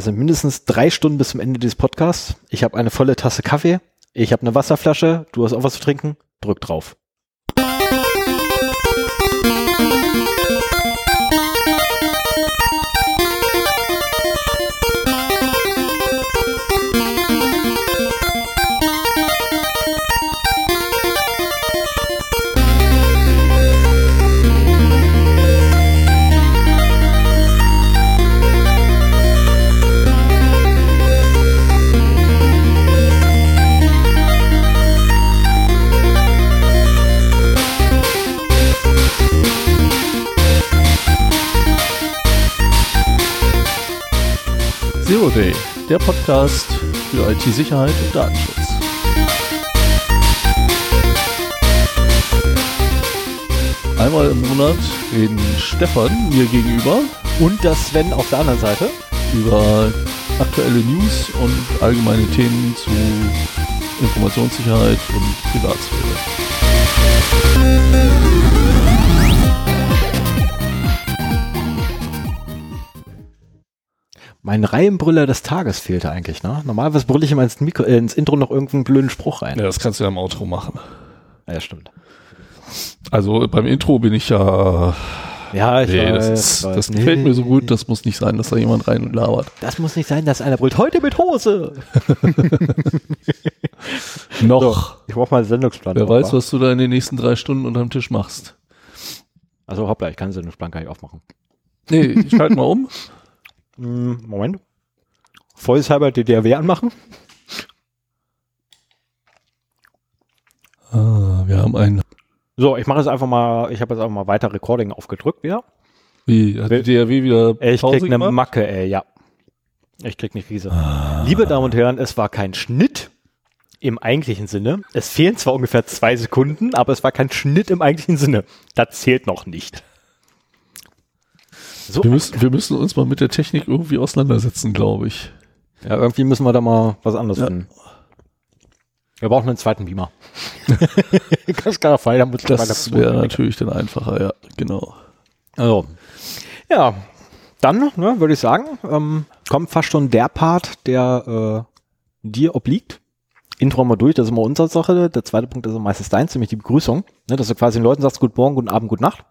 Es sind mindestens drei Stunden bis zum Ende des Podcasts. Ich habe eine volle Tasse Kaffee. Ich habe eine Wasserflasche. Du hast auch was zu trinken. Drück drauf. Day, der Podcast für IT-Sicherheit und Datenschutz. Einmal im Monat reden Stefan mir gegenüber Und das Sven auf der anderen Seite. über aktuelle News und allgemeine Themen zu Informationssicherheit und Privatsphäre. Mein Reihenbrüller des Tages fehlte eigentlich, ne? Normalerweise brülle ich immer ins, Mikro, äh, ins Intro noch irgendeinen blöden Spruch rein. Ja, das kannst du ja im Outro machen. Ja, stimmt. Also beim Intro bin ich ja. Ja, ich Nee, weiß, das, ist, weiß. das Nee, gefällt mir so gut, das muss nicht sein, dass da jemand rein und labert. Das muss nicht sein, dass einer brüllt, heute mit Hose. Noch. Ich brauche mal einen Sendungsplan. Wer weiß, wa? was du da in den nächsten drei Stunden unterm Tisch machst. Also hoppla, ich kann den Sendungsplan gar nicht aufmachen. Nee, ich schalte mal um. Hm, Moment. Vollshalber DDRW anmachen. Ah, wir haben ein. So, ich mache jetzt einfach mal, ich habe jetzt einfach mal weiter Recording aufgedrückt wieder. Wie? Hat die DRW wieder Ich Pause krieg eine gemacht? Macke, ey, ja. Ich krieg eine Krise. Liebe Damen und Herren, es war kein Schnitt im eigentlichen Sinne. Es fehlen zwar ungefähr zwei Sekunden, aber es war kein Schnitt im eigentlichen Sinne. Das zählt noch nicht. So, Wir müssen, wir müssen uns mal mit der Technik irgendwie auseinandersetzen, glaube ich. ja, irgendwie müssen wir da mal was anderes Ja. finden. Wir brauchen einen zweiten Beamer. Ganz klar, Fall, da muss Das wäre natürlich dann einfacher, ja, genau. Also, ja, dann ne, würde ich sagen, ähm, kommt fast schon der Part, der äh, dir obliegt. Intro mal durch, das ist immer unsere Sache. Der zweite Punkt ist meistens deins, nämlich die Begrüßung. Ne, dass du quasi den Leuten sagst, guten Morgen, guten Abend, gute Nacht.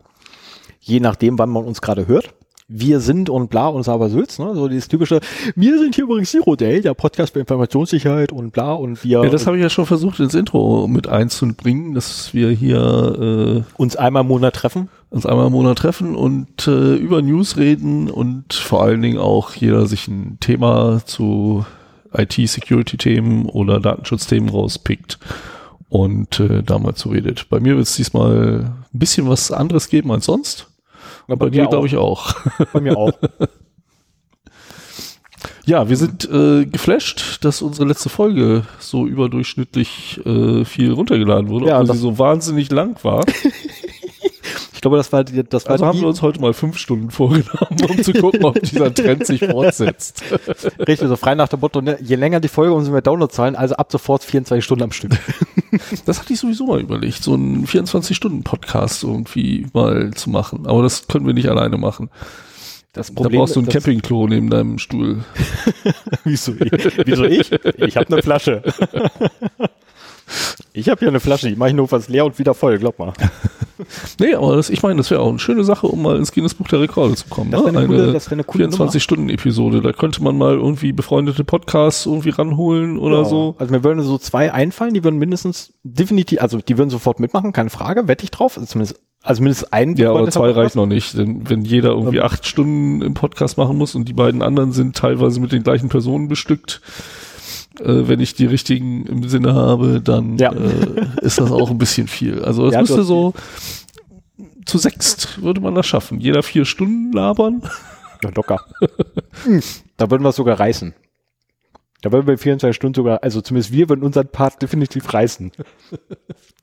Je nachdem, wann man uns gerade hört. Wir sind und bla und Sabersülz, ne? So dieses typische, wir sind hier übrigens Zero Day, der Podcast für Informationssicherheit und bla und wir Ja, das habe ich ja schon versucht ins Intro mit einzubringen, dass wir hier uns einmal im Monat treffen. äh, uns einmal im Monat treffen und äh, über News reden und vor allen Dingen auch jeder sich ein Thema zu IT-Security-Themen oder Datenschutzthemen rauspickt und äh, da mal zu redet. Bei mir wird es diesmal ein bisschen was anderes geben als sonst. Ja, Bei, dir glaube ich auch. Bei mir auch. Ja, wir sind äh, geflasht, dass unsere letzte Folge so überdurchschnittlich äh, viel runtergeladen wurde, Ja, obwohl sie so wahnsinnig lang war. Ich glaube, das war die, das war Also haben die, wir uns heute mal fünf Stunden vorgenommen, um zu gucken, ob dieser Trend sich fortsetzt. Richtig, so frei nach dem Motto, ne, je länger die Folge, umso mehr Downloadzahlen, also ab sofort 24 Stunden am Stück. Das hatte ich sowieso mal überlegt, so einen 24-Stunden-Podcast irgendwie mal zu machen. Aber das können wir nicht alleine machen. Das da brauchst du ein Campingklo neben deinem Stuhl. Wieso ich? Wieso ich? Ich habe eine Flasche. Ich habe hier eine Flasche, die mache ich nur fast leer und wieder voll, glaub mal. Nee, aber das, ich meine, das wäre auch eine schöne Sache, um mal ins Guinness Buch der Rekorde zu kommen. Das ne? wäre eine coole- das wäre eine coole 24-Stunden-Episode. Da könnte man mal irgendwie befreundete Podcasts irgendwie ranholen oder Ja. so. Also mir würden so zwei einfallen, die würden mindestens definitiv, also die würden sofort mitmachen, keine Frage, wette ich drauf. Also zumindest, also mindestens ein. Ja, aber zwei reicht noch nicht. Denn wenn jeder irgendwie acht Stunden im Podcast machen muss und die beiden anderen sind teilweise mit den gleichen Personen bestückt, äh, wenn ich die richtigen im Sinne habe, dann Ja. äh, ist das auch ein bisschen viel. Also das Ja, müsste so zu sechst würde man das schaffen. Jeder vier Stunden labern. Ja, locker. Hm, da würden wir es sogar reißen. Da würden wir 24 Stunden sogar, also zumindest wir würden unseren Part definitiv reißen.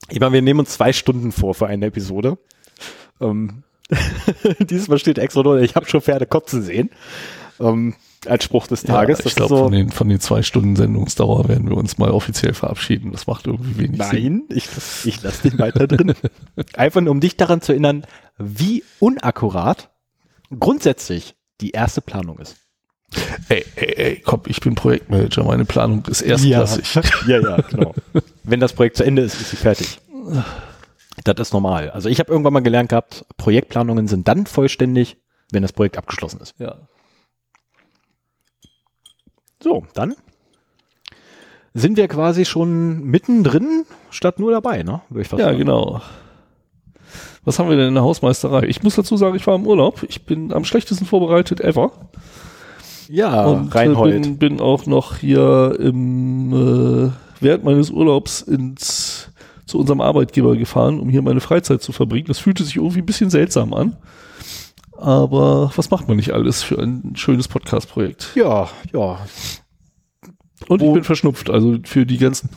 Ich meine, wir nehmen uns zwei Stunden vor für eine Episode. Ähm, diesmal steht extra nur, ich habe schon Pferde kotzen sehen. Ähm, als Spruch des Tages. Ja, ich glaube, so, von, den, von den zwei Stunden Sendungsdauer werden wir uns mal offiziell verabschieden. Das macht irgendwie wenig Sinn. Nein, ich, ich lasse den weiter drin. Einfach nur, um dich daran zu erinnern, wie unakkurat grundsätzlich die erste Planung ist. Ey, ey, ey, komm, ich bin Projektmanager, meine Planung ist erstklassig. Ja, ja, genau. Wenn das Projekt zu Ende ist, ist sie fertig. Das ist normal. Also ich habe irgendwann mal gelernt gehabt, Projektplanungen sind dann vollständig, wenn das Projekt abgeschlossen ist. Ja. So, dann sind wir quasi schon mittendrin, statt nur dabei, ne? Würde ich fast Ja, sagen. genau. Was haben wir denn in der Hausmeisterei? Ich muss dazu sagen, ich war im Urlaub. Ich bin am schlechtesten vorbereitet ever. Ja, und äh, Reinhold. bin, bin auch noch hier im, äh, während meines Urlaubs ins, zu unserem Arbeitgeber gefahren, um hier meine Freizeit zu verbringen. Das fühlte sich irgendwie ein bisschen seltsam an. Aber was macht man nicht alles für ein schönes Podcast-Projekt? ja, ja. Und ich Wo- bin verschnupft, also für die ganzen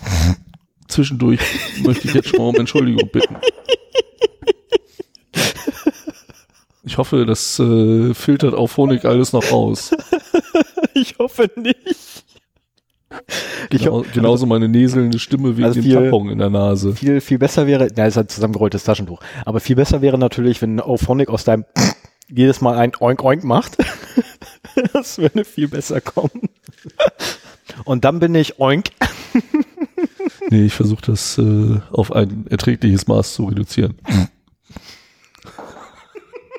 zwischendurch möchte ich jetzt schon mal um Entschuldigung bitten. Ich hoffe, das äh, filtert auf Honig alles noch raus. Ich hoffe nicht. Ich Genau, genauso meine näselnde Stimme wegen Also dem viel- Tampon in der Nase. viel, viel besser wäre, na, ist halt zusammengerolltes Taschentuch. Aber viel besser wäre natürlich, wenn Auphonic aus deinem jedes Mal ein Oink Oink macht. das würde viel besser kommen. Und dann bin ich Oink. Nee, ich versuche das äh, auf ein erträgliches Maß zu reduzieren.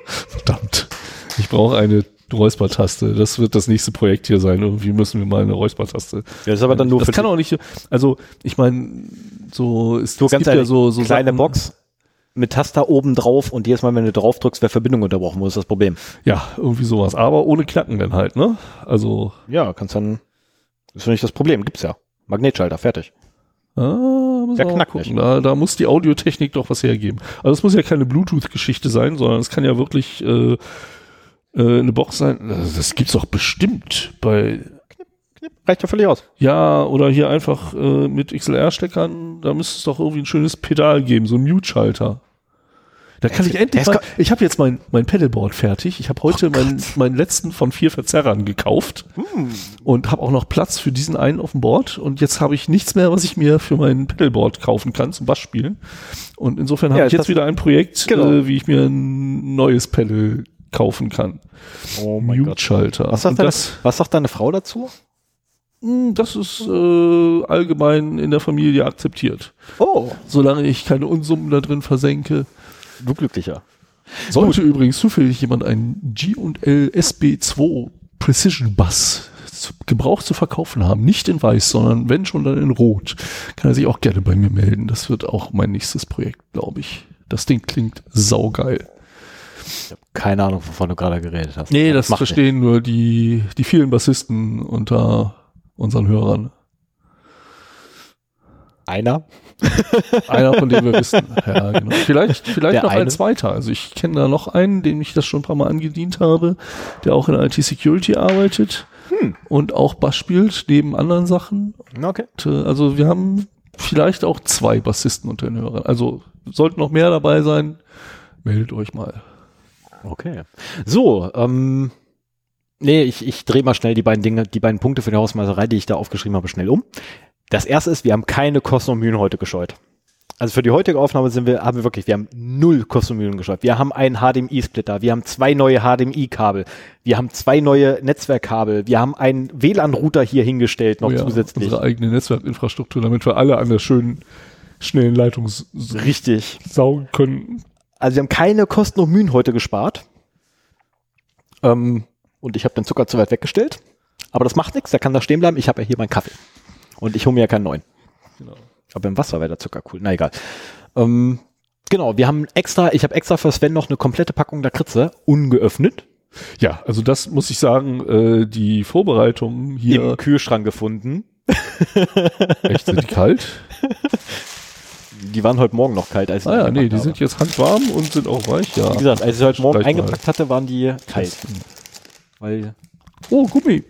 Verdammt. Ich brauche eine Räuspertaste. Das wird das nächste Projekt hier sein. Irgendwie müssen wir mal eine Räuspertaste. Das ist aber dann nur das kann auch nicht, also ich meine, so Du es ganz gibt ja ehrlich, so, so kleine Sachen- Box mit Taster oben drauf und jedes Mal, wenn du drauf drückst, wäre Verbindung unterbrochen. Wo ist das Problem? Ja, irgendwie sowas. Aber ohne Knacken dann halt, ne? Also, Ja, kannst dann, ist nicht das Problem. Gibt's ja. Magnetschalter, fertig. ah, muss man gucken. Da, da muss die Audiotechnik doch was hergeben. Also es muss ja keine Bluetooth-Geschichte sein, sondern es kann ja wirklich äh, äh, eine Box sein. Das das gibt's doch bestimmt bei Reicht ja völlig aus. Ja, oder hier einfach äh, mit XLR-Steckern, da müsste es doch irgendwie ein schönes Pedal geben, so ein Mute-Schalter. Da kann ich endlich mal, ich habe jetzt mein, mein Pedalboard fertig. Ich habe heute meinen, meinen letzten von vier Verzerrern gekauft und habe auch noch Platz für diesen einen auf dem Board. Und jetzt habe ich nichts mehr, was ich mir für mein Pedalboard kaufen kann zum Bassspielen. Und insofern habe Ja, ich jetzt wieder ein Projekt, Genau. äh, wie ich mir ein neues Pedal kaufen kann. Oh Mute-Schalter. Was sagt, deine, das, was sagt deine Frau dazu? Hm, Das ist äh, allgemein in der Familie akzeptiert. Oh, Solange ich keine Unsummen da drin versenke. du glücklicher. Sollte übrigens zufällig jemand einen G&L SB2 Precision Bass gebraucht zu verkaufen haben, nicht in weiß, sondern wenn schon dann in rot, kann er sich auch gerne bei mir melden. Das wird auch mein nächstes Projekt, glaube ich. Das Ding klingt saugeil. Keine Ahnung, wovon du gerade geredet hast. Nee, das macht verstehen nur die, die vielen Bassisten unter unseren Hörern. Einer? Einer, von dem wir wissen. Ja, genau. Vielleicht, vielleicht Der noch ein eine? zweiter. Also ich kenne da noch einen, dem ich das schon ein paar Mal angedient habe, der auch in IT-Security arbeitet Hm. und auch Bass spielt, neben anderen Sachen. Okay. Und, äh, also wir haben vielleicht auch zwei Bassisten unter den Hörern. Also sollten noch mehr dabei sein, meldet euch mal. Okay. So, ähm, nee, ich, ich drehe mal schnell die beiden Dinge, die beiden Punkte für die Hausmeisterei, die ich da aufgeschrieben habe, schnell um. Das erste ist, wir haben keine Kosten und Mühen heute gescheut. Also für die heutige Aufnahme sind wir, haben wir wirklich, wir haben null Kosten und Mühen gescheut. Wir haben einen HDMI-Splitter, wir haben zwei neue HDMI-Kabel, wir haben zwei neue Netzwerkkabel, wir haben einen WLAN-Router hier hingestellt, noch Oh ja, zusätzlich. Unsere eigene Netzwerkinfrastruktur, damit wir alle an der schönen, schnellen Leitung Richtig. saugen können. Also wir haben keine Kosten und Mühen heute gespart. Ähm, und ich habe den Zucker zu weit weggestellt. Aber das macht nichts, der kann da stehen bleiben. Ich habe ja hier meinen Kaffee. Und ich hole mir ja keinen neuen. Genau. Aber im Wasser wäre der Zucker cool. Na egal. Ähm, genau, wir haben extra, ich habe extra für Sven noch eine komplette Packung Lakritze, ungeöffnet, Ja, also das muss ich sagen, äh, die Vorbereitungen hier. im Kühlschrank gefunden. Echt, sind die kalt? Die waren heute Morgen noch kalt, als ich Ah ja, nee, eingepackt die habe. sind jetzt handwarm und sind auch weich, ja. Wie gesagt, als ich sie heute Morgen Gleich mal. eingepackt hatte, waren die kalt. Weil, Oh, Gummi.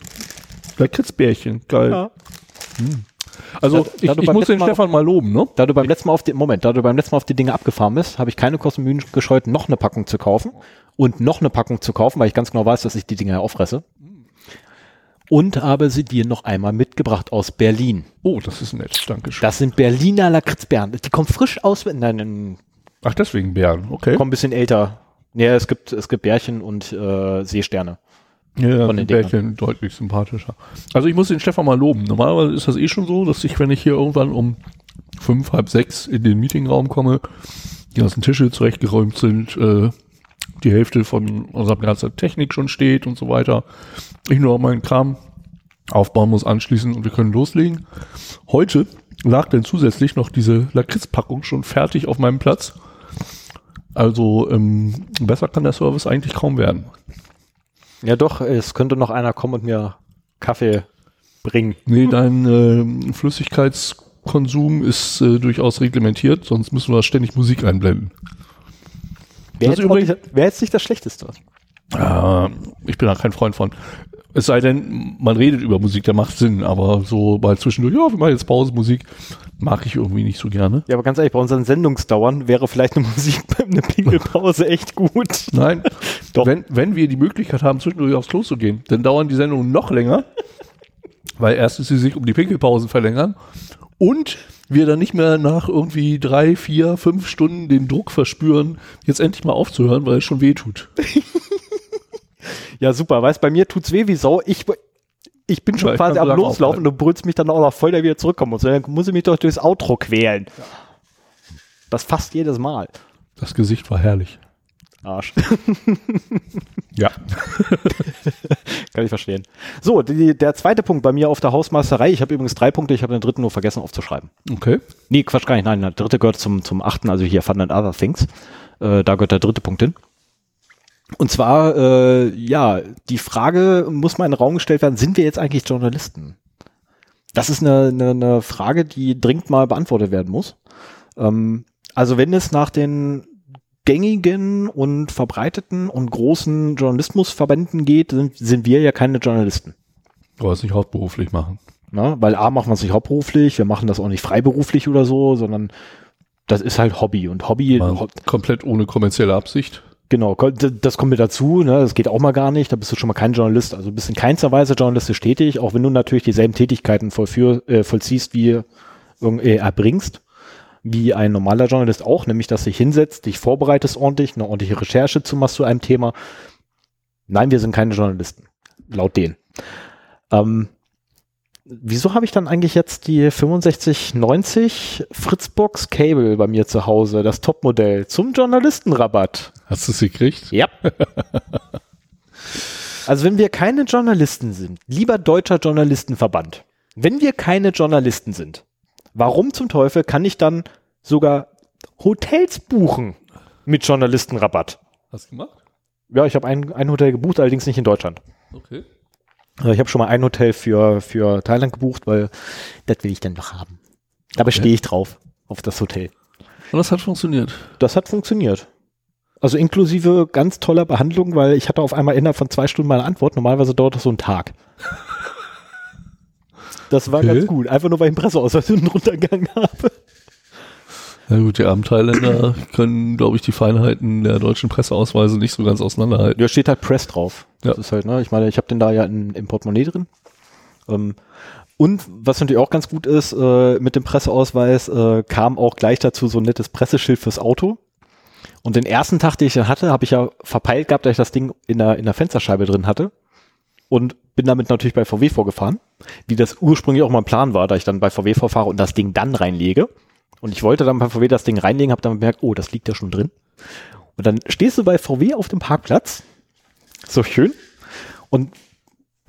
Lakritzbärchen, geil. ja. Also Da- ich, da ich muss den Mal- Stefan mal loben, ne? Da du beim letzten Mal auf die, Moment, da du beim letzten Mal auf die Dinge abgefahren bist, habe ich keine Kosten Mühen gescheut, noch eine Packung zu kaufen und noch eine Packung zu kaufen, weil ich ganz genau weiß, dass ich die Dinge ja auffresse. Und habe sie dir noch einmal mitgebracht aus Berlin. Oh, das ist nett, danke schön. Das sind Berliner Lakritzbeeren. Die kommen frisch aus, nein, nein, Ach, deswegen Bären, okay. kommen ein bisschen älter. Ja, es gibt, es gibt Bärchen und äh, Seesterne. Ja, Von den Bärchen deutlich sympathischer. Also ich muss den Stefan mal loben. Normalerweise ist das eh schon so, dass ich, wenn ich hier irgendwann um fünf, halb sechs in den Meetingraum komme, die ganzen Tische zurechtgeräumt sind, äh, die Hälfte von unserer ganzen Technik schon steht und so weiter. Ich nur meinen Kram aufbauen muss anschließen und wir können loslegen. Heute lag dann zusätzlich noch diese Lakritzpackung schon fertig auf meinem Platz. Also ähm, besser kann der Service eigentlich kaum werden. Ja doch, es könnte noch einer kommen und mir Kaffee bringen. Nee, dein äh, Flüssigkeitskonsum ist äh, durchaus reglementiert, sonst müssen wir ständig Musik einblenden. Wäre jetzt, übrigens- nicht- wär jetzt nicht das Schlechteste. Äh, ich bin da kein Freund von. Es sei denn, man redet über Musik, der macht Sinn, aber so mal zwischendurch, ja, wir machen jetzt Pause, Musik, mag ich irgendwie nicht so gerne. Ja, aber ganz ehrlich, bei unseren Sendungsdauern wäre vielleicht eine Musik, eine Pingelpause echt gut. Nein, Doch. Wenn, wenn wir die Möglichkeit haben, zwischendurch aufs Klo zu gehen, dann dauern die Sendungen noch länger, weil erstens sie sich um die Pinkelpausen verlängern und wir dann nicht mehr nach irgendwie drei, vier, fünf Stunden den Druck verspüren, jetzt endlich mal aufzuhören, weil es schon weh tut. Ja, super. Weißt, bei mir tut's weh wie Sau. Ich, ich bin schon Ja, quasi am Loslaufen und du brüllst mich dann auch noch voll, der wieder zurückkommen muss. Dann muss ich mich doch durchs Outro quälen. Das fast jedes Mal. Das Gesicht war herrlich. Arsch. Ja. Kann ich verstehen. So, die, der zweite Punkt bei mir auf der Hausmeisterei. Ich habe übrigens drei Punkte, ich habe den dritten nur vergessen aufzuschreiben. Okay. Nee, Quatsch gar nicht. Nein, der dritte gehört zum, zum achten, also hier Fun and Other Things. Äh, da gehört der dritte Punkt hin. Und zwar, äh, ja, die Frage muss mal in den Raum gestellt werden, sind wir jetzt eigentlich Journalisten? Das ist eine, eine, eine Frage, die dringend mal beantwortet werden muss. Ähm, also wenn es nach den gängigen und verbreiteten und großen Journalismusverbänden geht, sind, sind wir ja keine Journalisten. Du es nicht hauptberuflich machen. Ne? Weil A machen wir es nicht hauptberuflich, wir machen das auch nicht freiberuflich oder so, sondern das ist halt Hobby. Und Hobby, Ho- komplett ohne kommerzielle Absicht. Genau, das kommt mit dazu, ne? das geht auch mal gar nicht, da bist du schon mal kein Journalist. Also bist in keinster Weise journalistisch tätig, auch wenn du natürlich dieselben Tätigkeiten vollführ, äh, vollziehst, wie äh, erbringst, wie ein normaler Journalist auch, nämlich dass dich hinsetzt, dich vorbereitest ordentlich, eine ordentliche Recherche zu machst zu einem Thema. Nein, wir sind keine Journalisten, laut denen. Ähm, wieso habe ich dann eigentlich jetzt die 6590 Fritzbox Cable bei mir zu Hause, das Topmodell, zum Journalistenrabatt? Hast du es gekriegt? Ja. also wenn wir keine Journalisten sind, lieber deutscher Journalistenverband, wenn wir keine Journalisten sind, warum zum Teufel kann ich dann sogar Hotels buchen mit Journalistenrabatt? Hast du gemacht? Ja, ich habe ein, ein Hotel gebucht, allerdings nicht in Deutschland. Okay. Also ich habe schon mal ein Hotel für, für Thailand gebucht, weil das will ich dann noch haben. Da bestehe ich drauf, auf das Hotel. Und das hat funktioniert. Das hat funktioniert. Also inklusive ganz toller Behandlung, weil ich hatte auf einmal innerhalb von zwei Stunden meine Antwort. Normalerweise dauert das so einen Tag. Das war Okay. ganz gut. Einfach nur, weil ich einen Presseausweis runtergegangen habe. Ja gut, die armen Thailänder können, glaube ich, die Feinheiten der deutschen Presseausweise nicht so ganz auseinanderhalten. Da steht halt Press drauf. Das Ja. ist halt, ne? Ich meine, ich habe den da ja in, im Portemonnaie drin. Ähm, und was natürlich auch ganz gut ist, äh, mit dem Presseausweis äh, kam auch gleich dazu so ein nettes Presseschild fürs Auto. Und den ersten Tag, den ich dann hatte, habe ich ja verpeilt gehabt, dass ich das Ding in der, in der Fensterscheibe drin hatte. Und bin damit natürlich bei VW vorgefahren, wie das ursprünglich auch mein Plan war, da ich dann bei VW vorfahre und das Ding dann reinlege. Und ich wollte dann bei VW das Ding reinlegen, habe dann bemerkt, oh, das liegt ja schon drin. Und dann stehst du bei VW auf dem Parkplatz, so schön, und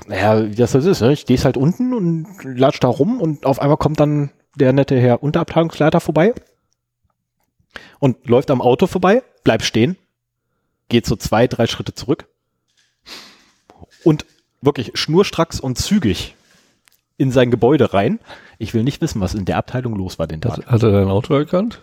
naja, wie das so ist, ne? ich stehst halt unten und latsch da rum und auf einmal kommt dann der nette Herr Unterabteilungsleiter vorbei und läuft am Auto vorbei, bleibt stehen, geht so zwei, drei Schritte zurück und wirklich schnurstracks und zügig in sein Gebäude rein. Ich will nicht wissen, was in der Abteilung los war den Tag. Hat, hat er dein Auto erkannt?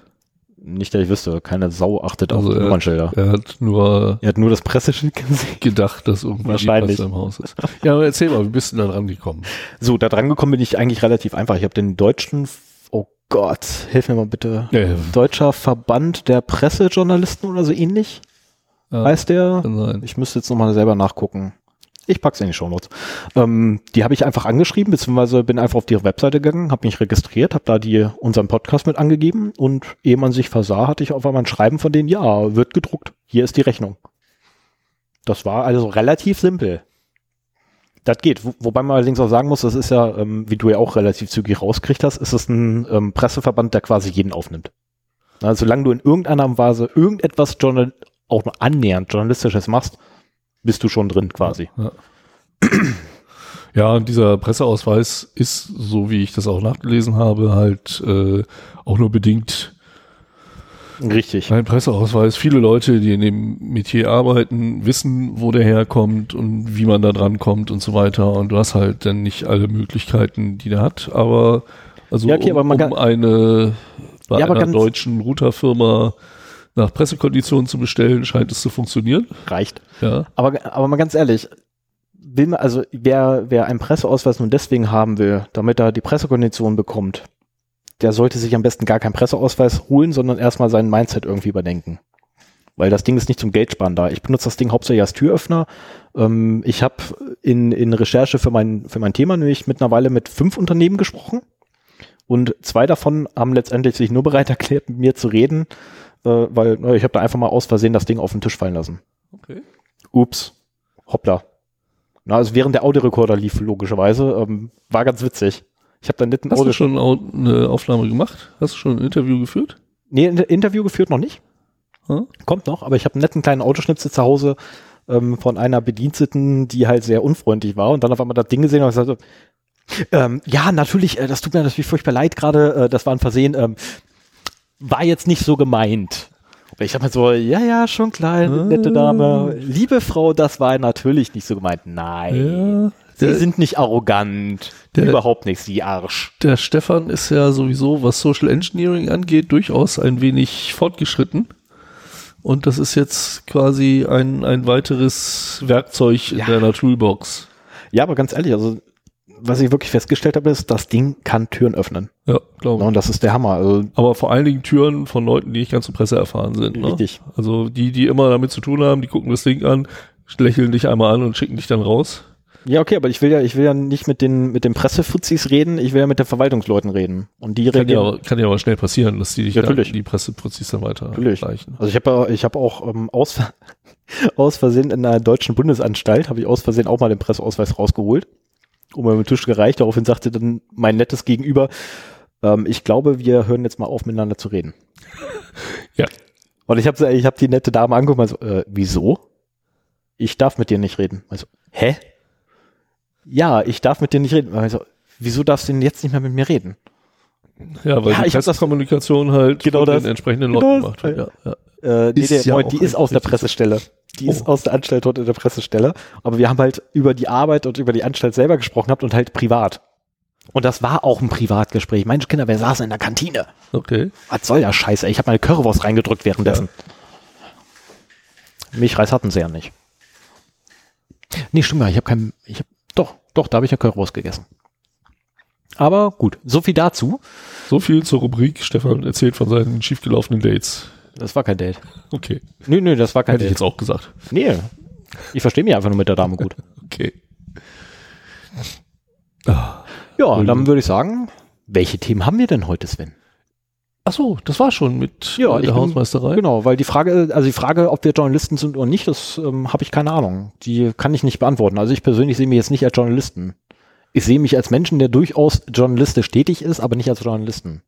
Nicht, dass ich wüsste, keine Sau achtet auf Also er- Nummernschilder. Er hat nur Er hat nur das Presseschild gesehen. gedacht, dass irgendwie Wahrscheinlich. im Haus ist. Ja, aber erzähl mal, wie bist du denn da rangekommen? So, da dran gekommen bin ich eigentlich relativ einfach. Ich habe den deutschen, oh Gott, hilf mir mal bitte. Ja, Deutscher Verband der Pressejournalisten oder so ähnlich, ja, heißt der. Ich müsste jetzt nochmal selber nachgucken. Ich pack's in die Shownotes. Ähm, die habe ich einfach angeschrieben, beziehungsweise bin einfach auf die Webseite gegangen, habe mich registriert, habe da die unseren Podcast mit angegeben und ehe man sich versah, hatte ich auf einmal ein Schreiben von denen, ja, wird gedruckt. Hier ist die Rechnung. Das war also relativ simpel. Das geht. Wo, wobei man allerdings auch sagen muss, das ist ja, ähm, wie du ja auch relativ zügig rausgekriegt hast, ist es ein ähm, Presseverband, der quasi jeden aufnimmt. Also solange du in irgendeiner Weise irgendetwas Journal auch nur annähernd journalistisches machst, bist du schon drin quasi. Ja. Ja, und dieser Presseausweis ist, so wie ich das auch nachgelesen habe, halt äh, auch nur bedingt Richtig. ein Presseausweis. Viele Leute, die in dem Metier arbeiten, wissen, wo der herkommt und wie man da dran kommt und so weiter. Und du hast halt dann nicht alle Möglichkeiten, die der hat. Aber also Ja, okay, um, aber um eine bei Ja, einer deutschen Routerfirma nach Pressekonditionen zu bestellen, scheint es zu funktionieren. Reicht. Ja. Aber, aber mal ganz ehrlich, will man, also wer, wer einen Presseausweis nur deswegen haben will, damit er die Pressekondition bekommt, der sollte sich am besten gar keinen Presseausweis holen, sondern erstmal sein Mindset irgendwie überdenken. Weil das Ding ist nicht zum Geldsparen da. Ich benutze das Ding hauptsächlich als Türöffner. Ähm, ich habe in, in Recherche für mein, für mein Thema nämlich mittlerweile mit fünf Unternehmen gesprochen. Und zwei davon haben letztendlich sich nur bereit erklärt, mit mir zu reden, äh, weil äh, ich habe da einfach mal aus Versehen das Ding auf den Tisch fallen lassen. Okay. Ups, hoppla. Na, also während der Audiorekorder lief, logischerweise, ähm, war ganz witzig. Ich habe da nicht Hast du Audio schon au- eine Aufnahme gemacht? Hast du schon ein Interview geführt? nee, ein Interview geführt noch nicht. Hm? Kommt noch, aber ich habe einen netten kleinen Autoschnipsel zu Hause ähm, von einer Bediensteten, die halt sehr unfreundlich war und dann auf einmal das Ding gesehen und gesagt, ähm, ja, natürlich, äh, das tut mir natürlich furchtbar leid gerade, äh, das war ein Versehen, ähm, war jetzt nicht so gemeint. Und ich hab mir so, ja, ja, schon klar, nette Dame, liebe Frau, das war natürlich nicht so gemeint. Nein. Sie Der, sind nicht arrogant. der- Überhaupt nicht, Sie Arsch. der Stefan ist ja sowieso, was Social Engineering angeht, durchaus ein wenig fortgeschritten. Und das ist jetzt quasi ein, ein weiteres Werkzeug in Ja. deiner Toolbox. Ja, aber ganz ehrlich, also was ich wirklich festgestellt habe, ist, das Ding kann Türen öffnen. Ja, glaube ich. und das ist der Hammer. Also Aber vor allen Dingen Türen von Leuten, die nicht ganz so presseerfahren sind. Ne? Richtig. Also die, die immer damit zu tun haben, die gucken das Ding an, lächeln dich einmal an und schicken dich dann raus. ja, okay, aber ich will ja, ich will ja nicht mit den mit den Pressefuzis reden, ich will ja mit den Verwaltungsleuten reden. Und die Kann ja, aber, kann ja aber schnell passieren, dass die dich Ja, dann, natürlich. die Presseprozis dann weiter Natürlich. reichen. Also ich habe ich habe auch ähm, aus, aus Versehen in einer deutschen Bundesanstalt habe ich aus Versehen auch mal den Presseausweis rausgeholt, um den Tisch gereicht. Daraufhin sagte dann mein nettes Gegenüber, ähm, ich glaube, wir hören jetzt mal auf, miteinander zu reden. Ja. Und ich habe ich hab die nette Dame angeguckt und so, äh, wieso? Ich darf mit dir nicht reden. Also, hä? Ja, ich darf mit dir nicht reden. Also, wieso darfst du denn jetzt nicht mehr mit mir reden? Ja, weil Ja, die ich hab das- Pressekommunikation halt Genau das. den entsprechenden Genau Leuten gemacht wird. Ja, ja. Äh, nee, Ist der, ja Moment, die ist aus der. Pressestelle. Die ist Oh. aus der Anstalt dort in der Pressestelle. Aber wir haben halt über die Arbeit und über die Anstalt selber gesprochen gehabt und halt privat. Und das war auch ein Privatgespräch. Mensch, Kinder, wir saßen in der Kantine. Okay. Was soll der Scheiße? Ich habe meine Currywurst reingedrückt währenddessen. Milchreis hatten sie ja nicht. Nee, stimmt gar nicht. Ich habe kein, ich hab, doch, doch, da habe ich ja Currywurst gegessen. Aber gut, so viel dazu. So viel zur Rubrik. Stefan erzählt von seinen schiefgelaufenen Dates. Das war kein Date. Okay. Nö, nö, das war kein Hätte ich Date. jetzt auch gesagt. Nee, ich verstehe mich einfach nur mit der Dame gut. Okay. Ja, Entschuldigung. dann würde ich sagen, welche Themen haben wir denn heute, Sven? Ach so, das war schon mit Ja, äh, ich der bin- Hausmeisterei. Genau, weil die Frage, also die Frage, ob wir Journalisten sind oder nicht, das ähm, habe ich keine Ahnung. Die kann ich nicht beantworten. Also ich persönlich sehe mich jetzt nicht als Journalisten. Ich sehe mich als Menschen, der durchaus journalistisch tätig ist, aber nicht als Journalisten.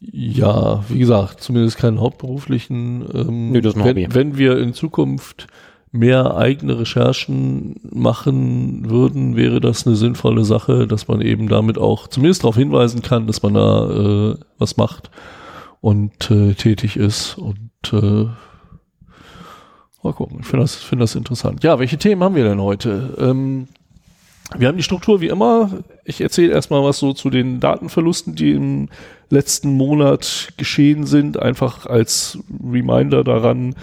Ja, wie gesagt, zumindest keinen hauptberuflichen. Ähm, Nö, das ist ein wenn, Hobby. wenn wir in Zukunft mehr eigene Recherchen machen würden, wäre das eine sinnvolle Sache, dass man eben damit auch zumindest darauf hinweisen kann, dass man da äh, was macht und äh, tätig ist. Und äh, mal gucken, ich finde das, finde das interessant. Ja, welche Themen haben wir denn heute? Ähm, wir haben die Struktur wie immer. Ich erzähle erstmal was so zu den Datenverlusten, die im letzten Monat geschehen sind, einfach als Reminder daran,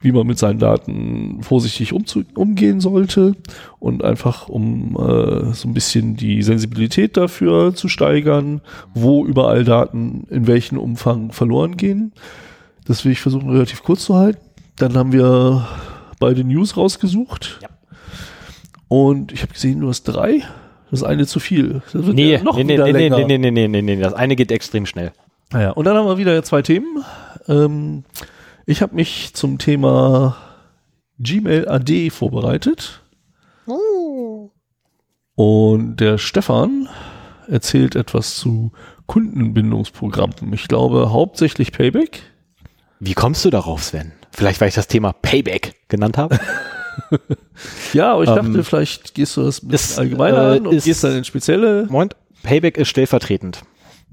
wie man mit seinen Daten vorsichtig umgehen sollte und einfach um äh, so ein bisschen die Sensibilität dafür zu steigern, wo überall Daten in welchem Umfang verloren gehen. Das will ich versuchen relativ kurz zu halten. Dann haben wir beide News rausgesucht. Ja. Und ich habe gesehen, du hast drei. Das ist eine zu viel. Das wird Nee, ja noch nee, nee, wieder nee, nee, länger. nee, nee, nee, nee, nee, das eine geht extrem schnell. Naja, und dann haben wir wieder zwei Themen. Ähm, ich habe mich zum Thema Gmail AD vorbereitet. Und der Stefan erzählt etwas zu Kundenbindungsprogrammen. Ich glaube hauptsächlich Payback. Wie kommst du darauf, Sven? Vielleicht, weil ich das Thema Payback genannt habe? ja, aber ich dachte, Ähm, vielleicht gehst du das ein ist, bisschen allgemeiner äh, an und ist- gehst dann in spezielle. Moment, Payback ist stellvertretend.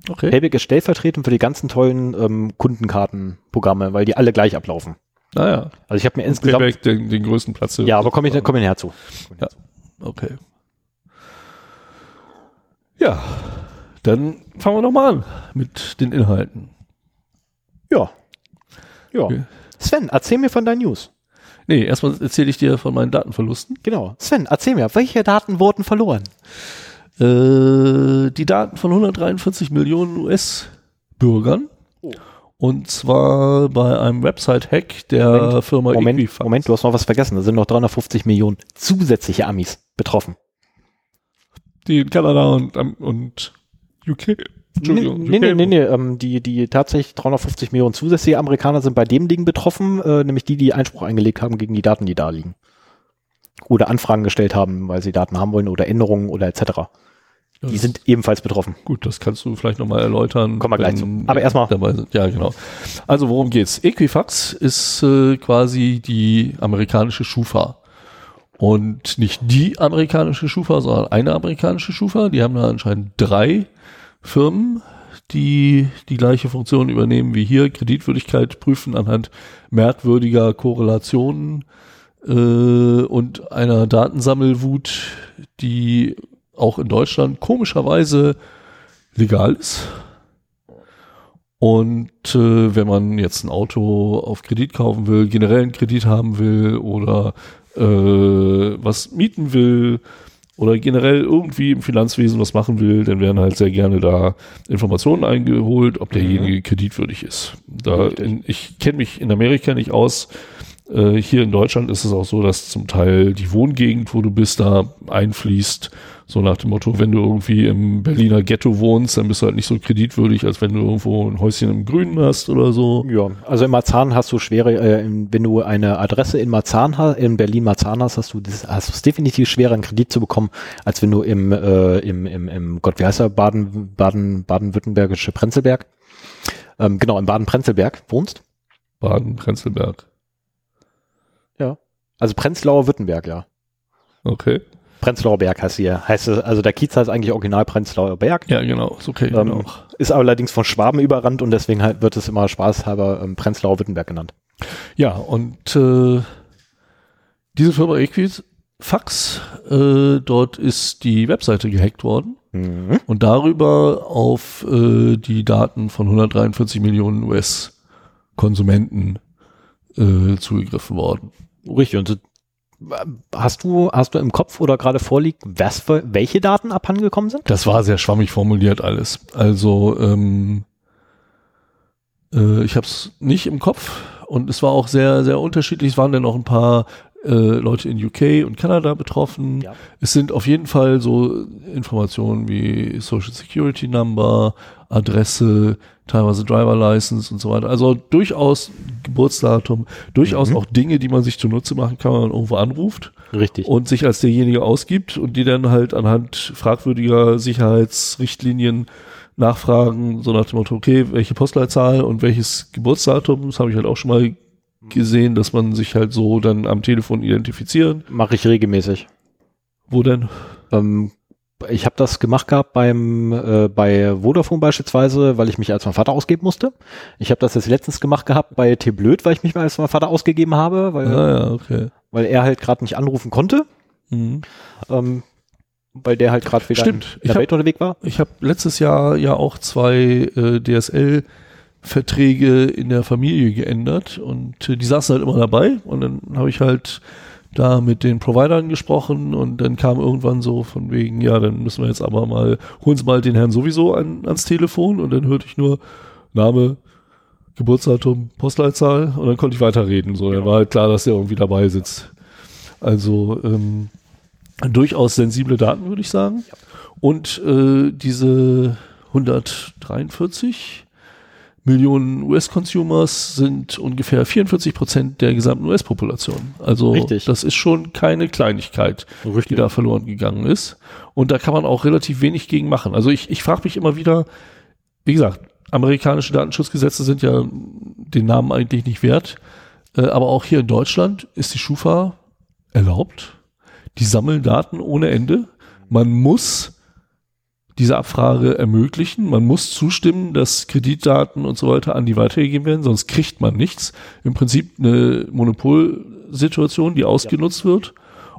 Okay. Payback ist stellvertretend für die ganzen tollen ähm, Kundenkartenprogramme, weil die alle gleich ablaufen. Naja, Also ich habe mir insgesamt... Payback den, den größten Platz. Ja, aber komme ich, komm ich nachher zu. Ja. Okay. Ja, dann fangen wir nochmal an mit den Inhalten. Ja. Ja. Okay. Sven, erzähl mir von deinen News. Nee, erstmal erzähle ich dir von meinen Datenverlusten. Genau. Sven, erzähl mir, welche Daten wurden verloren? Äh, die Daten von 143 Millionen US-Bürgern. Oh. Und zwar bei einem Website-Hack der Moment, Firma Moment, Equifax. Moment, du hast noch was vergessen. Da sind noch 350 Millionen zusätzliche Amis betroffen. Die in Kanada und, ähm, und UK. Entschuldigung, nee, nee, nee, nee. Ähm, die, die tatsächlich 350 Millionen zusätzliche Amerikaner sind bei dem Ding betroffen, äh, nämlich die, die Einspruch eingelegt haben gegen die Daten, die da liegen. Oder Anfragen gestellt haben, weil sie Daten haben wollen oder Änderungen oder etc. Die Das- sind ebenfalls betroffen. Gut, das kannst du vielleicht nochmal erläutern. Kommen wir gleich zu. Aber erstmal- dabei sind. Ja, genau. Also worum geht's? Equifax ist äh, quasi die amerikanische Schufa. Und nicht die amerikanische Schufa, sondern eine amerikanische Schufa. Die haben da anscheinend drei Firmen, die die gleiche Funktion übernehmen wie hier. Kreditwürdigkeit prüfen anhand merkwürdiger Korrelationen äh, und einer Datensammelwut, die auch in Deutschland komischerweise legal ist. Und äh, wenn man jetzt ein Auto auf Kredit kaufen will, generell einen Kredit haben will oder äh, was mieten will oder generell irgendwie im Finanzwesen was machen will, dann werden halt sehr gerne da Informationen eingeholt, ob derjenige kreditwürdig ist. Da in, ich kenne mich in Amerika nicht aus. Äh, hier in Deutschland ist es auch so, dass zum Teil die Wohngegend, wo du bist, da einfließt. So nach dem Motto, wenn du irgendwie im Berliner Ghetto wohnst, dann bist du halt nicht so kreditwürdig, als wenn du irgendwo ein Häuschen im Grünen hast oder so. Ja, also in Marzahn hast du schwere, äh, in- wenn du eine Adresse in Marzahn hast, in Berlin-Marzahn hast, hast du das, hast es definitiv schwerer, einen Kredit zu bekommen, als wenn du im, äh, im, im, im Gott, wie heißt er, Baden, Baden, Baden-Württembergische Prenzlberg, ähm, genau, im Baden-Prenzlberg wohnst. Baden-Prenzlberg. Also Prenzlauer Württemberg, ja. Okay. Prenzlauer Berg heißt hier, heißt es, also der Kiez heißt eigentlich original Prenzlauer Berg. Ja, genau. Ist okay. Ähm, genau. Ist allerdings von Schwaben überrannt und deswegen halt wird es immer spaßhalber ähm, Prenzlauer Württemberg genannt. Ja, und äh, diese Firma Equifax, äh, dort ist die Webseite gehackt worden Mhm. und darüber auf äh, die Daten von 143 Millionen US-Konsumenten äh, zugegriffen worden. Richtig. Und hast du, hast du im Kopf oder gerade vorliegt, was für, welche Daten abhandengekommen sind? Das war sehr schwammig formuliert alles. Also ähm, äh, ich habe es nicht im Kopf und es war auch sehr, sehr unterschiedlich. Es waren dann auch ein paar äh, Leute in UK und Kanada betroffen. Ja. Es sind auf jeden Fall so Informationen wie Social Security Number, Adresse, teilweise Driver License und so weiter. Also durchaus Geburtsdatum, durchaus Mhm. auch Dinge, die man sich zunutze machen kann, wenn man irgendwo anruft Richtig. und sich als derjenige ausgibt und die dann halt anhand fragwürdiger Sicherheitsrichtlinien nachfragen, so nach dem Motto, okay, welche Postleitzahl und welches Geburtsdatum, das habe ich halt auch schon mal gesehen, dass man sich halt so dann am Telefon identifizieren. Mache ich regelmäßig. Wo denn? Ähm, ich habe das gemacht gehabt beim äh, bei Vodafone beispielsweise, weil ich mich als mein Vater ausgeben musste. Ich habe das jetzt letztens gemacht gehabt bei T-Blöd, weil ich mich als mein Vater ausgegeben habe, weil, Ah ja, okay. weil er halt gerade nicht anrufen konnte, Mhm. ähm, weil der halt gerade wieder Stimmt. in der Welt unterwegs war. Ich habe letztes Jahr ja auch zwei äh, DSL-Verträge in der Familie geändert und äh, die saßen halt immer dabei und dann habe ich halt da mit den Providern gesprochen und dann kam irgendwann so von wegen, ja, dann müssen wir jetzt aber mal, holen Sie mal den Herrn sowieso an, ans Telefon und dann hörte ich nur Name, Geburtsdatum, Postleitzahl und dann konnte ich weiterreden. So, dann war halt klar, dass der irgendwie dabei sitzt. Also ähm, durchaus sensible Daten, würde ich sagen. Und äh, diese 143 Millionen US-Consumers sind ungefähr 44 Prozent der gesamten US-Population. Also Richtig. das ist schon keine Kleinigkeit, die Richtig. da verloren gegangen ist. Und da kann man auch relativ wenig gegen machen. Also ich, ich frage mich immer wieder, wie gesagt, amerikanische Datenschutzgesetze sind ja den Namen eigentlich nicht wert. Äh, aber auch hier in Deutschland ist die Schufa erlaubt. Die sammeln Daten ohne Ende. Man muss diese Abfrage ermöglichen. Man muss zustimmen, dass Kreditdaten und so weiter an die weitergegeben werden, sonst kriegt man nichts. Im Prinzip eine Monopolsituation, die ausgenutzt wird.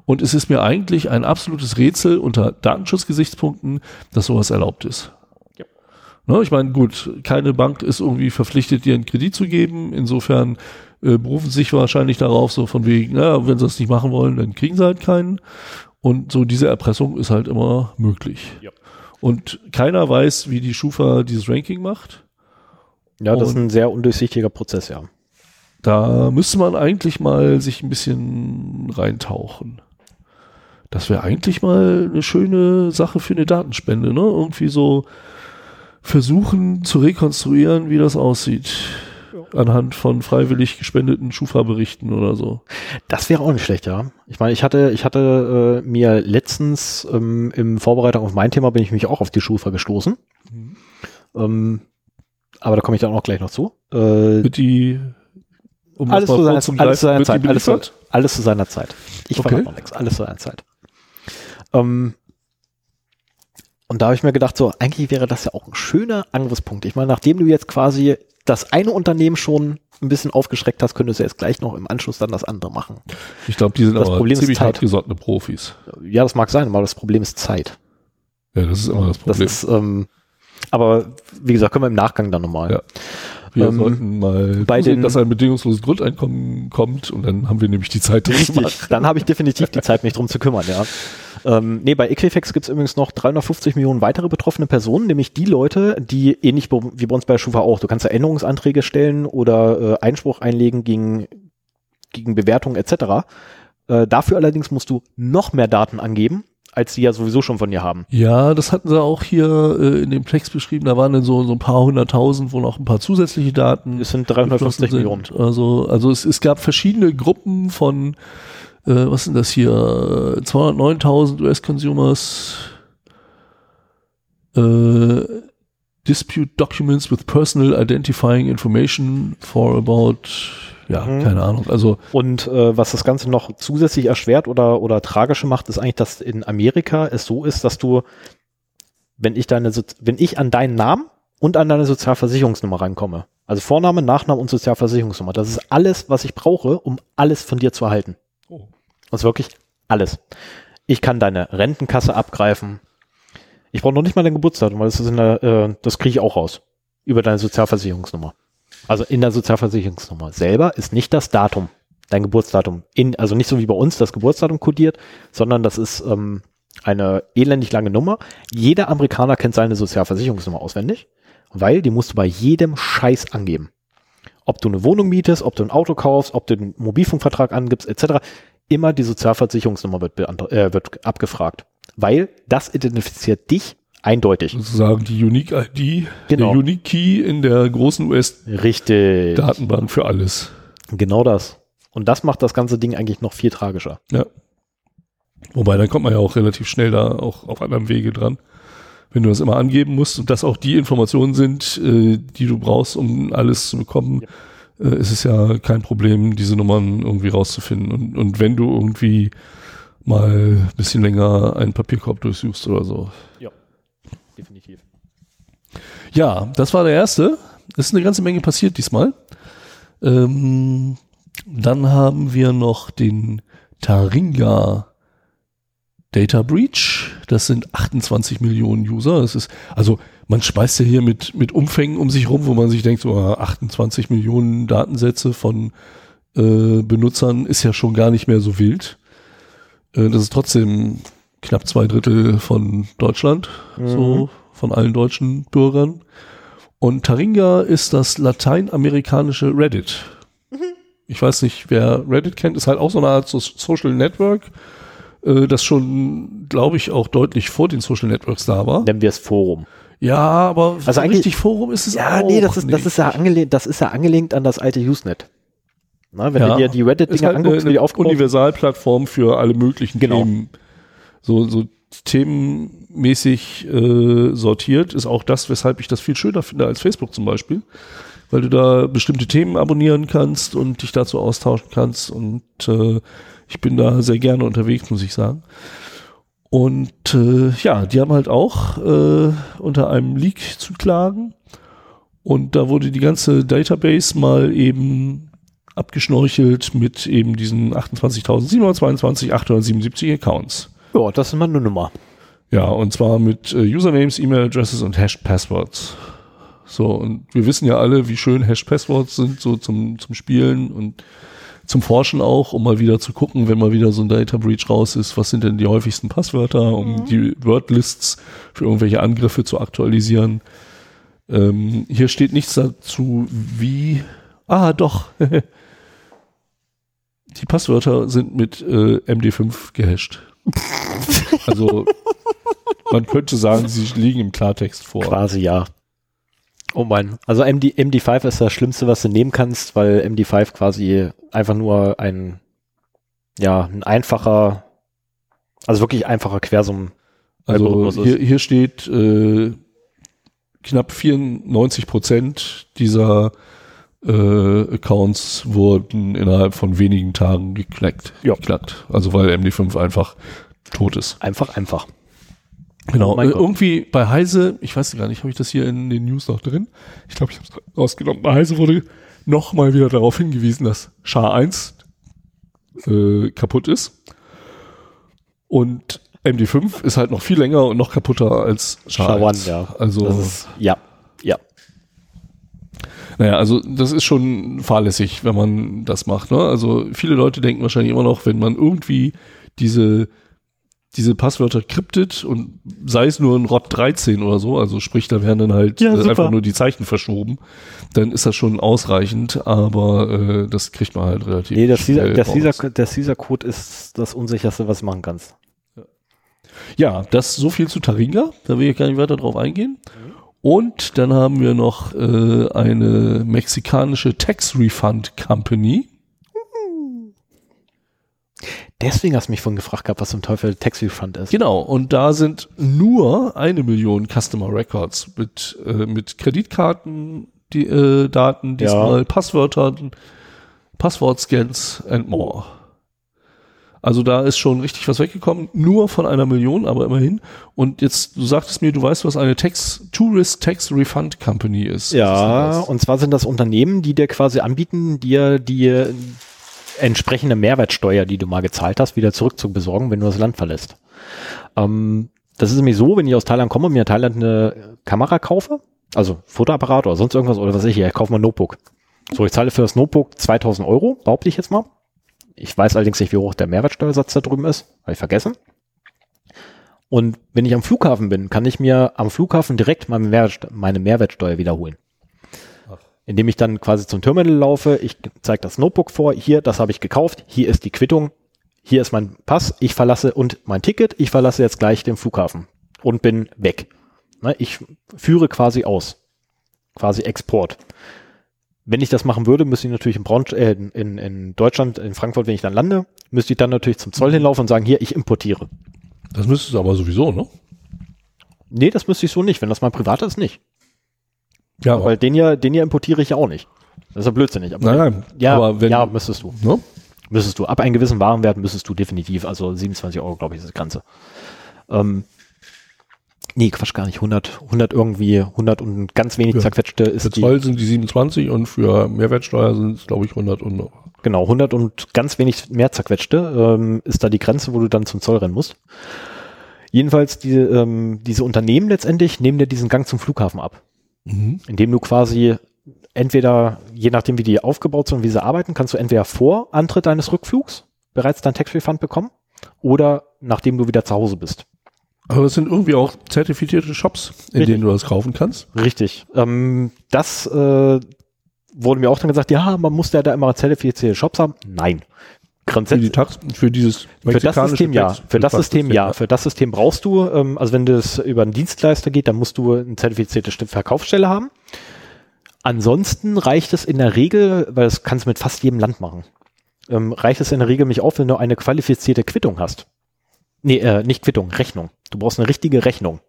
Und es ist mir eigentlich ein absolutes Rätsel unter Datenschutzgesichtspunkten, dass sowas erlaubt ist. Ja. Ne, ich meine, gut, keine Bank ist irgendwie verpflichtet, dir einen Kredit zu geben. Insofern äh, berufen sich wahrscheinlich darauf, so von wegen, na, wenn sie das nicht machen wollen, dann kriegen sie halt keinen. Und so diese Erpressung ist halt immer möglich. Ja. Und keiner weiß, wie die Schufa dieses Ranking macht. Ja, das ist Und- ein sehr undurchsichtiger Prozess, ja. Da müsste man eigentlich mal sich ein bisschen reintauchen. Das wäre eigentlich mal eine schöne Sache für eine Datenspende, ne? Irgendwie so versuchen zu rekonstruieren, wie das aussieht. Anhand von freiwillig gespendeten Schufa-Berichten oder so. Das wäre auch nicht schlecht, ja. Ich meine, ich hatte, ich hatte äh, mir letztens ähm, im Vorbereitung auf mein Thema bin ich mich auch auf die Schufa gestoßen. Ähm, aber da komme ich dann auch gleich noch zu. Äh, Wird die, um alles, zu seiner, alles zu seiner Zeit. Alles zu, alles zu seiner Zeit. Ich Okay. noch nichts. Alles zu seiner Zeit. Ähm, und da habe ich mir gedacht, so, eigentlich wäre das ja auch ein schöner Angriffspunkt. Ich meine, nachdem du jetzt quasi das eine Unternehmen schon ein bisschen aufgeschreckt hast, könntest du jetzt gleich noch im Anschluss dann das andere machen. Ich glaube, die sind Das aber Problem ziemlich hartgesottene Profis. Ja, das mag sein, aber das Problem ist Zeit. Ja, das ist immer das Das Problem. ist, ähm, aber wie gesagt, können wir im Nachgang dann nochmal. Ja. Wir ähm, sollten mal bei zusehen, den- dass ein bedingungsloses Grundeinkommen kommt und dann haben wir nämlich die Zeit. Richtig, dann habe ich definitiv die Zeit, mich drum zu kümmern, ja. Ähm, nee, bei Equifax gibt es übrigens noch 350 Millionen weitere betroffene Personen, nämlich die Leute, die ähnlich be- wie bei uns bei Schufa auch, du kannst da Änderungsanträge stellen oder äh, Einspruch einlegen gegen, gegen Bewertungen etc. Äh, dafür allerdings musst du noch mehr Daten angeben, als sie ja sowieso schon von dir haben. Ja, das hatten sie auch hier äh, in dem Text beschrieben. Da waren dann so, so ein paar hunderttausend, wo noch ein paar zusätzliche Daten Es sind 350 geflossen Millionen. Also, also es, es gab verschiedene Gruppen von, äh, was sind das hier, äh, 209.000 US-Consumers, äh, Dispute Documents with Personal Identifying Information for about, ja, Mhm. keine Ahnung. Also, Und äh, was das Ganze noch zusätzlich erschwert oder, oder tragischer macht, ist eigentlich, dass in Amerika es so ist, dass du, wenn ich deine, Sozi- wenn ich an deinen Namen und an deine Sozialversicherungsnummer rankomme, also Vorname, Nachname und Sozialversicherungsnummer, das ist alles, was ich brauche, um alles von dir zu erhalten. Oh. Das ist wirklich alles. Ich kann deine Rentenkasse abgreifen. Ich brauche noch nicht mal dein Geburtsdatum, weil das ist in der, äh, das kriege ich auch raus. Über deine Sozialversicherungsnummer. Also in der Sozialversicherungsnummer selber ist nicht das Datum, dein Geburtsdatum. In, also nicht so wie bei uns das Geburtsdatum kodiert, sondern das ist ähm, eine elendig lange Nummer. Jeder Amerikaner kennt seine Sozialversicherungsnummer auswendig, weil die musst du bei jedem Scheiß angeben. Ob du eine Wohnung mietest, ob du ein Auto kaufst, ob du einen Mobilfunkvertrag angibst, etc. Immer die Sozialversicherungsnummer wird, äh, wird abgefragt. Weil das identifiziert dich eindeutig. sozusagen die Unique ID, Genau. der Unique Key in der großen. US-Datenbank für alles. Genau das. Und das macht das ganze Ding eigentlich noch viel tragischer. Ja. Wobei, dann kommt man ja auch relativ schnell da auch auf anderem Wege dran. Wenn du das immer angeben musst und das auch die Informationen sind, äh, die du brauchst, um alles zu bekommen, äh, ist es ja kein Problem, diese Nummern irgendwie rauszufinden. Und, und wenn du irgendwie mal ein bisschen länger einen Papierkorb durchsuchst oder so. Ja, definitiv. Ja, das war der erste. Es ist eine ganze Menge passiert diesmal. Ähm, dann haben wir noch den Taringa Data Breach. Das sind 28 Millionen User. Das ist, also man speist ja hier mit, mit Umfängen um sich rum, wo man sich denkt, so ah, 28 Millionen Datensätze von äh, Benutzern ist ja schon gar nicht mehr so wild. Äh, das ist trotzdem knapp zwei Drittel von Deutschland, so von allen deutschen Bürgern. Und Taringa ist das lateinamerikanische Reddit. Ich weiß nicht, wer Reddit kennt, ist halt auch so eine Art so Social Network, äh, das schon, glaube ich, auch deutlich vor den Social Networks da war. Nennen wir es Forum. Ja, aber Also richtig Forum ist es Ja, auch nee, das ist, das ist ja angelehnt, das ist ja angelehnt an das alte Usenet. Na, wenn Ja. du dir die Reddit-Dinger halt anguckst, eine, die aufgebaut. Universalplattform für alle möglichen Genau. Themen. So, so themenmäßig äh, sortiert ist auch das, weshalb ich das viel schöner finde als Facebook zum Beispiel. Weil du da bestimmte Themen abonnieren kannst und dich dazu austauschen kannst. Und äh, ich bin da sehr gerne unterwegs, muss ich sagen. Und äh, ja, die haben halt auch äh, unter einem Leak zu klagen. Und da wurde die ganze Database mal eben abgeschnorchelt mit eben diesen 28.722, 877 Accounts. Ja, das ist mal eine Nummer. Ja, und zwar mit äh, Usernames, E-Mail-Adresses und Hash-Passwords. So, und wir wissen ja alle, wie schön Hash-Passwords sind, so zum, zum Spielen und zum Forschen auch, um mal wieder zu gucken, wenn mal wieder so ein Data Breach raus ist, was sind denn die häufigsten Passwörter, um die Wordlists für irgendwelche Angriffe zu aktualisieren. Ähm, hier steht nichts dazu, wie. Ah, doch. die Passwörter sind mit äh, MD5 gehasht. also man könnte sagen, sie liegen im Klartext vor. Quasi ja. Oh mein. Also MD, MD5 ist das Schlimmste, was du nehmen kannst, weil MD5 quasi einfach nur ein, ja, ein einfacher, also wirklich einfacher Quersum. Also hier, hier steht äh, knapp 94 Prozent dieser äh, Accounts wurden innerhalb von wenigen Tagen geknackt. Ja. geknackt. Also weil MD5 einfach tot ist. Einfach, einfach. Genau. Oh äh, Gott. irgendwie bei Heise, ich weiß gar nicht, habe ich das hier in den News noch drin? Ich glaube, ich habe es rausgenommen. Bei Heise wurde nochmal wieder darauf hingewiesen, dass SHA-1 äh, kaputt ist. Und MD5 ist halt noch viel länger und noch kaputter als SHA-1. SHA-1, ja. Also, ist, ja. Naja, also das ist schon fahrlässig, wenn man das macht. Ne? Also viele Leute denken wahrscheinlich immer noch, wenn man irgendwie diese diese Passwörter kryptet und sei es nur ein ROT 13 oder so, also sprich, da werden dann halt Ja, äh, einfach nur die Zeichen verschoben, dann ist das schon ausreichend, aber äh, das kriegt man halt relativ Nee, das Caesar, raus. Caesar, der Caesar-Code ist das unsicherste, was du machen kannst. Ja, das so viel zu Taringa, da will ich gar nicht weiter drauf eingehen. Und dann haben wir noch äh, eine mexikanische Tax Refund Company. Deswegen hast du mich vorhin gefragt gehabt, was zum Teufel Tax Refund ist. Genau, und da sind nur eine Million Customer Records mit, äh, mit Kreditkarten, die, äh, Daten, diesmal Passwörtern, Passwortscans and more. Also da ist schon richtig was weggekommen, nur von einer Million, aber immerhin. Und jetzt, du sagtest mir, du weißt, was eine Tax, Tourist Tax Refund Company ist. Ja, ist und zwar sind das Unternehmen, die dir quasi anbieten, dir die entsprechende Mehrwertsteuer, die du mal gezahlt hast, wieder zurück zu besorgen, wenn du das Land verlässt. Ähm, das ist nämlich so, wenn ich aus Thailand komme und mir in Thailand eine Kamera kaufe, also Fotoapparat oder sonst irgendwas oder was weiß ich, ich kaufe mal ein Notebook. So, ich zahle für das Notebook 2000 Euro, behaupte ich jetzt mal. Ich weiß allerdings nicht, wie hoch der Mehrwertsteuersatz da drüben ist, habe ich vergessen. Und wenn ich am Flughafen bin, kann ich mir am Flughafen direkt meine, Mehrwertste meine Mehrwertsteuer wiederholen. Indem ich dann quasi zum Terminal laufe, ich zeige das Notebook vor, hier, das habe ich gekauft, hier ist die Quittung, hier ist mein Pass, ich verlasse und mein Ticket, ich verlasse jetzt gleich den Flughafen und bin weg. Ne, ich führe quasi aus, quasi Export. Wenn ich das machen würde, müsste ich natürlich in, Braunsch äh, in, in, Deutschland, in Frankfurt, wenn ich dann lande, müsste ich dann natürlich zum Zoll hinlaufen und sagen, hier, ich importiere. Das müsstest du aber sowieso, ne? Nee, das müsste ich so nicht. Wenn das mein privater ist, nicht. Ja, Weil den hier, den hier importiere ich ja auch nicht. Das ist ja blödsinnig. Aber nein, nein. Ja, aber wenn, ja, müsstest du. ne? Müsstest du. Ab einem gewissen Warenwert müsstest du definitiv. Also 27 Euro, glaube ich, ist das Ganze. Ähm, nee, Quatsch, gar nicht. 100, 100 irgendwie, 100 und ganz wenig Ja. zerquetschte Für ist die. Zoll sind die 27 und für Mehrwertsteuer sind es, glaube ich, 100 und noch. Genau, 100 und ganz wenig mehr zerquetschte ähm, ist da die Grenze, wo du dann zum Zoll rennen musst. Jedenfalls, die, ähm, diese Unternehmen letztendlich nehmen dir diesen Gang zum Flughafen ab. Mhm. indem du quasi entweder, je nachdem wie die aufgebaut sind und wie sie arbeiten, kannst du entweder vor Antritt deines Rückflugs bereits dein Tax Refund bekommen oder nachdem du wieder zu Hause bist. Aber es sind irgendwie auch zertifizierte Shops, in Richtig. denen du das kaufen kannst. Richtig. Ähm, das äh, wurde mir auch dann gesagt, ja, man muss ja da immer zertifizierte Shops haben. Nein. Für, die Grundsätzlich, Tax für dieses für das System ja. Für das System ja. Für das System brauchst du, ähm, also wenn das über einen Dienstleister geht, dann musst du eine zertifizierte St- Verkaufsstelle haben. Ansonsten reicht es in der Regel, weil das kannst du mit fast jedem Land machen, ähm, reicht es in der Regel mich auf, wenn du eine qualifizierte Quittung hast. Nee, äh, nicht Quittung, Rechnung. Du brauchst eine richtige Rechnung,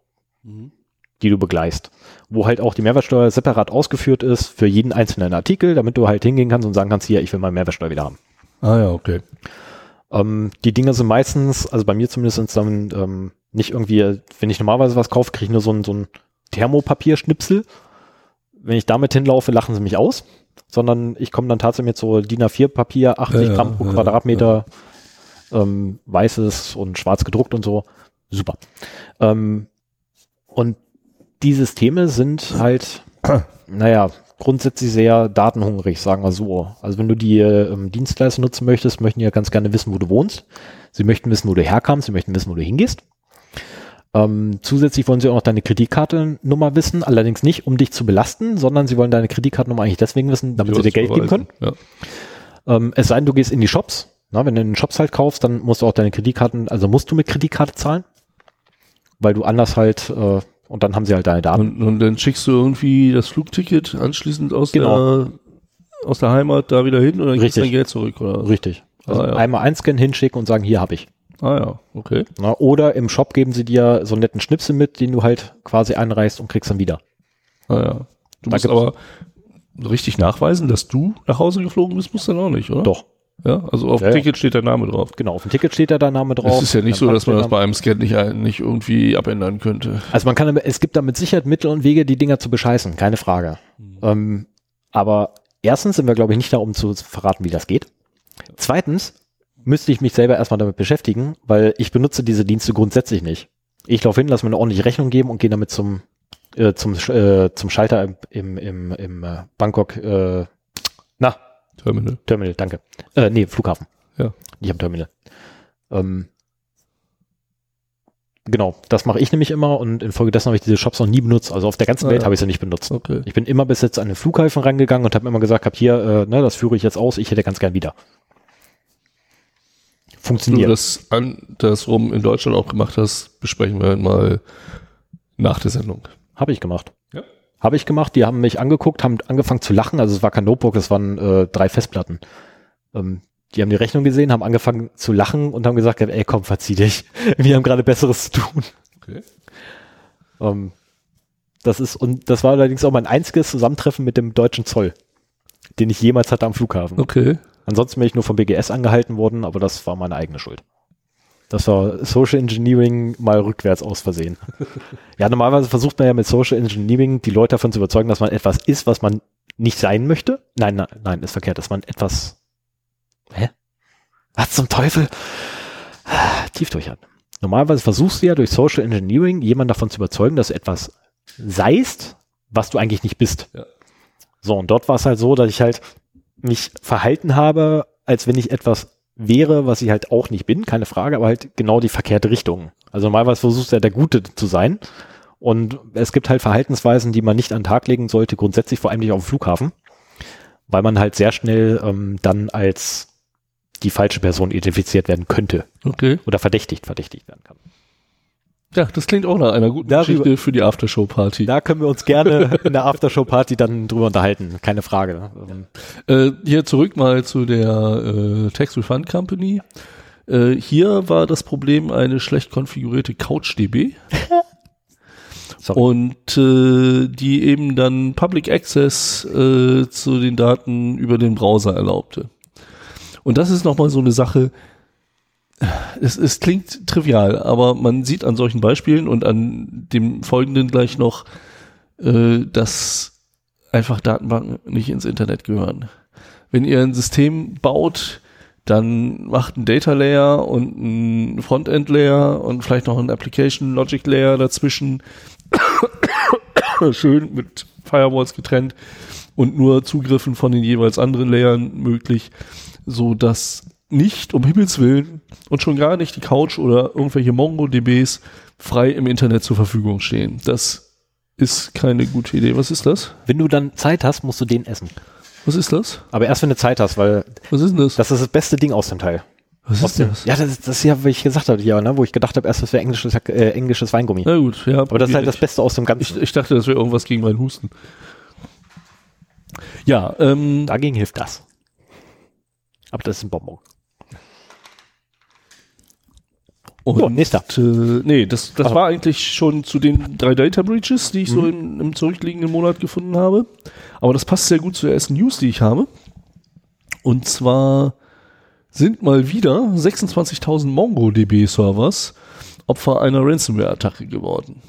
die du begleichst, wo halt auch die Mehrwertsteuer separat ausgeführt ist für jeden einzelnen Artikel, damit du halt hingehen kannst und sagen kannst, hier, ich will meine Mehrwertsteuer wieder haben. Ah ja, okay. Ähm, die Dinge sind meistens, also bei mir zumindest sind es dann ähm, nicht irgendwie, wenn ich normalerweise was kaufe, kriege ich nur so ein, so ein Thermopapierschnipsel. Wenn ich damit hinlaufe, lachen sie mich aus, sondern ich komme dann tatsächlich mit so DIN A4 Papier, 80 Ja, ja, Gramm pro ja, Quadratmeter, ähm, weißes und schwarz gedruckt und so. Super. Ähm, und die Systeme sind halt, naja, grundsätzlich sehr datenhungrig, sagen wir so. Also wenn du die ähm, Dienstleister nutzen möchtest, möchten die ja ganz gerne wissen, wo du wohnst. Sie möchten wissen, wo du herkamst, sie möchten wissen, wo du hingehst. Ähm, zusätzlich wollen sie auch noch deine Kreditkartennummer wissen, allerdings nicht, um dich zu belasten, sondern sie wollen deine Kreditkartennummer eigentlich deswegen wissen, damit sie dir Geld geben können. Ja. Ähm, es sei denn, du gehst in die Shops. Na, wenn du in den Shops halt kaufst, dann musst du auch deine Kreditkarten, also musst du mit Kreditkarte zahlen, weil du anders halt, äh, und dann haben sie halt deine Daten. Und, und dann schickst du irgendwie das Flugticket anschließend aus, Genau. der, aus der Heimat da wieder hin und dann kriegst du dein Geld zurück, oder? Richtig. Also Ah, ja. einmal einscannen, hinschicken und sagen, hier habe ich. Ah ja, okay. Na, oder im Shop geben sie dir so einen netten Schnipsel mit, den du halt quasi einreichst und kriegst dann wieder. Ah ja. Du Da musst aber richtig nachweisen, dass du nach Hause geflogen bist, musst du dann auch nicht, oder? Doch, Ja, also auf Ja, dem ja. Ticket steht der Name drauf. genau. Auf dem Ticket steht da dein Name drauf. Es ist ja nicht so, dass man das bei einem Scan nicht, nicht irgendwie abändern könnte. Also man kann, es gibt da mit Sicherheit Mittel und Wege, die Dinger zu bescheißen, keine Frage. Ähm, aber erstens sind wir, glaube ich, nicht da, um zu verraten, wie das geht. Zweitens müsste ich mich selber erstmal damit beschäftigen, weil ich benutze diese Dienste grundsätzlich nicht. Ich laufe hin, lasse mir eine ordentliche Rechnung geben und gehe damit zum, äh, zum, äh, zum Schalter im, im, im, im äh, Bangkok, äh, na, Terminal. Terminal, danke. Äh, nee, Flughafen. Ja. Nicht am Terminal. Ähm, genau, das mache ich nämlich immer und infolgedessen habe ich diese Shops noch nie benutzt. Also auf der ganzen Ah, Welt ja. habe ich sie nicht benutzt. Okay. Ich bin immer bis jetzt an den Flughafen rangegangen und habe immer gesagt, hab hier, äh, ne, das führe ich jetzt aus, ich hätte ganz gern wieder. Du Funktioniert. das andersrum in Deutschland auch gemacht hast, besprechen wir mal nach der Sendung. Habe ich gemacht. Ja. Habe ich gemacht, die haben mich angeguckt, haben angefangen zu lachen, also es war kein Notebook, es waren äh, drei Festplatten. Ähm, die haben die Rechnung gesehen, haben angefangen zu lachen und haben gesagt, ey komm, verzieh dich. Wir haben gerade Besseres zu tun. Okay. Ähm, das ist, und das war allerdings auch mein einziges Zusammentreffen mit dem deutschen Zoll, den ich jemals hatte am Flughafen. Okay. Ansonsten bin ich nur vom BGS angehalten worden, aber das war meine eigene Schuld. Das war Social Engineering mal rückwärts aus Versehen. ja, normalerweise versucht man ja mit Social Engineering die Leute davon zu überzeugen, dass man etwas ist, was man nicht sein möchte. Nein, nein, nein, ist verkehrt, dass man etwas. Hä? Was zum Teufel? Tief durchatmen. Normalerweise versuchst du ja durch Social Engineering jemanden davon zu überzeugen, dass du etwas seist, was du eigentlich nicht bist. Ja. So, und dort war es halt so, dass ich halt mich verhalten habe, als wenn ich etwas wäre, was ich halt auch nicht bin, keine Frage, aber halt genau die verkehrte Richtung. Also normalerweise versuchst du ja der Gute zu sein. Und es gibt halt Verhaltensweisen, die man nicht an den Tag legen sollte, grundsätzlich vor allem nicht auf dem Flughafen, weil man halt sehr schnell ähm, dann als die falsche Person identifiziert werden könnte Okay. oder verdächtigt, verdächtigt werden kann. Ja, das klingt auch nach einer guten Darüber- Geschichte für die Aftershow-Party. Da können wir uns gerne in der Aftershow-Party dann drüber unterhalten, keine Frage. Ähm, Äh, hier zurück mal zu der äh, Tax Refund Company. Äh, hier war das Problem eine schlecht konfigurierte CouchDB und äh, die eben dann Public Access äh, zu den Daten über den Browser erlaubte. Und das ist nochmal so eine Sache, es, es klingt trivial, aber man sieht an solchen Beispielen und an dem folgenden gleich noch, äh, dass einfach Datenbanken nicht ins Internet gehören. Wenn ihr ein System baut, dann macht ein Data Layer und ein Frontend Layer und vielleicht noch ein Application Logic Layer dazwischen. Schön mit Firewalls getrennt und nur Zugriffen von den jeweils anderen Layern möglich, so dass nicht um Himmels Willen und schon gar nicht die Couch oder irgendwelche MongoDBs frei im Internet zur Verfügung stehen. Das ist keine gute Idee. Was ist das? Wenn du dann Zeit hast, musst du den essen. Was ist das? Aber erst wenn du Zeit hast, weil Was ist denn das? das ist das beste Ding aus dem Teil. Was Aus ist dem, das? ja, das, ist- das ist ja, wie ich gesagt habe, ja, ne, wo ich gedacht habe, erst das wäre englisches, äh, englisches Weingummi. Na gut, ja. Aber das ist halt das Beste aus dem. Ganzen. ich, ich dachte, das wäre irgendwas gegen meinen Husten. Ja, ähm, Dagegen hilft das. Aber das ist ein Bonbon. Und, So, nächster. Äh, nee, das, das Aha. war eigentlich schon zu den drei Data Breaches, die ich Mhm. so im, im zurückliegenden Monat gefunden habe. Aber das passt sehr gut zu der ersten News, die ich habe. Und zwar sind mal wieder 26.000 MongoDB-Servers Opfer einer Ransomware-Attacke geworden.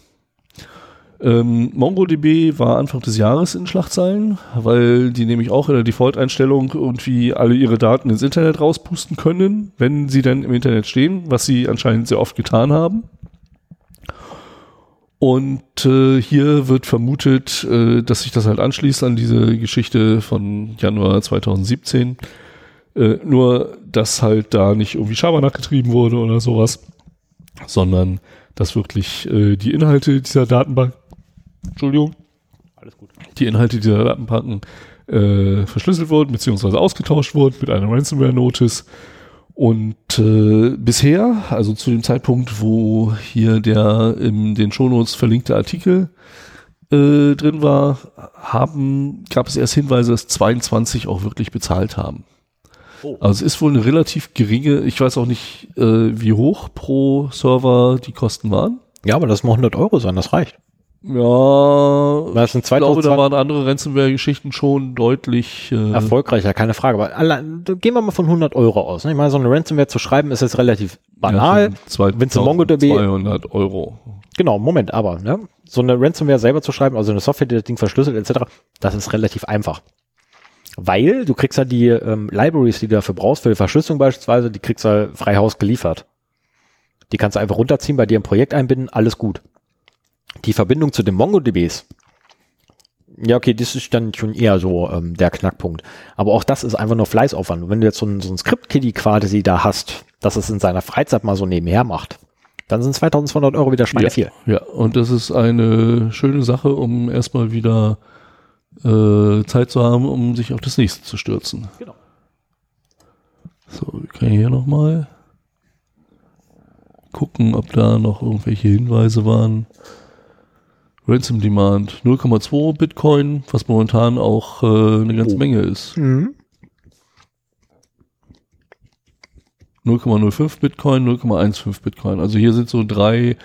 Ähm, MongoDB war Anfang des Jahres in Schlagzeilen, weil die nämlich auch in der Default-Einstellung irgendwie alle ihre Daten ins Internet rauspusten können, wenn sie dann im Internet stehen, was sie anscheinend sehr oft getan haben. Und äh, hier wird vermutet, äh, dass sich das halt anschließt an diese Geschichte von Januar 2017. Äh, nur, dass halt da nicht irgendwie Schabernack getrieben wurde oder sowas, sondern dass wirklich äh, die Inhalte dieser Datenbank, Entschuldigung, Alles gut. die Inhalte dieser Datenbanken äh, verschlüsselt wurden, beziehungsweise ausgetauscht wurden mit einer Ransomware-Notice. Und äh, bisher, also zu dem Zeitpunkt, wo hier der in den Shownotes verlinkte Artikel äh, drin war, haben, gab es erst Hinweise, dass 22 auch wirklich bezahlt haben. Oh. Also es ist wohl eine relativ geringe, ich weiß auch nicht, äh, wie hoch pro Server die Kosten waren. Ja, aber das muss 100 Euro sein, das reicht. Ja, Das sind ich glaube, da 2020 waren andere Ransomware-Geschichten schon deutlich äh, erfolgreicher, keine Frage. Aber allein, da gehen wir mal von 100 Euro aus. Ne? Ich meine, so eine Ransomware zu schreiben ist jetzt relativ banal. Ja, Wenn es MongoDB 200 Euro. Genau, Moment, aber ne? so eine Ransomware selber zu schreiben, also eine Software, die das Ding verschlüsselt etc., das ist relativ einfach. Weil du kriegst ja die ähm, Libraries, die du dafür brauchst, für die Verschlüsselung beispielsweise, die kriegst du halt frei Haus geliefert. Die kannst du einfach runterziehen, bei dir im Projekt einbinden, alles gut. Die Verbindung zu den MongoDBs, ja okay, das ist dann schon eher so ähm, der Knackpunkt. Aber auch das ist einfach nur Fleißaufwand. Und wenn du jetzt so ein, so ein Script-Kiddie quasi da hast, das es in seiner Freizeit mal so nebenher macht, dann sind 2200 Euro wieder Schweine Ja, viel. ja, und das ist eine schöne Sache, um erstmal wieder äh, Zeit zu haben, um sich auf das nächste zu stürzen. Genau. So, wir können hier nochmal gucken, ob da noch irgendwelche Hinweise waren. Ransom Demand 0,2 Bitcoin, was momentan auch äh, eine ganze Oh. Menge ist. Mhm. 0,05 Bitcoin, 0,15 Bitcoin. Also hier sind so drei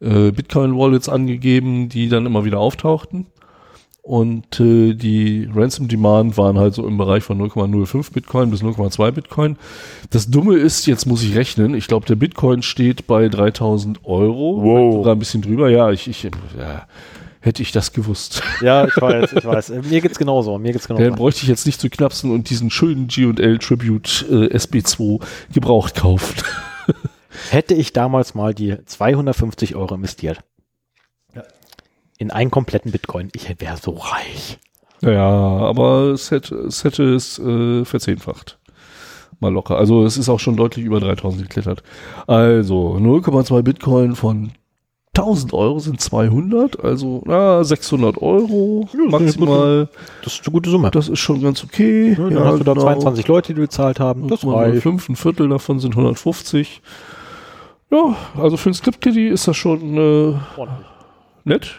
äh, Bitcoin-Wallets angegeben, die dann immer wieder auftauchten. Und äh, die Ransom Demand waren halt so im Bereich von 0,05 Bitcoin bis 0,2 Bitcoin. Das Dumme ist, jetzt muss ich rechnen, ich glaube, der Bitcoin steht bei 3000 Euro. Wow. Sogar ein bisschen drüber. Ja, ich, ich ja, hätte ich das gewusst. Ja, ich weiß, ich weiß. Äh, Mir geht's genauso. Mir geht's Dann genauso. bräuchte ich jetzt nicht zu knapsen und diesen schönen G&L Tribute äh, SB2 gebraucht kaufen. Hätte ich damals mal die 250 Euro investiert. In einen kompletten Bitcoin, ich wäre so reich. Ja, aber es hätte es, hätte es äh, verzehnfacht. Mal locker. Also es ist auch schon deutlich über 3000 geklettert. Also 0,2 Bitcoin von 1000 Euro sind 200, also na, 600 Euro Ja, maximal. Das ist eine gute Summe. Das ist schon ganz okay. Ja, dann hast du da genau. 22 Leute, die bezahlt haben. Das reicht. Fünf, ein Viertel davon sind 150. Ja, also für ein Script-Kitty ist das schon äh, nett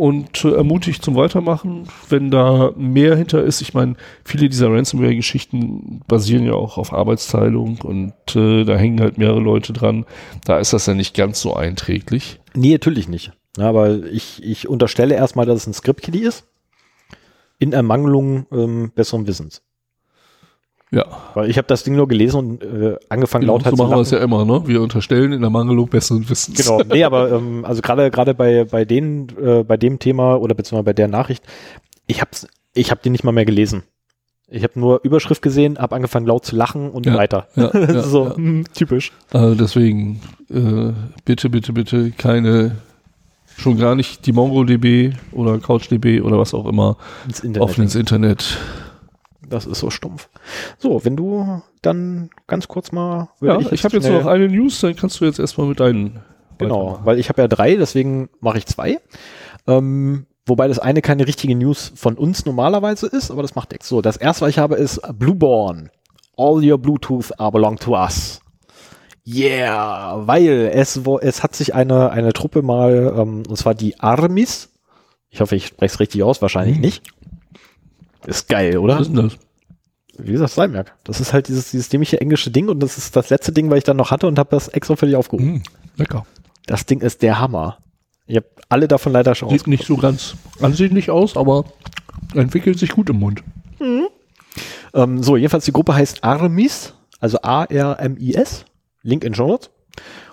und äh, ermutigt zum Weitermachen, wenn da mehr hinter ist. Ich meine, viele dieser Ransomware-Geschichten basieren ja auch auf Arbeitsteilung und äh, da hängen halt mehrere Leute dran. Da ist das ja nicht ganz so einträglich. Nee, natürlich nicht. Ja, aber ich, ich unterstelle erstmal, dass es ein Script-Kiddie ist. In Ermangelung ähm, besseren Wissens. Ja, Weil ich habe das Ding nur gelesen und äh, angefangen genau, lauter so zu machen wir es ja immer, ne? Wir unterstellen in der Mangelung besseren Wissens. Genau, nee, aber ähm, also gerade gerade bei bei denen äh, bei dem Thema oder beziehungsweise bei der Nachricht, ich hab's ich habe die nicht mal mehr gelesen. Ich habe nur Überschrift gesehen, habe angefangen laut zu lachen und Ja, weiter. ja, ja, so ja. hm, typisch. Also deswegen, äh, bitte, bitte, bitte keine, schon gar nicht die MongoDB oder CouchDB oder was auch immer Ins Internet. offen ins Internet. Das ist so stumpf. So, wenn du dann ganz kurz mal. Ja, würde ich, habe jetzt noch eine News, dann kannst du jetzt erstmal mit deinen. Genau, weil ich habe ja drei, deswegen mache ich zwei. Ähm, wobei das eine keine richtige News von uns normalerweise ist, aber das macht nichts. So, das erste, was ich habe, ist Blueborn. All your Bluetooth are belong to us. Yeah, weil es, wo, es hat sich eine, eine Truppe mal, ähm, und zwar die Armis, ich hoffe, ich spreche es richtig aus, wahrscheinlich Hm. nicht. Ist geil, oder? Was ist denn das? Wie gesagt, Steinberg. Das ist halt dieses, dieses dämliche englische Ding und das ist das letzte Ding, was ich dann noch hatte und habe das extra für dich aufgehoben. Hm, lecker. Das Ding ist der Hammer. Ich habe alle davon leider schon Sieht nicht so ganz ansehnlich aus, aber entwickelt sich gut im Mund. Ähm, so, jedenfalls die Gruppe heißt Armis, also A-R-M-I-S, Link in Show Notes.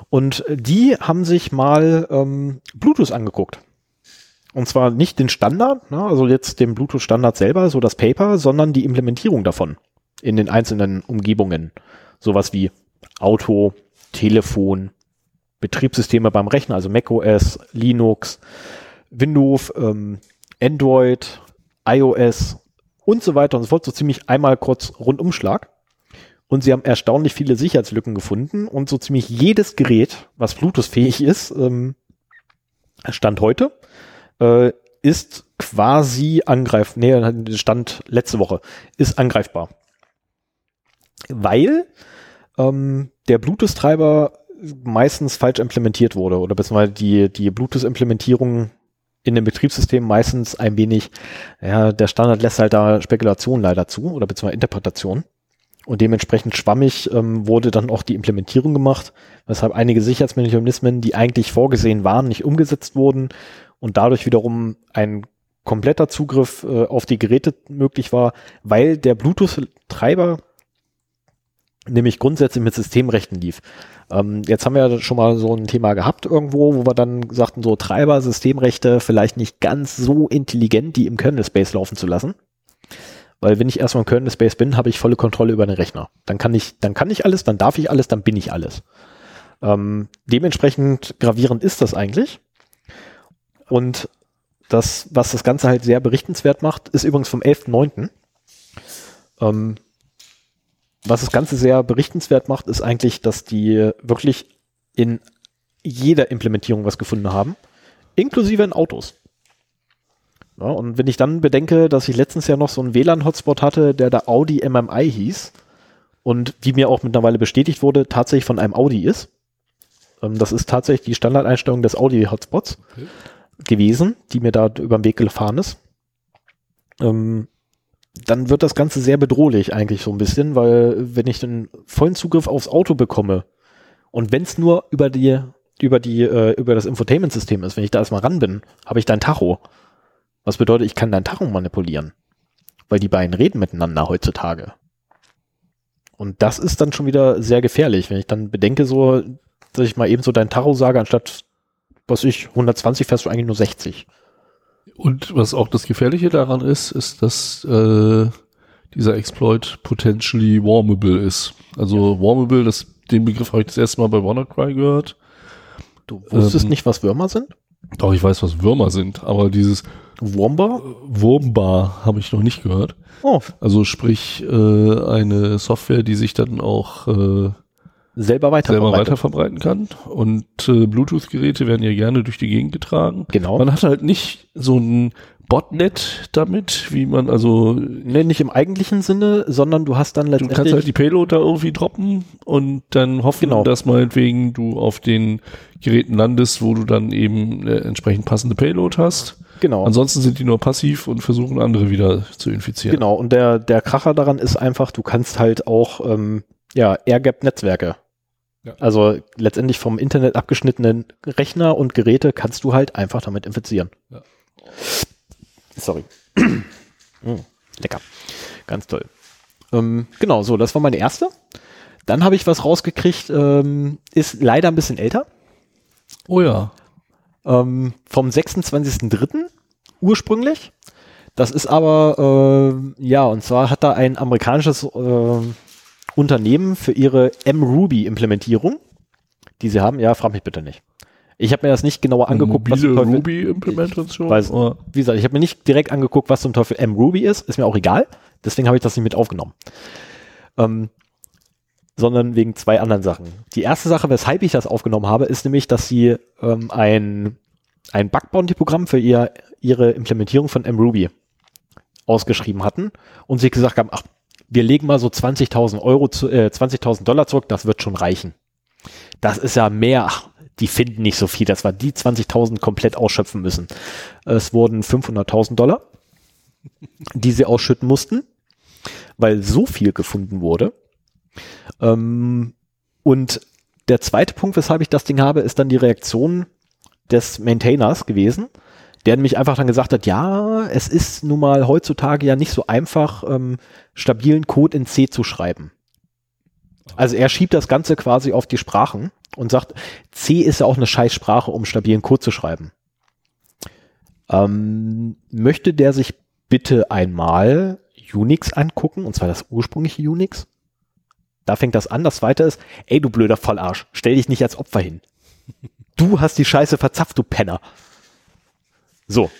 Und äh, die haben sich mal ähm, Bluetooth angeguckt. Und zwar nicht den Standard, ne, also jetzt den Bluetooth-Standard selber, so das Paper, sondern die Implementierung davon in den einzelnen Umgebungen. Sowas wie Auto, Telefon, Betriebssysteme beim Rechner, also macOS, Linux, Windows, ähm, Android, iOS und so weiter und so fort, so ziemlich einmal kurz Rundumschlag. Und sie haben erstaunlich viele Sicherheitslücken gefunden und so ziemlich jedes Gerät, was Bluetooth-fähig ist, ähm, Stand heute, äh, ist quasi angreif, nee, Stand letzte Woche, ist angreifbar. Weil ähm, der Bluetooth-Treiber meistens falsch implementiert wurde oder beziehungsweise die, die Bluetooth-Implementierung in dem Betriebssystem meistens ein wenig, ja, der Standard lässt halt da Spekulation leider zu oder beziehungsweise Interpretation. Und dementsprechend schwammig ähm, wurde dann auch die Implementierung gemacht, weshalb einige Sicherheitsmechanismen, die eigentlich vorgesehen waren, nicht umgesetzt wurden und dadurch wiederum ein kompletter Zugriff äh, auf die Geräte möglich war, weil der Bluetooth-Treiber nämlich grundsätzlich mit Systemrechten lief. Ähm, jetzt haben wir ja schon mal so ein Thema gehabt irgendwo, wo wir dann sagten, so Treiber, Systemrechte vielleicht nicht ganz so intelligent, die im Kernel-Space laufen zu lassen. Weil wenn ich erstmal im Kernel-Space bin, habe ich volle Kontrolle über den Rechner. Dann kann ich, dann kann ich alles, dann darf ich alles, dann bin ich alles. Ähm, dementsprechend gravierend ist das eigentlich. Und das, was das Ganze halt sehr berichtenswert macht, ist übrigens vom 11.9. Ähm, was das Ganze sehr berichtenswert macht, ist eigentlich, dass die wirklich in jeder Implementierung was gefunden haben, inklusive in Autos. Ja, und wenn ich dann bedenke, dass ich letztens ja noch so einen WLAN-Hotspot hatte, der da Audi MMI hieß und wie mir auch mittlerweile bestätigt wurde, tatsächlich von einem Audi ist. Ähm, das ist tatsächlich die Standardeinstellung des Audi-Hotspots Okay. Gewesen, die mir da über den Weg gefahren ist. Ähm, dann wird das Ganze sehr bedrohlich eigentlich so ein bisschen, weil wenn ich den vollen Zugriff aufs Auto bekomme und wenn es nur über die über die äh, über das Infotainment-System ist, wenn ich da erstmal ran bin, habe ich dein Tacho. Was bedeutet, ich kann dein Tacho manipulieren, weil die beiden reden miteinander heutzutage. Und das ist dann schon wieder sehr gefährlich, wenn ich dann bedenke so, dass ich mal eben so dein Tacho sage, anstatt was ich 120 fährst du eigentlich nur 60. Und was auch das Gefährliche daran ist, ist, dass äh, dieser Exploit potentially warmable ist. Also warmable, das, den Begriff habe ich das erste Mal bei WannaCry gehört. Du wusstest Ähm, nicht, was Würmer sind? Doch, ich weiß, was Würmer sind, aber dieses Wurmbar? Wurmbar habe ich noch nicht gehört. Oh, Also sprich äh, eine Software, die sich dann auch äh, selber weiter. selber weiterverbreiten kann. Und äh, Bluetooth-Geräte werden ja gerne durch die Gegend getragen. Genau. Man hat halt nicht so ein Botnet damit, wie man also Nee, nicht im eigentlichen Sinne, sondern du hast dann Du letztendlich. kannst halt die Payload da irgendwie droppen und dann hoffen, Genau. dass meinetwegen du auf den Geräten landest, wo du dann eben äh, entsprechend passende Payload hast. genau. Ansonsten sind die nur passiv und versuchen andere wieder zu infizieren. Genau. Und der, der Kracher daran ist einfach, du kannst halt auch, ähm, ja, Air-Gap-Netzwerke. Ja. Also letztendlich vom Internet abgeschnittenen Rechner und Geräte kannst du halt einfach damit infizieren. Ja. Sorry. Mm, lecker. Ganz toll. Ähm, genau, so, das war meine erste. Dann habe ich was rausgekriegt, ähm, ist leider ein bisschen älter. Oh ja. ähm, vom 26.03. ursprünglich. Das ist aber, äh, ja, und zwar hat da ein amerikanisches äh, Unternehmen für ihre M-Ruby-Implementierung, die sie haben, ja, frag mich bitte nicht. Ich habe mir das nicht genauer angeguckt, was Mobile Teufel, Ruby-Implementation. Weiß- Oder- wie gesagt, ich habe mir nicht direkt angeguckt, was zum Teufel M-Ruby ist, ist mir auch egal, deswegen habe ich das nicht mit aufgenommen. Ähm, sondern wegen zwei anderen Sachen. Die erste Sache, weshalb ich das aufgenommen habe, ist nämlich, dass sie ähm, ein ein Bug-Bounty-Programm für ihr, ihre Implementierung von mRuby ausgeschrieben hatten und sich gesagt haben, ach, wir legen mal so 20.000 Euro, zu, äh, 20.000 Dollar zurück, das wird schon reichen. Das ist ja mehr, ach, die finden nicht so viel, dass wir die 20.000 komplett ausschöpfen müssen. Es wurden 500.000 Dollar, die sie ausschütten mussten, weil so viel gefunden wurde. Ähm, und der zweite Punkt, weshalb ich das Ding habe, ist dann die Reaktion des Maintainers gewesen, der nämlich einfach dann gesagt hat, ja, es ist nun mal heutzutage ja nicht so einfach, ähm, stabilen Code in C zu schreiben. Also er schiebt das Ganze quasi auf die Sprachen und sagt, C ist ja auch eine Scheißsprache, um stabilen Code zu schreiben. Ähm, möchte der sich bitte einmal Unix angucken, und zwar das ursprüngliche Unix? Da fängt das an. Das zweite ist, ey, du blöder Vollarsch, stell dich nicht als Opfer hin. Du hast die Scheiße verzapft, du Penner. So,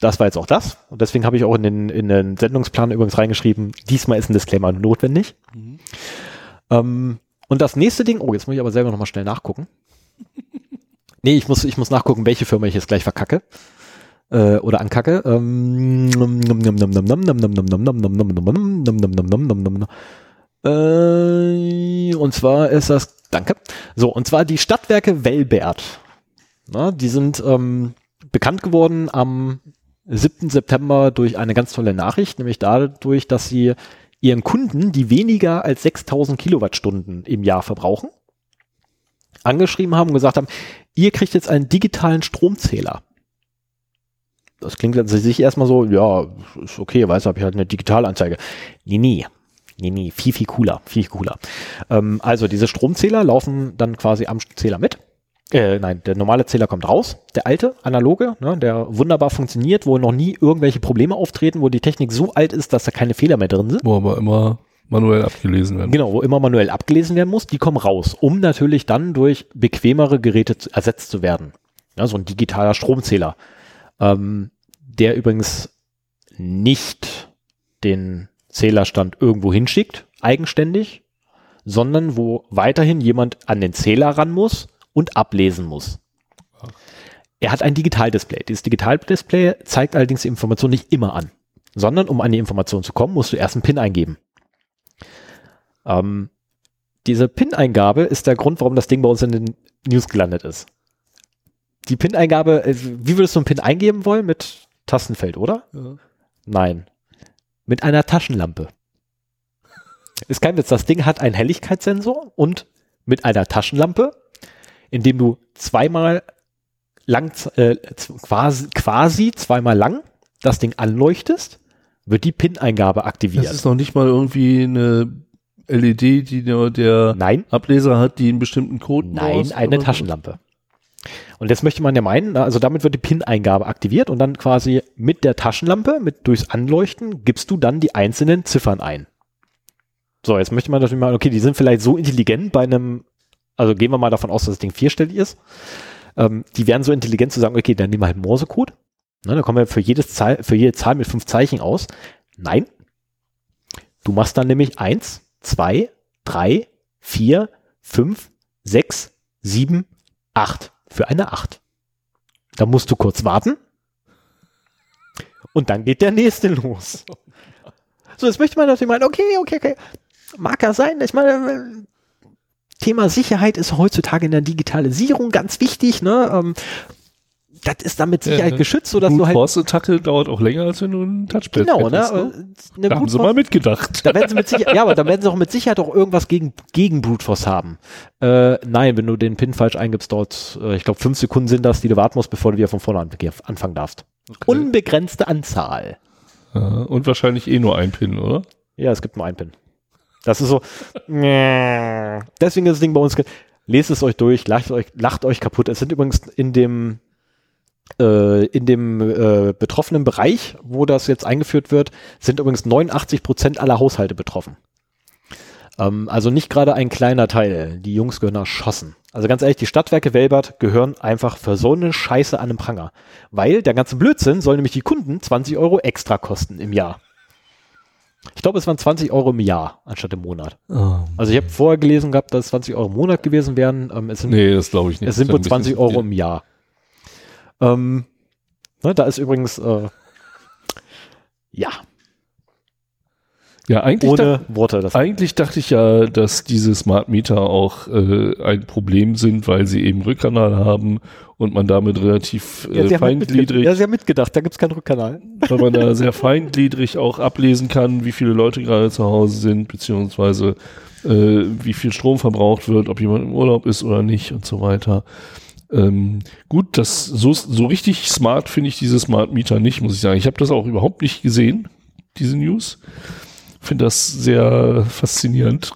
das war jetzt auch das. Und deswegen habe ich auch in den, in den Sendungsplan übrigens reingeschrieben, diesmal ist ein Disclaimer notwendig. Mhm. Ähm, und das nächste Ding, oh, jetzt muss ich aber selber nochmal schnell nachgucken. nee, ich muss, ich muss nachgucken, welche Firma ich jetzt gleich verkacke. Äh, oder ankacke. und zwar ist das, danke. So, und zwar die Stadtwerke Welbert. Na, die sind ähm, bekannt geworden am 7. September durch eine ganz tolle Nachricht, nämlich dadurch, dass sie ihren Kunden, die weniger als 6000 Kilowattstunden im Jahr verbrauchen, angeschrieben haben und gesagt haben, ihr kriegt jetzt einen digitalen Stromzähler. Das klingt an sich erstmal so, ja, ist okay, weiß, habe ich halt eine Digitalanzeige. Nee, nee. Nee, nee, viel, viel cooler, viel cooler. Ähm, also diese Stromzähler laufen dann quasi am Zähler mit äh, nein, der normale Zähler kommt raus, der alte, analoge, ne, der wunderbar funktioniert, wo noch nie irgendwelche Probleme auftreten, wo die Technik so alt ist, dass da keine Fehler mehr drin sind. Wo aber immer manuell abgelesen werden. Genau, wo immer manuell abgelesen werden muss, die kommen raus, um natürlich dann durch bequemere Geräte zu, ersetzt zu werden. Ja, so ein digitaler Stromzähler, ähm, der übrigens nicht den Zählerstand irgendwo hinschickt, eigenständig, sondern wo weiterhin jemand an den Zähler ran muss und ablesen muss. Er hat ein Digitaldisplay. Dieses Digitaldisplay zeigt allerdings die Information nicht immer an, sondern um an die Information zu kommen, musst du erst einen PIN eingeben. Ähm, diese PIN-Eingabe ist der Grund, warum das Ding bei uns in den News gelandet ist. Die PIN-Eingabe, äh, wie würdest du einen PIN eingeben wollen? Mit Tastenfeld, oder? Ja. Nein. Mit einer Taschenlampe. Ist kein Witz, das Ding hat einen Helligkeitssensor und mit einer Taschenlampe indem du zweimal lang, äh, quasi, quasi zweimal lang das Ding anleuchtest, wird die PIN-Eingabe aktiviert. Das ist noch nicht mal irgendwie eine LED, die nur der Nein. Ableser hat, die einen bestimmten Code Nein, eine Taschenlampe. Und jetzt möchte man ja meinen, also damit wird die PIN-Eingabe aktiviert und dann quasi mit der Taschenlampe, mit durchs Anleuchten, gibst du dann die einzelnen Ziffern ein. So, jetzt möchte man natürlich mal, okay, die sind vielleicht so intelligent bei einem also gehen wir mal davon aus, dass das Ding vierstellig ist. Ähm, die werden so intelligent zu sagen, okay, dann nehmen wir halt Morsecode. Ne, dann kommen wir für, jedes Zahl, für jede Zahl mit fünf Zeichen aus. Nein. Du machst dann nämlich eins, zwei, drei, vier, fünf, sechs, sieben, acht. Für eine acht. Da musst du kurz warten. Und dann geht der nächste los. So, jetzt möchte man natürlich meinen, okay, okay, okay. Mag ja sein. Ich meine, Thema Sicherheit ist heutzutage in der Digitalisierung ganz wichtig. Ne? Ähm, das ist damit Sicherheit ja, geschützt, sodass du halt. Force-Attacke dauert auch länger, als wenn du ein Touchpad Genau, ne? Äh, ne? da haben sie mal mitgedacht. Da werden sie mit Sicherheit, ja, aber da werden sie auch mit Sicherheit auch irgendwas gegen, gegen Brute Force haben. Äh, nein, wenn du den PIN falsch eingibst, dort, äh, ich glaube, fünf Sekunden sind das, die du warten musst, bevor du wieder von vorne anfangen darfst. Okay. Unbegrenzte Anzahl. Und wahrscheinlich eh nur ein PIN, oder? Ja, es gibt nur ein PIN. Das ist so. Deswegen ist das Ding bei uns. Lest es euch durch, lacht euch, lacht euch kaputt. Es sind übrigens in dem äh, in dem äh, betroffenen Bereich, wo das jetzt eingeführt wird, sind übrigens 89 Prozent aller Haushalte betroffen. Ähm, also nicht gerade ein kleiner Teil. Die Jungs gehören erschossen. Also ganz ehrlich, die Stadtwerke Welbert gehören einfach für so eine Scheiße an den Pranger. Weil der ganze Blödsinn soll nämlich die Kunden 20 Euro extra kosten im Jahr. Ich glaube, es waren 20 Euro im Jahr anstatt im Monat. Oh, also ich habe vorher gelesen gehabt, dass es 20 Euro im Monat gewesen wären. Ähm, es sind, nee, das glaube ich nicht. Es sind wohl 20 Euro im Jahr. Ähm, ne, da ist übrigens, äh, ja, Ja, eigentlich, ohne dach, Worte. Das eigentlich dachte ich ja, dass diese Smart Meter auch äh, ein Problem sind, weil sie eben Rückkanal haben und man damit relativ ja, äh, haben halt feingliedrig, Ja, sie haben mitgedacht, da gibt's keinen Rückkanal. weil man da sehr feingliedrig auch ablesen kann, wie viele Leute gerade zu Hause sind, beziehungsweise äh, wie viel Strom verbraucht wird, ob jemand im Urlaub ist oder nicht und so weiter. Ähm, gut, das so, so richtig smart finde ich diese Smart Meter nicht, muss ich sagen. Ich habe das auch überhaupt nicht gesehen, diese News. Finde das sehr faszinierend.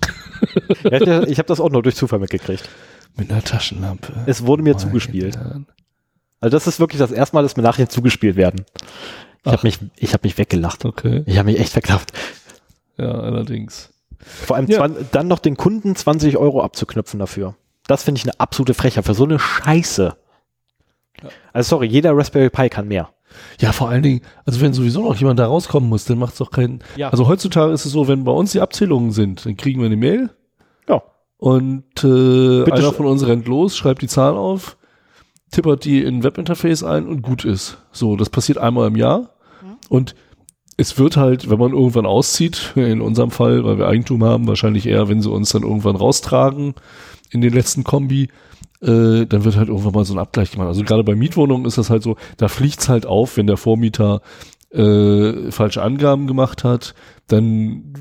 Ja, ich habe das auch nur durch Zufall mitgekriegt. Mit einer Taschenlampe. Es wurde mir Meine zugespielt. Herren. Also das ist wirklich das erste Mal, dass mir Nachrichten zugespielt werden. Ich habe mich, ich habe mich weggelacht. Okay, Ich habe mich echt verklappt. ja, allerdings. Vor allem Ja. dann noch den Kunden 20 Euro abzuknüpfen dafür. Das finde ich eine absolute Frechheit für so eine Scheiße. Ja. Also sorry, jeder Raspberry Pi kann mehr. Ja, vor allen Dingen, also wenn sowieso noch jemand da rauskommen muss, dann macht es doch keinen. Ja. Also heutzutage ist es so, wenn bei uns die Abzählungen sind, dann kriegen wir eine Mail Ja. und äh, Bitte einer von uns rennt los, schreibt die Zahl auf, tippert die in ein Webinterface ein und gut ist. So, das passiert einmal im Jahr und es wird halt, wenn man irgendwann auszieht, in unserem Fall, weil wir Eigentum haben, wahrscheinlich eher, wenn sie uns dann irgendwann raustragen in den letzten Kombi, äh, dann wird halt irgendwann mal so ein Abgleich gemacht. Also gerade bei Mietwohnungen ist das halt so, da fliegt's halt auf, wenn der Vormieter äh, falsche Angaben gemacht hat, dann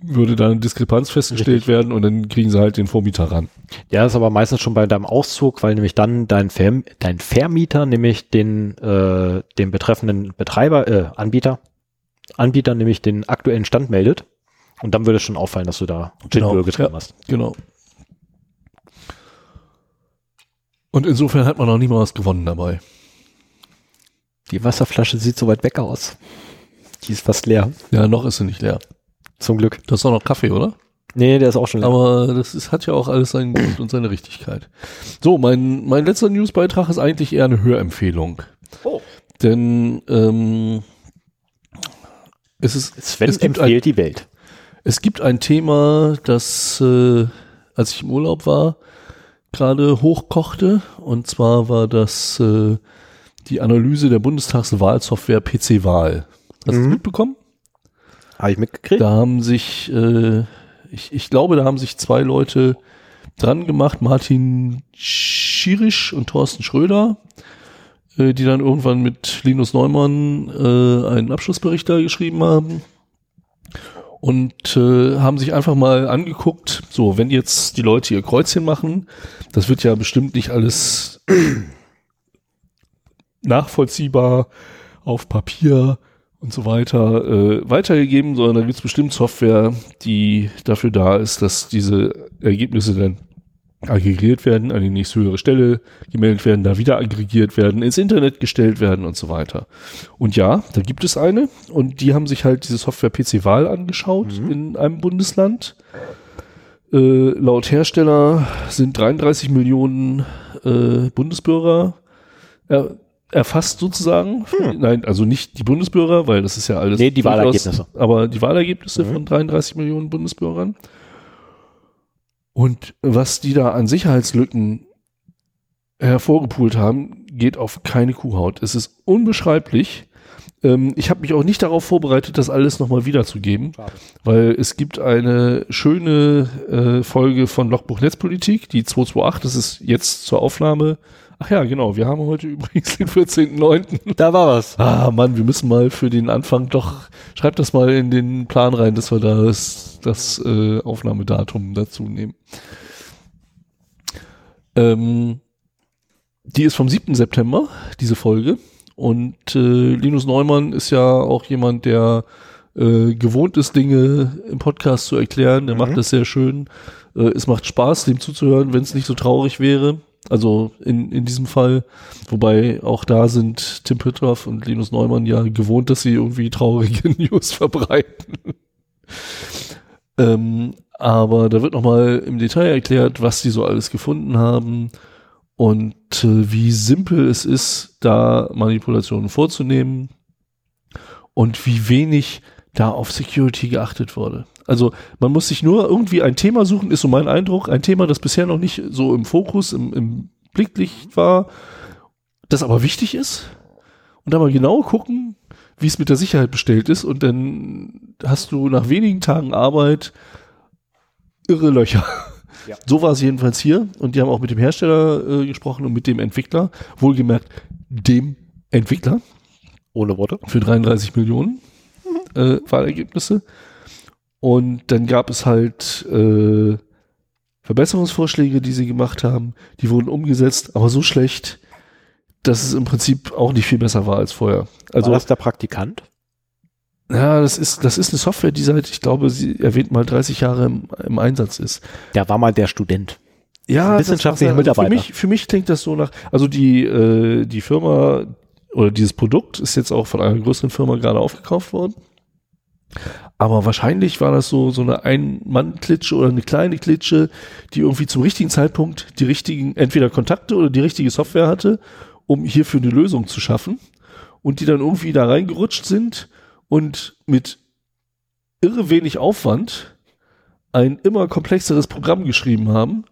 würde da eine Diskrepanz festgestellt Richtig. werden und dann kriegen sie halt den Vormieter ran. Ja, das ist aber meistens schon bei deinem Auszug, weil nämlich dann dein, Verm dein Vermieter, nämlich den, äh, den betreffenden Betreiber, äh, Anbieter, Anbieter nämlich den aktuellen Stand meldet. Und dann würde es schon auffallen, dass du da Genau, Schindel getrieben ja. hast. Genau. Und insofern hat man noch nie mal was gewonnen dabei. Die Wasserflasche sieht so weit weg aus. Die ist fast leer. Ja, noch ist sie nicht leer. Zum Glück. Du hast auch noch Kaffee, oder? Nee, der ist auch schon leer. Aber das ist, hat ja auch alles seinen Grund und seine Richtigkeit. So, mein, mein letzter Newsbeitrag ist eigentlich eher eine Hörempfehlung. Oh. Denn ähm, es, ist, Sven es gibt empfiehlt die Welt. es gibt ein Thema, das, äh, als ich im Urlaub war, gerade hochkochte. Und zwar war das äh, die Analyse der Bundestagswahlsoftware PC-Wahl. Hast du das Mhm. mitbekommen? Habe ich mitgekriegt? Da haben sich, äh, ich, ich glaube, da haben sich zwei Leute dran gemacht, Martin Schirisch und Thorsten Schröder, äh, die dann irgendwann mit Linus Neumann äh, einen Abschlussbericht da geschrieben haben. Und äh, haben sich einfach mal angeguckt, so, wenn jetzt die Leute ihr Kreuzchen machen, das wird ja bestimmt nicht alles nachvollziehbar auf Papier und so weiter äh, weitergegeben, sondern da gibt es bestimmt Software, die dafür da ist, dass diese Ergebnisse dann aggregiert werden, an die nächsthöhere Stelle gemeldet werden, da wieder aggregiert werden, ins Internet gestellt werden und so weiter. Und ja, da gibt es eine und die haben sich halt diese Software PC-Wahl angeschaut in einem Bundesland. Äh, laut Hersteller sind 33 Millionen äh, Bundesbürger er, erfasst sozusagen. Nein, also nicht die Bundesbürger, weil das ist ja alles. Nee, die Wahlergebnisse. Aber die Wahlergebnisse Mhm. von 33 Millionen Bundesbürgern. Und was die da an Sicherheitslücken hervorgepult haben, geht auf keine Kuhhaut. Es ist unbeschreiblich. Ähm, ich habe mich auch nicht darauf vorbereitet, das alles nochmal wiederzugeben, Schade. weil es gibt eine schöne äh, Folge von Logbuch Netzpolitik, die 228, das ist jetzt zur Aufnahme. Ach ja, genau, wir haben heute übrigens den 14.09. Da war was. Ah, Mann, wir müssen mal für den Anfang doch, schreibt das mal in den Plan rein, dass wir da das, das äh, Aufnahmedatum dazu nehmen. Ähm, die ist vom 7. September, diese Folge. Und äh, Linus Neumann ist ja auch jemand, der äh, gewohnt ist, Dinge im Podcast zu erklären. Der Mhm. macht das sehr schön. Äh, es macht Spaß, dem zuzuhören, wenn es nicht so traurig wäre. Also in, in diesem Fall. Wobei auch da sind Tim Püttroff und Linus Neumann ja gewohnt, dass sie irgendwie traurige News verbreiten. ähm, aber da wird nochmal im Detail erklärt, was die so alles gefunden haben und äh, wie simpel es ist, da Manipulationen vorzunehmen und wie wenig da auf Security geachtet wurde. Also man muss sich nur irgendwie ein Thema suchen, ist so mein Eindruck, ein Thema, das bisher noch nicht so im Fokus, im, im Blicklicht war. das aber wichtig ist und dann mal genau gucken, wie es mit der Sicherheit bestellt ist und dann hast du nach wenigen Tagen Arbeit irre Löcher. Ja. So war es jedenfalls hier und die haben auch mit dem Hersteller äh, gesprochen und mit dem Entwickler, wohlgemerkt dem Entwickler Ohne Worte. für 33 Millionen äh, Wahlergebnisse. Und dann gab es halt äh, Verbesserungsvorschläge, die sie gemacht haben. Die wurden umgesetzt, aber so schlecht, dass es im Prinzip auch nicht viel besser war als vorher. Also War das der Praktikant? ja, das ist das ist eine Software, die seit ich glaube, sie erwähnt mal 30 Jahre im, im Einsatz ist. Der war mal der Student. Ja, wissenschaftlicher war- Mitarbeiter. Für mich, für mich klingt das so nach, also die, äh, die Firma oder dieses Produkt ist jetzt auch von einer größeren Firma gerade aufgekauft worden. Aber wahrscheinlich war das so, so eine Ein-Mann-Klitsche oder eine kleine Klitsche, die irgendwie zum richtigen Zeitpunkt die richtigen, entweder Kontakte oder die richtige Software hatte, um hierfür eine Lösung zu schaffen. Und die dann irgendwie da reingerutscht sind und mit irre wenig Aufwand ein immer komplexeres Programm geschrieben haben,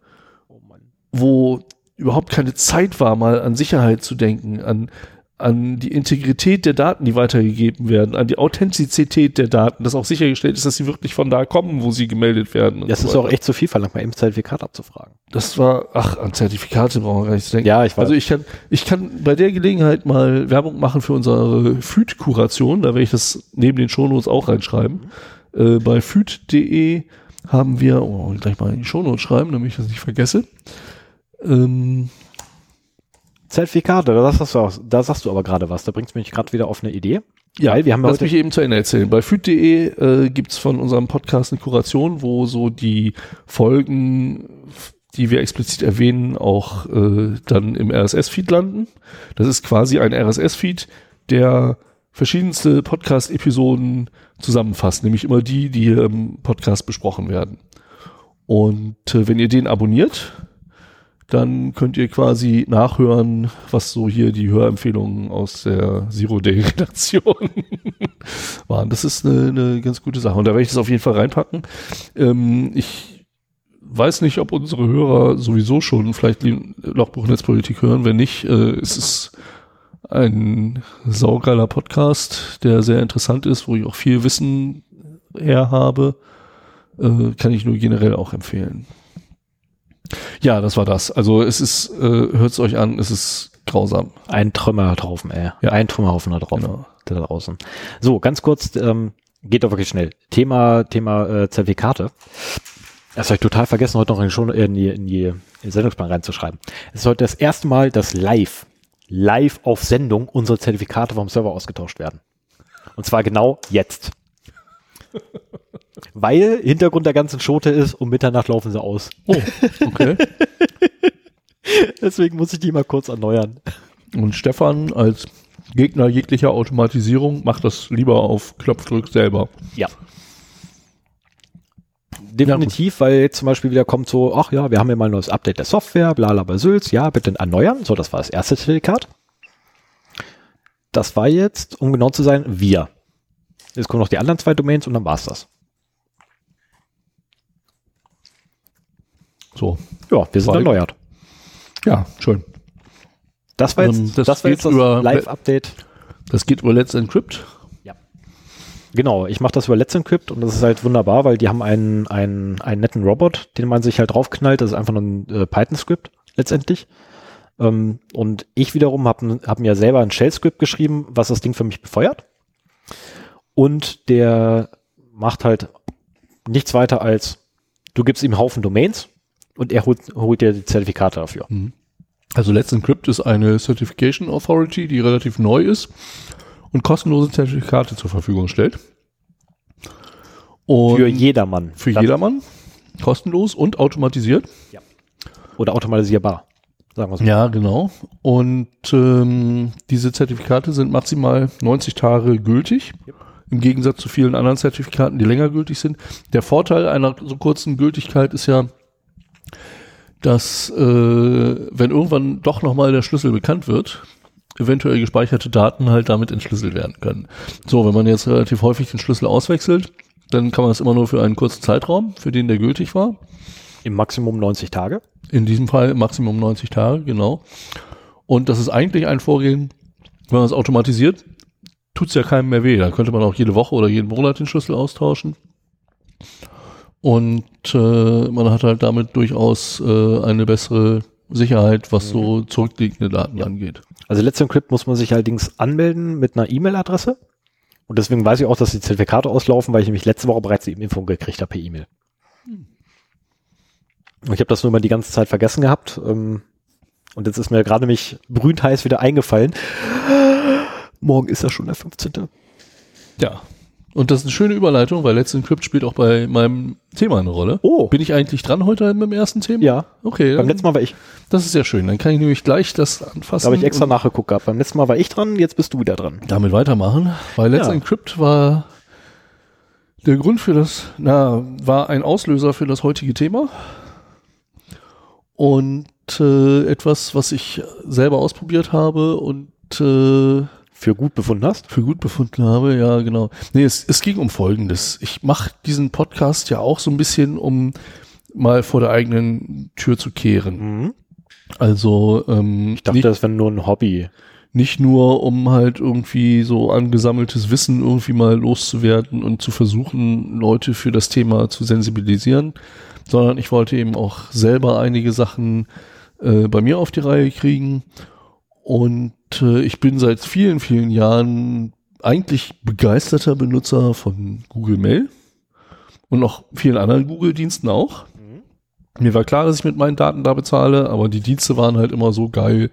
wo überhaupt keine Zeit war, mal an Sicherheit zu denken, an, an die Integrität der Daten, die weitergegeben werden, an die Authentizität der Daten, dass auch sichergestellt ist, dass sie wirklich von da kommen, wo sie gemeldet werden. Das so ist auch echt zu viel verlangt, mal eben Zertifikat abzufragen. Das war, ach, an Zertifikate brauchen wir gar nicht zu denken. Ja, ich weiß. Also ich kann, ich kann bei der Gelegenheit mal Werbung machen für unsere FÜD-Kuration, da werde ich das neben den Shownotes auch reinschreiben. Äh, bei FÜD.de haben wir, oh, gleich mal in die Shownotes schreiben, damit ich das nicht vergesse. Ähm, Zertifikate, da sagst du, auch- da sagst du aber gerade was. Da bringst du mich gerade wieder auf eine Idee. Ja, Weil wir haben ja lass mich eben zu Ende erzählen. Bei food.de äh, gibt's von unserem Podcast eine Kuration, wo so die Folgen, die wir explizit erwähnen, auch äh, dann im RSS-Feed landen. Das ist quasi ein RSS-Feed, der verschiedenste Podcast-Episoden zusammenfasst, nämlich immer die, die hier im Podcast besprochen werden. Und äh, wenn ihr den abonniert, dann könnt ihr quasi nachhören, was so hier die Hörempfehlungen aus der Zero-Day-Redaktion waren. Das ist eine, eine ganz gute Sache. Und da werde ich das auf jeden Fall reinpacken. Ähm, ich weiß nicht, ob unsere Hörer sowieso schon vielleicht Lochbuch Netzpolitik hören. Wenn nicht, äh, es ist ein saugeiler Podcast, der sehr interessant ist, wo ich auch viel Wissen her habe. Äh, kann ich nur generell auch empfehlen. Ja, das war das. Also es ist, äh, hört es euch an, es ist grausam. Ein Trümmerhaufen, ey. Ja. Ein Trümmerhaufen da drauf. Genau. Da draußen. So, ganz kurz, ähm, geht doch wirklich schnell. Thema, Thema äh, Zertifikate. Das habe ich total vergessen, heute noch in, schon in, die, in, die, in den Sendungsplan reinzuschreiben. Es ist heute das erste Mal, dass live, live auf Sendung unsere Zertifikate vom Server ausgetauscht werden. Und zwar genau jetzt. Weil Hintergrund der ganzen Schote ist, um Mitternacht laufen sie aus. Oh, okay. Deswegen muss ich die mal kurz erneuern. Und Stefan als Gegner jeglicher Automatisierung macht das lieber auf Knopfdruck selber. Ja. Definitiv, weil jetzt zum Beispiel wieder kommt so, ach ja, wir haben ja mal ein neues Update der Software, bla bla bla Sülz, ja, bitte erneuern. So, das war das erste Zertifikat. Das war jetzt, um genau zu sein, wir. Jetzt kommen noch die anderen zwei Domains und dann war's das. So. Ja, wir sind erneuert. Ja, schön. Das war jetzt Ähm, das, das war jetzt das Live-Update. Das geht über Let's Encrypt. Genau, ich mache das über Let's Encrypt und das ist halt wunderbar, weil die haben einen, einen, einen netten Robot, den man sich halt draufknallt. Das ist einfach nur ein äh, Python-Skript letztendlich. Ähm, und ich wiederum habe hab mir selber ein Shell-Skript geschrieben, was das Ding für mich befeuert. Und der macht halt nichts weiter als, du gibst ihm einen Haufen Domains und er holt, holt dir die Zertifikate dafür. Also Let's Encrypt ist eine Certification Authority, die relativ neu ist und kostenlose Zertifikate zur Verfügung stellt. Und Für jedermann. für jedermann. Kostenlos und automatisiert. Oder automatisierbar. Sagen wir so. Ja, genau. Und ähm, diese Zertifikate sind maximal 90 Tage gültig. Im Gegensatz zu vielen anderen Zertifikaten, die länger gültig sind. Der Vorteil einer so kurzen Gültigkeit ist ja, dass äh, wenn irgendwann doch nochmal der Schlüssel bekannt wird, eventuell gespeicherte Daten halt damit entschlüsselt werden können. So, wenn man jetzt relativ häufig den Schlüssel auswechselt, dann kann man das immer nur für einen kurzen Zeitraum, für den der gültig war. Im Maximum 90 Tage. In diesem Fall Maximum 90 Tage, genau. Und das ist eigentlich ein Vorgehen, wenn man es automatisiert, tut es ja keinem mehr weh. Da könnte man auch jede Woche oder jeden Monat den Schlüssel austauschen. Und äh, man hat halt damit durchaus äh, eine bessere Sicherheit, was so zurückliegende Daten angeht. Also Let's Encrypt muss man sich allerdings anmelden mit einer E-Mail-Adresse. Und deswegen weiß ich auch, dass die Zertifikate auslaufen, weil ich nämlich letzte Woche bereits die Info gekriegt habe per E-Mail. Und Ich habe das nur mal die ganze Zeit vergessen gehabt. Ähm, und jetzt ist mir gerade nämlich brühend heiß wieder eingefallen. Morgen ist ja schon der 15. Ja. Und das ist eine schöne Überleitung, weil Let's Encrypt spielt auch bei meinem Thema eine Rolle. Oh. Bin ich eigentlich dran heute mit dem ersten Thema? Ja. Okay. Beim letzten Mal war ich. Das ist sehr schön. Dann kann ich nämlich gleich das anfassen. Da habe ich extra nachgeguckt gehabt. Beim letzten Mal war ich dran, jetzt bist du wieder dran. damit weitermachen, weil Let's Ja. Encrypt war der Grund für das, na, war ein Auslöser für das heutige Thema und äh, etwas, was ich selber ausprobiert habe und äh, Für gut befunden hast? für gut befunden habe, ja, genau. Nee, es, es ging um Folgendes. Ich mache diesen Podcast ja auch so ein bisschen, um mal vor der eigenen Tür zu kehren. Mhm. Also ähm, Ich dachte, das wäre nur ein Hobby. nicht nur, um halt irgendwie so angesammeltes Wissen irgendwie mal loszuwerden und zu versuchen, Leute für das Thema zu sensibilisieren, sondern ich wollte eben auch selber einige Sachen äh, bei mir auf die Reihe kriegen. Und äh, ich bin seit vielen, vielen Jahren eigentlich begeisterter Benutzer von Google Mail und noch vielen anderen Google-Diensten auch. Mir war klar, dass ich mit meinen Daten da bezahle, aber die Dienste waren halt immer so geil,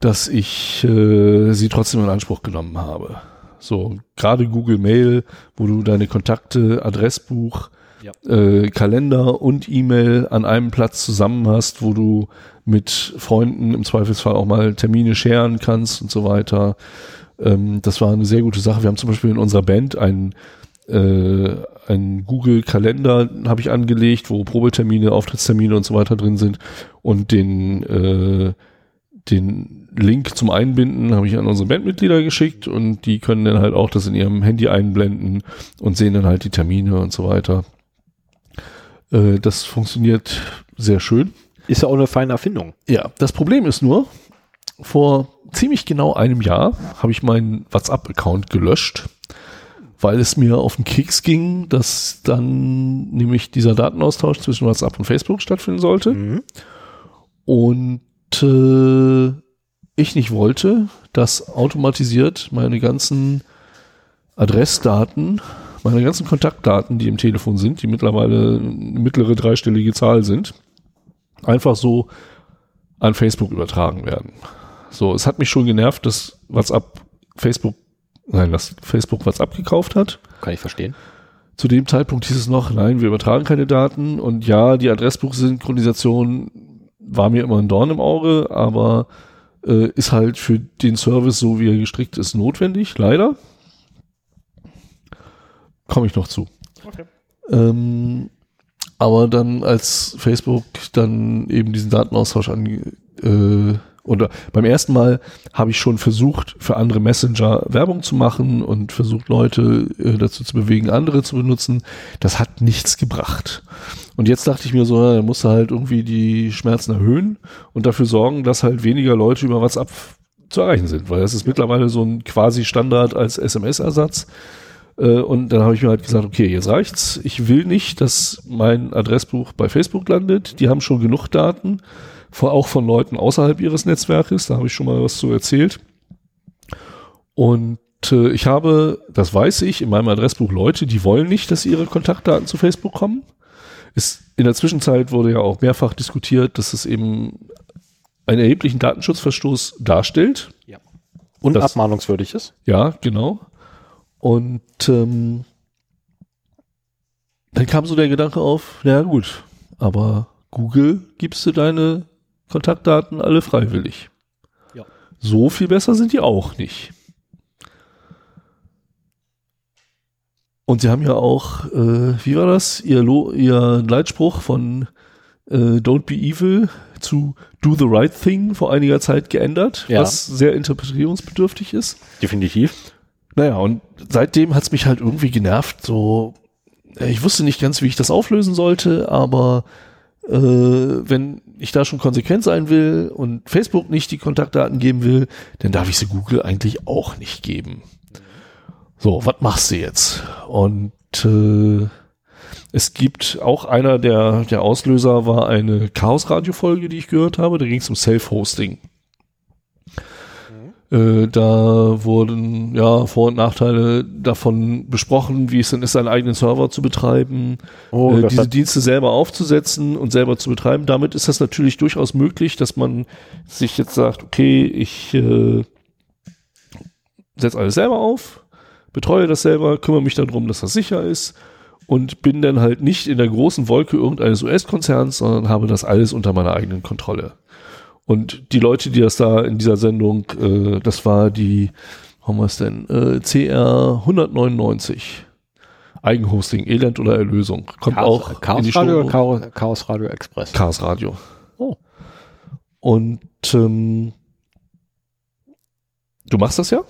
dass ich äh, sie trotzdem in Anspruch genommen habe. So, gerade Google Mail, wo du deine Kontakte, Adressbuch, Ja. äh, Kalender und E-Mail an einem Platz zusammen hast, wo du mit Freunden im Zweifelsfall auch mal Termine scheren kannst und so weiter. Ähm, das war eine sehr gute Sache. Wir haben zum Beispiel in unserer Band einen äh, ein Google-Kalender habe ich angelegt, wo Probetermine, Auftrittstermine und so weiter drin sind. Und den, äh, den Link zum Einbinden habe ich an unsere Bandmitglieder geschickt und die können dann halt auch das in ihrem Handy einblenden und sehen dann halt die Termine und so weiter. Äh, das funktioniert sehr schön. Ist ja auch eine feine Erfindung. Ja, das Problem ist nur, vor ziemlich genau einem Jahr habe ich meinen WhatsApp-Account gelöscht, weil es mir auf den Keks ging, dass dann nämlich dieser Datenaustausch zwischen WhatsApp und Facebook stattfinden sollte Mhm. und äh, ich nicht wollte, dass automatisiert meine ganzen Adressdaten, meine ganzen Kontaktdaten, die im Telefon sind, die mittlerweile eine mittlere dreistellige Zahl sind, einfach so an Facebook übertragen werden. So, es hat mich schon genervt, dass WhatsApp Facebook, nein, dass Facebook WhatsApp gekauft hat. Kann ich verstehen. Zu dem Zeitpunkt hieß es noch, nein, wir übertragen keine Daten. Und ja, die Adressbuchsynchronisation war mir immer ein Dorn im Auge, aber äh, ist halt für den Service, so wie er gestrickt ist, notwendig, leider. Komme ich noch zu. Okay. Ähm, aber dann, als Facebook dann eben diesen Datenaustausch an, äh, oder beim ersten Mal habe ich schon versucht, für andere Messenger Werbung zu machen und versucht, Leute äh, dazu zu bewegen, andere zu benutzen. Das hat nichts gebracht. Und jetzt dachte ich mir so, da musst du halt irgendwie die Schmerzen erhöhen und dafür sorgen, dass halt weniger Leute über WhatsApp zu erreichen sind, weil das ist mittlerweile so ein quasi Standard als SMS-Ersatz. Äh, Und dann habe ich mir halt gesagt, okay, jetzt reicht's. Ich will nicht, dass mein Adressbuch bei Facebook landet. Die haben schon genug Daten, vor- auch von Leuten außerhalb ihres Netzwerkes. Da habe ich schon mal was zu erzählt. Und äh, ich habe, das weiß ich, in meinem Adressbuch Leute, die wollen nicht, dass ihre Kontaktdaten zu Facebook kommen. Ist, in der Zwischenzeit wurde ja auch mehrfach diskutiert, dass es eben einen erheblichen Datenschutzverstoß darstellt. Und Das- abmahnungswürdig ist. Ja, genau. Und ähm, dann kam so der Gedanke auf, na ja, gut, aber Google gibst du deine Kontaktdaten alle freiwillig. Ja. So viel besser sind die auch nicht. Und sie haben ja auch, äh, wie war das, ihr, Lo ihr Leitspruch von äh, Don't be evil zu Do the right thing vor einiger Zeit geändert, Ja. was sehr interpretierungsbedürftig ist. Definitiv. Naja, und seitdem hat's mich halt irgendwie genervt. So, äh, ich wusste nicht ganz, wie ich das auflösen sollte, aber äh, wenn ich da schon konsequent sein will und Facebook nicht die Kontaktdaten geben will, dann darf ich sie Google eigentlich auch nicht geben. So, was machst du jetzt? Und äh, es gibt auch einer der, der Auslöser war eine Chaos-Radio-Folge, die ich gehört habe. Da ging es um Self-Hosting. Äh, da wurden ja Vor- und Nachteile davon besprochen, wie es denn ist, seinen eigenen Server zu betreiben, Oh, äh, diese Dienste selber aufzusetzen und selber zu betreiben. Damit ist das natürlich durchaus möglich, dass man sich jetzt sagt, okay, ich äh, setze alles selber auf, betreue das selber, kümmere mich darum, dass das sicher ist und bin dann halt nicht in der großen Wolke irgendeines US-Konzerns, sondern habe das alles unter meiner eigenen Kontrolle. Und die Leute, die das da in dieser Sendung, äh, das war die, haben wir es denn, äh, CR 199. Eigenhosting, Elend oder Erlösung. Kommt auch in Chaos die Radio Show- Chaos, Chaos Radio Express? Chaos Radio. Oh. Und ähm, du machst das ja?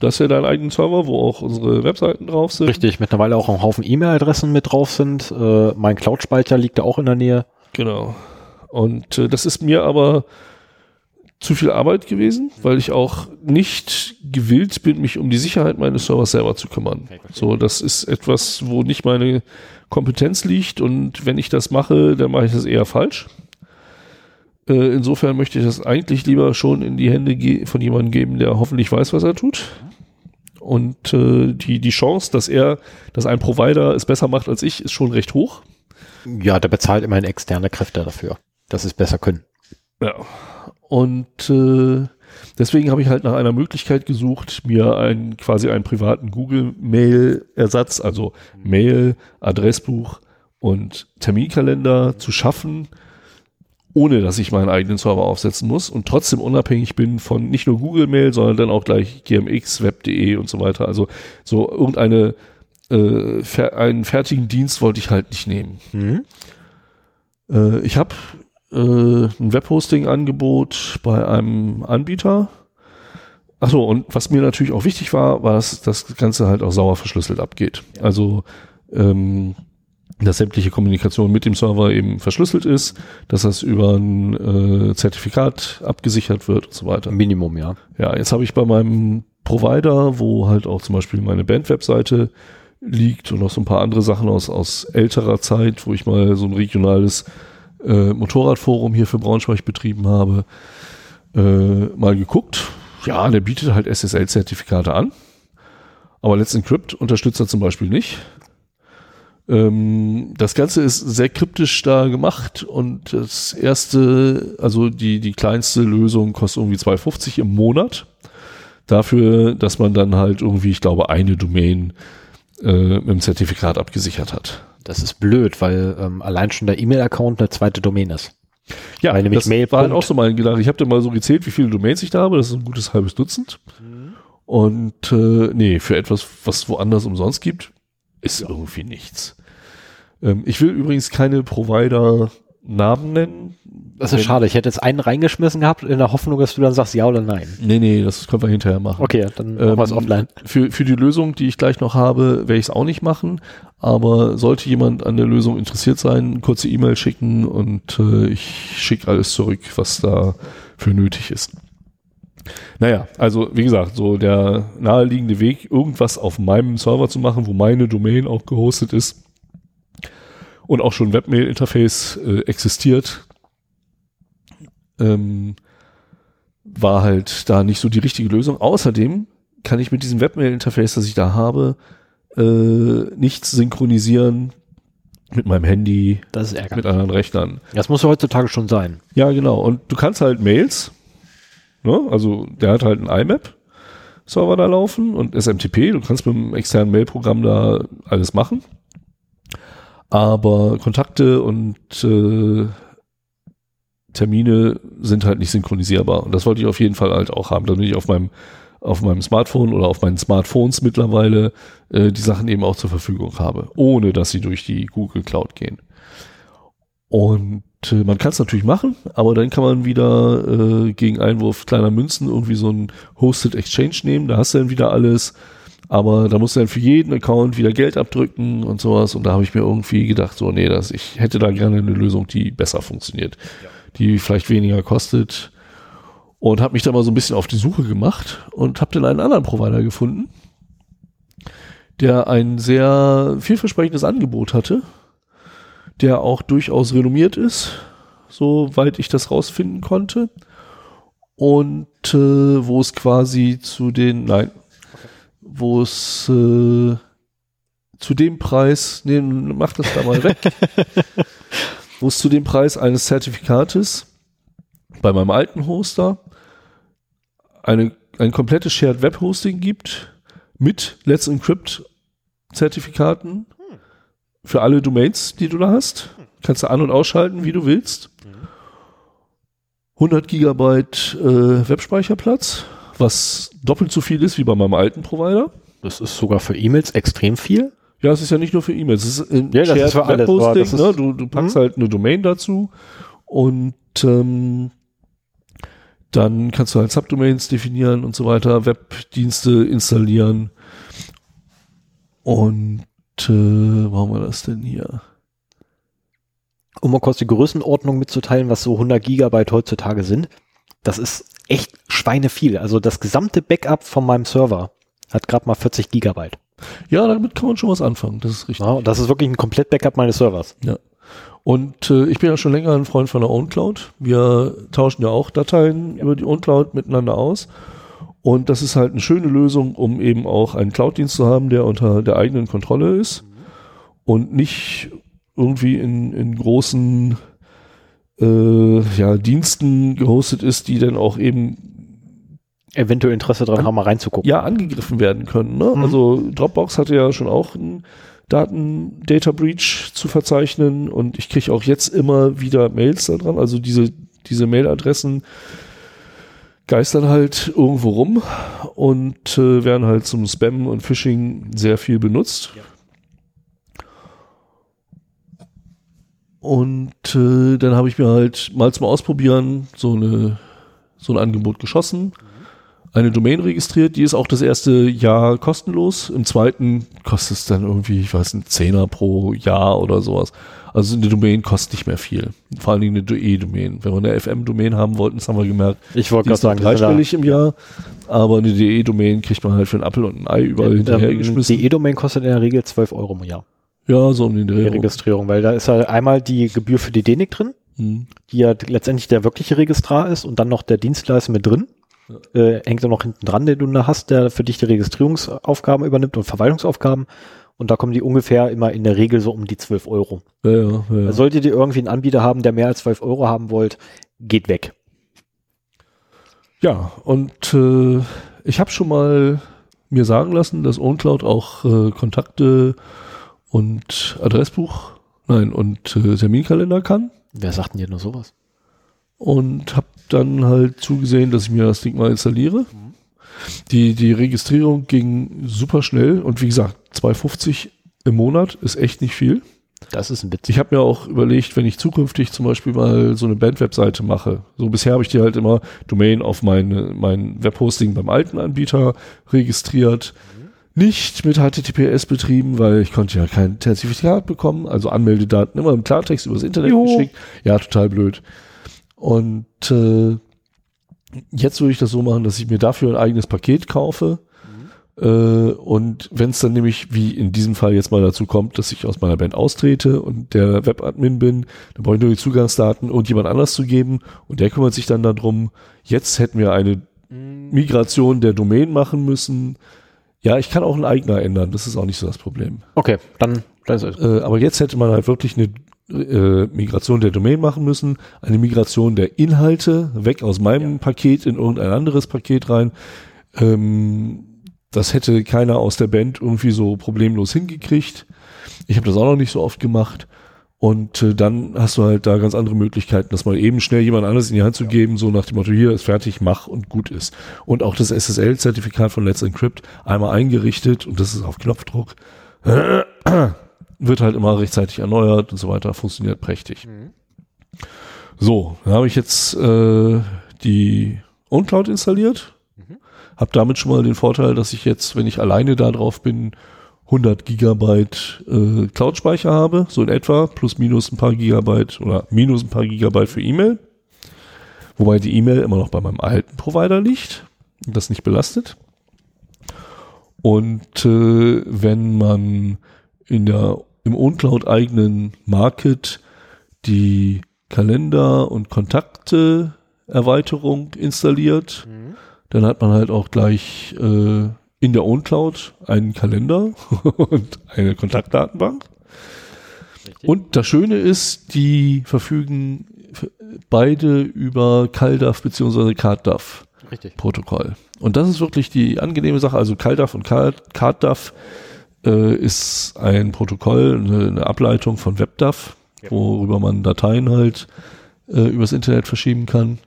Du hast ja deinen eigenen Server, wo auch unsere Webseiten drauf sind. Richtig, mittlerweile auch ein Haufen E-Mail-Adressen mit drauf sind. Äh, mein Cloud-Speicher liegt da auch in der Nähe. Genau. Und äh, das ist mir aber zu viel Arbeit gewesen, weil ich auch nicht gewillt bin, mich um die Sicherheit meines Servers selber zu kümmern. So, das ist etwas, wo nicht meine Kompetenz liegt und wenn ich das mache, dann mache ich das eher falsch. Äh, insofern möchte ich das eigentlich lieber schon in die Hände ge von jemandem geben, der hoffentlich weiß, was er tut. Und äh, die, die Chance, dass er, dass ein Provider es besser macht als ich, ist schon recht hoch. Ja, der bezahlt immerhin externe Kräfte dafür, dass sie es besser können. Ja. Und äh, deswegen habe ich halt nach einer Möglichkeit gesucht, mir einen quasi einen privaten Google-Mail-Ersatz, also Mail, Adressbuch und Terminkalender zu schaffen, ohne dass ich meinen eigenen Server aufsetzen muss und trotzdem unabhängig bin von nicht nur Google Mail, sondern dann auch gleich GMX, Web.de und so weiter. Also so irgendeine äh, fer einen fertigen Dienst wollte ich halt nicht nehmen. Mhm. Äh, ich habe äh, ein Webhosting-Angebot bei einem Anbieter. Achso, und was mir natürlich auch wichtig war, war, dass das Ganze halt auch sauer verschlüsselt abgeht. Also, ähm, dass sämtliche Kommunikation mit dem Server eben verschlüsselt ist, dass das über ein äh, Zertifikat abgesichert wird und so weiter. Minimum, ja. Ja, jetzt habe ich bei meinem Provider, wo halt auch zum Beispiel meine Band-Webseite liegt und noch so ein paar andere Sachen aus, aus älterer Zeit, wo ich mal so ein regionales äh, Motorradforum hier für Braunschweig betrieben habe, äh, mal geguckt. Ja, der bietet halt SSL-Zertifikate an, aber Let's Encrypt unterstützt er zum Beispiel nicht. Ähm, das Ganze ist sehr kryptisch da gemacht und das erste, also die, die kleinste Lösung kostet irgendwie 2,50 im Monat. Dafür, dass man dann halt irgendwie, ich glaube, eine Domain äh, mit dem Zertifikat abgesichert hat. Das ist blöd, weil ähm, allein schon der E-Mail-Account eine zweite Domain ist. Ja, Weil nämlich das Mail. war halt auch so mein Gedanke. Ich habe da mal so gezählt, wie viele Domains ich da habe. Das ist ein gutes halbes Dutzend. Und äh, nee, für etwas, was woanders umsonst gibt, ist irgendwie nichts. Ähm, ich will übrigens keine Provider-Namen nennen. Das ist schade. Ich hätte jetzt einen reingeschmissen gehabt, in der Hoffnung, dass du dann sagst ja oder nein. Nee, nee, das können wir hinterher machen. Okay, dann Ähm, machen wir es offline. Für, für die Lösung, die ich gleich noch habe, werde ich es auch nicht machen. Aber sollte jemand an der Lösung interessiert sein, kurze E-Mail schicken und äh, ich schicke alles zurück, was da für nötig ist. Naja, also wie gesagt, so der naheliegende Weg, irgendwas auf meinem Server zu machen, wo meine Domain auch gehostet ist und auch schon Webmail-Interface äh, existiert, ähm, war halt da nicht so die richtige Lösung. Außerdem kann ich mit diesem Webmail-Interface, das ich da habe, äh, nichts synchronisieren mit meinem Handy, Das ist mit anderen Rechnern. Das muss ja heutzutage schon sein. Ja, genau. Und du kannst halt Mails, ne? also der hat halt einen IMAP-Server da laufen und SMTP. Du kannst mit einem externen Mail-Programm da alles machen. Aber Kontakte und äh, Termine sind halt nicht synchronisierbar. Und das wollte ich auf jeden Fall halt auch haben, damit ich auf meinem auf meinem Smartphone oder auf meinen Smartphones mittlerweile äh, die Sachen eben auch zur Verfügung habe, ohne dass sie durch die Google Cloud gehen. Und äh, man kann es natürlich machen, aber dann kann man wieder äh, gegen Einwurf kleiner Münzen irgendwie so ein Hosted Exchange nehmen. Da hast du dann wieder alles. Aber da musst du dann für jeden Account wieder Geld abdrücken und sowas. Und da habe ich mir irgendwie gedacht, so, nee, das, ich hätte da gerne eine Lösung, die besser funktioniert, ja. die vielleicht weniger kostet. Und habe mich da mal so ein bisschen auf die Suche gemacht und habe dann einen anderen Provider gefunden, der ein sehr vielversprechendes Angebot hatte, der auch durchaus renommiert ist, soweit ich das rausfinden konnte. Und äh, wo es quasi zu den, nein, wo es äh, zu dem Preis, nee, mach das da mal weg, wo es zu dem Preis eines Zertifikates bei meinem alten Hoster eine, ein komplettes Shared Web Hosting gibt mit Let's Encrypt Zertifikaten für alle Domains, die du da hast. Kannst du an- und ausschalten, wie du willst. 100 Gigabyte äh, Webspeicherplatz was doppelt so viel ist wie bei meinem alten Provider. Das ist sogar für E-Mails extrem viel. Ja, es ist ja nicht nur für E-Mails, es ist ein ja, das ist für alles, Hosting, ne? du, du packst mhm. halt eine Domain dazu und ähm, dann kannst du halt Subdomains definieren und so weiter, Webdienste installieren und äh, wo haben wir das denn hier? Um mal kurz die Größenordnung mitzuteilen, was so 100 Gigabyte heutzutage sind. Das ist echt schweineviel. Also das gesamte Backup von meinem Server hat gerade mal 40 Gigabyte. Ja, damit kann man schon was anfangen. Das ist richtig. Ja, das ist wirklich ein komplett Backup meines Servers. Ja. Und äh, ich bin ja schon länger ein Freund von der OwnCloud. Wir tauschen ja auch Dateien ja. über die OwnCloud miteinander aus. Und das ist halt eine schöne Lösung, um eben auch einen Cloud-Dienst zu haben, der unter der eigenen Kontrolle ist mhm. und nicht irgendwie in, in großen äh, ja, Diensten gehostet ist, die dann auch eben eventuell Interesse daran haben, mal reinzugucken. Ja, angegriffen werden können. Ne? Mhm. Also Dropbox hatte ja schon auch einen Daten-Data Breach zu verzeichnen und ich kriege auch jetzt immer wieder Mails da dran. Also diese, diese Mailadressen geistern halt irgendwo rum und äh, werden halt zum Spam und Phishing sehr viel benutzt. Ja. Und äh, dann habe ich mir halt mal zum Ausprobieren so, eine, so ein Angebot geschossen, eine Domain registriert, die ist auch das erste Jahr kostenlos. Im zweiten kostet es dann irgendwie, ich weiß nicht, Zehner pro Jahr oder sowas. Also eine Domain kostet nicht mehr viel. Vor allen Dingen eine DE-Domain. Wenn wir eine FM-Domain haben wollten, das haben wir gemerkt. Ich wollte gerade sagen, dreistellig im Jahr. Aber eine DE-Domain kriegt man halt für einen Apfel und ein Ei überall ja, hinterhergeschmissen. Die DE-Domain kostet in der Regel 12 Euro im Jahr. Ja, so um den Dreh. Die Registrierung, weil da ist ja einmal die Gebühr für die DENIC drin, hm. die ja letztendlich der wirkliche Registrar ist und dann noch der Dienstleister mit drin. Ja. Äh, hängt da noch hinten dran, den du da hast, der für dich die Registrierungsaufgaben übernimmt und Verwaltungsaufgaben. Und da kommen die ungefähr immer in der Regel so um die 12 Euro. Ja, ja, ja. Solltet ihr irgendwie einen Anbieter haben, der mehr als 12 Euro haben wollt, geht weg. Ja, und äh, ich habe schon mal mir sagen lassen, dass OwnCloud auch äh, Kontakte und Adressbuch, nein, und äh, Terminkalender kann. Wer sagt denn dir nur sowas? Und habe dann halt zugesehen, dass ich mir das Ding mal installiere. Mhm. Die, die Registrierung ging super schnell und wie gesagt, 2,50 im Monat ist echt nicht viel. Das ist ein Witz. Ich habe mir auch überlegt, wenn ich zukünftig zum Beispiel mal so eine Band-Webseite mache. So bisher habe ich die halt immer Domain auf meine, mein Webhosting beim alten Anbieter registriert. Nicht mit HTTPS betrieben, weil ich konnte ja kein Zertifikat bekommen, also Anmeldedaten immer im Klartext übers Internet jo. geschickt. Ja, total blöd. Und äh, jetzt würde ich das so machen, dass ich mir dafür ein eigenes Paket kaufe. Mhm. Äh, und wenn es dann nämlich, wie in diesem Fall jetzt mal dazu kommt, dass ich aus meiner Band austrete und der Webadmin bin, dann brauche ich nur die Zugangsdaten und jemand anders zu geben und der kümmert sich dann darum. Jetzt hätten wir eine mhm. Migration der Domain machen müssen ja, ich kann auch einen Eigner ändern, das ist auch nicht so das Problem. Okay, dann, dann ist es. Äh, aber jetzt hätte man halt wirklich eine äh, Migration der Domain machen müssen, eine Migration der Inhalte weg aus meinem ja. Paket in irgendein anderes Paket rein. Ähm, das hätte keiner aus der Band irgendwie so problemlos hingekriegt. Ich habe das auch noch nicht so oft gemacht. Und äh, dann hast du halt da ganz andere Möglichkeiten, das mal eben schnell jemand anderes in die Hand zu geben, so nach dem Motto, hier ist fertig, mach und gut ist. Und auch das SSL-Zertifikat von Let's Encrypt einmal eingerichtet und das ist auf Knopfdruck, wird halt immer rechtzeitig erneuert und so weiter, funktioniert prächtig. Mhm. So, dann habe ich jetzt äh, die OwnCloud installiert, mhm. Hab damit schon mal den Vorteil, dass ich jetzt, wenn ich alleine da drauf bin, 100 Gigabyte äh, Cloud-Speicher habe, so in etwa, plus minus ein paar Gigabyte oder minus ein paar Gigabyte für E-Mail. Wobei die E-Mail immer noch bei meinem alten Provider liegt und das nicht belastet. Und äh, wenn man in der im OwnCloud eigenen Market die Kalender und Kontakte Erweiterung installiert, mhm. dann hat man halt auch gleich äh, in der OwnCloud einen Kalender und eine Kontaktdatenbank. Richtig. Und das Schöne ist, die verfügen beide über CalDAV bzw. CardDAV Protokoll. Und das ist wirklich die angenehme Sache. Also CalDAV und CardDAV äh, ist ein Protokoll, eine, eine Ableitung von WebDAV, ja. worüber man Dateien halt äh, übers Internet verschieben kann.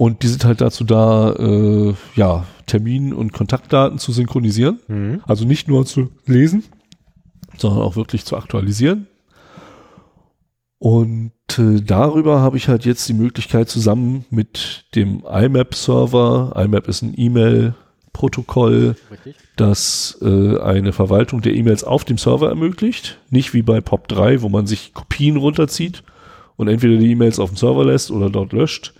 Und die sind halt dazu da, äh, ja, Termin- und Kontaktdaten zu synchronisieren. Mhm. Also nicht nur zu lesen, sondern auch wirklich zu aktualisieren. Und äh, darüber habe ich halt jetzt die Möglichkeit zusammen mit dem IMAP-Server, IMAP ist ein E-Mail-Protokoll, das äh, eine Verwaltung der E-Mails auf dem Server ermöglicht. Nicht wie bei POP3, wo man sich Kopien runterzieht und entweder die E-Mails auf dem Server lässt oder dort löscht,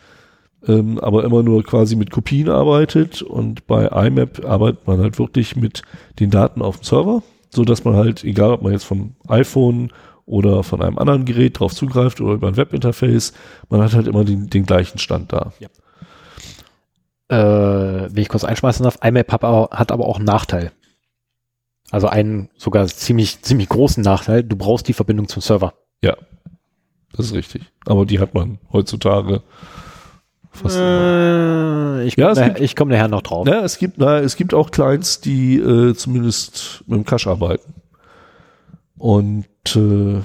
ähm, aber immer nur quasi mit Kopien arbeitet und bei IMAP arbeitet man halt wirklich mit den Daten auf dem Server, so dass man halt, egal ob man jetzt vom iPhone oder von einem anderen Gerät drauf zugreift oder über ein Webinterface, man hat halt immer den, den gleichen Stand da. Ja. Äh, wenn ich kurz einschmeißen darf, IMAP hat aber, hat aber auch einen Nachteil. Also einen sogar ziemlich, ziemlich großen Nachteil. Du brauchst die Verbindung zum Server. Ja, das ist richtig. Aber die hat man heutzutage äh, Ich komme ja, nachher, komm nachher noch drauf. Ja, es gibt, na, es gibt auch Clients, die äh, zumindest mit dem Cache arbeiten. Und äh,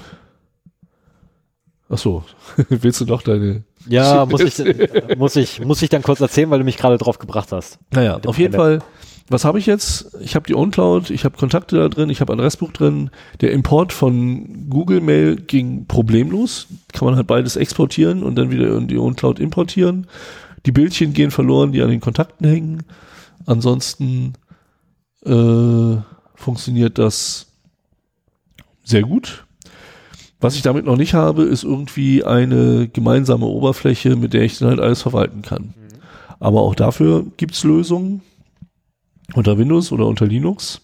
ach so, willst du doch deine ja, muss ich, muss ich, muss ich dann kurz erzählen, weil du mich gerade drauf gebracht hast. Naja, auf jeden Fall was habe ich jetzt? Ich habe die OwnCloud, ich habe Kontakte da drin, ich habe Adressbuch drin. Der Import von Google Mail ging problemlos. Kann man halt beides exportieren und dann wieder in die OwnCloud importieren. Die Bildchen gehen verloren, die an den Kontakten hängen. Ansonsten äh, funktioniert das sehr gut. Was ich damit noch nicht habe, ist irgendwie eine gemeinsame Oberfläche, mit der ich dann halt alles verwalten kann. Mhm. Aber auch dafür gibt's Lösungen unter Windows oder unter Linux.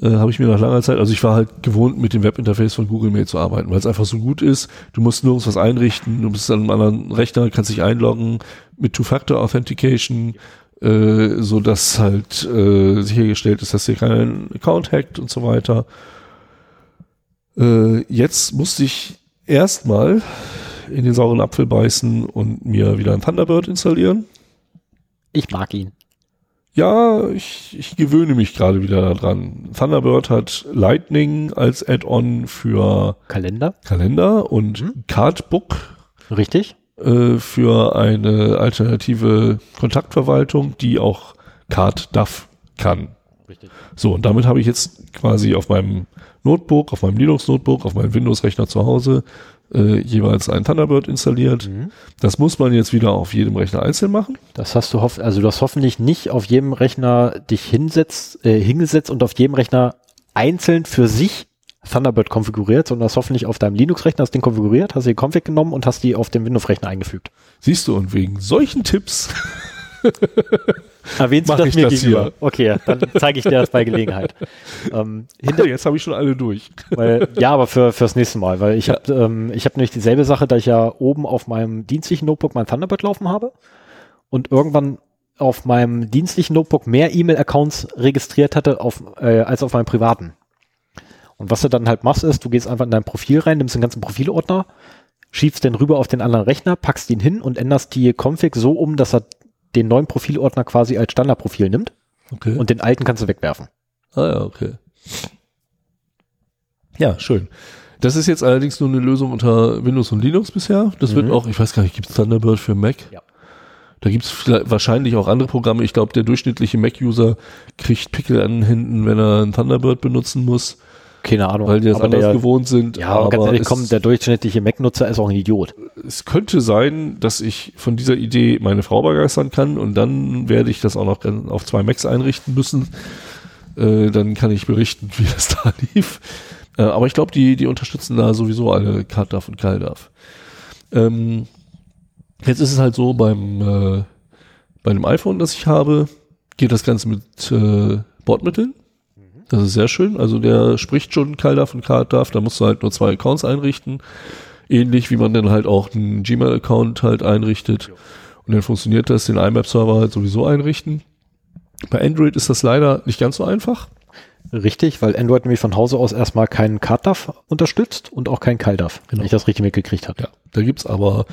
Äh, habe ich mir nach langer Zeit, also ich war halt gewohnt, mit dem Webinterface von Google Mail zu arbeiten, weil es einfach so gut ist. Du musst nirgends was einrichten, du bist an einem anderen Rechner, kannst dich einloggen mit Two-Factor-Authentication, äh, so dass halt äh, sichergestellt ist, dass dir keinen Account hackt und so weiter. Äh, jetzt musste ich erstmal in den sauren Apfel beißen und mir wieder ein Thunderbird installieren. Ich mag ihn. Ja, ich, ich gewöhne mich gerade wieder daran. Thunderbird hat Lightning als Add-on für Kalender, Kalender und mhm. Cardbook. Richtig. Äh, für eine alternative Kontaktverwaltung, die auch CardDAV kann. Richtig. So, und damit habe ich jetzt quasi auf meinem Notebook, auf meinem Linux-Notebook, auf meinem Windows-Rechner zu Hause äh, jeweils ein Thunderbird installiert. Mhm. Das muss man jetzt wieder auf jedem Rechner einzeln machen. Das hast du hoff also du hast hoffentlich nicht auf jedem Rechner dich hinsetzt, äh, hingesetzt und auf jedem Rechner einzeln für sich Thunderbird konfiguriert, sondern hast hoffentlich auf deinem Linux-Rechner das Ding konfiguriert, hast die Config genommen und hast die auf dem Windows-Rechner eingefügt. Siehst du, und wegen solchen Tipps Erwähnst du das mir das gegenüber? Hier. Okay, dann zeige ich dir das bei Gelegenheit. Ähm, hinter, jetzt habe ich schon alle durch. Weil, ja, aber für fürs nächste Mal, weil ich ja. habe ähm, ich habe nämlich dieselbe Sache, da ich ja oben auf meinem dienstlichen Notebook mein Thunderbird laufen habe und irgendwann auf meinem dienstlichen Notebook mehr E-Mail-Accounts registriert hatte auf, äh, als auf meinem privaten. Und was du dann halt machst, ist, du gehst einfach in dein Profil rein, nimmst den ganzen Profilordner, schiebst den rüber auf den anderen Rechner, packst ihn hin und änderst die Config so um, dass er den neuen Profilordner quasi als Standardprofil nimmt. Okay. Und den alten kannst du wegwerfen. Ah ja, okay. Ja, schön. Das ist jetzt allerdings nur eine Lösung unter Windows und Linux bisher. Das mhm. wird auch, ich weiß gar nicht, gibt es Thunderbird für Mac? Ja. Da gibt es wahrscheinlich auch andere Programme. Ich glaube, der durchschnittliche Mac-User kriegt Pickel an den Händen, wenn er ein Thunderbird benutzen muss. Keine Ahnung. weil die das aber anders der, gewohnt sind. Ja, aber ganz ehrlich, komm, der durchschnittliche Mac-Nutzer ist auch ein Idiot. es könnte sein, dass ich von dieser Idee meine Frau begeistern kann und dann werde ich das auch noch auf zwei Macs einrichten müssen. Äh, dann kann ich berichten, wie das da lief. Äh, aber ich glaube, die, die unterstützen da sowieso alle CardDAV und CalDAV. Ähm, jetzt ist es halt so, beim, äh, bei dem iPhone, das ich habe, geht das Ganze mit äh, Bordmitteln. Das ist sehr schön. Also der spricht schon CalDAV und CardDAV. Da musst du halt nur zwei Accounts einrichten. Ähnlich wie man dann halt auch einen Gmail-Account halt einrichtet. Und dann funktioniert das, den IMAP-Server halt sowieso einrichten. Bei Android ist das leider nicht ganz so einfach. Richtig, weil Android nämlich von Hause aus erstmal keinen CardDAV unterstützt und auch keinen CalDAV, wenn Genau. ich das richtig mitgekriegt habe. Ja, da gibt's aber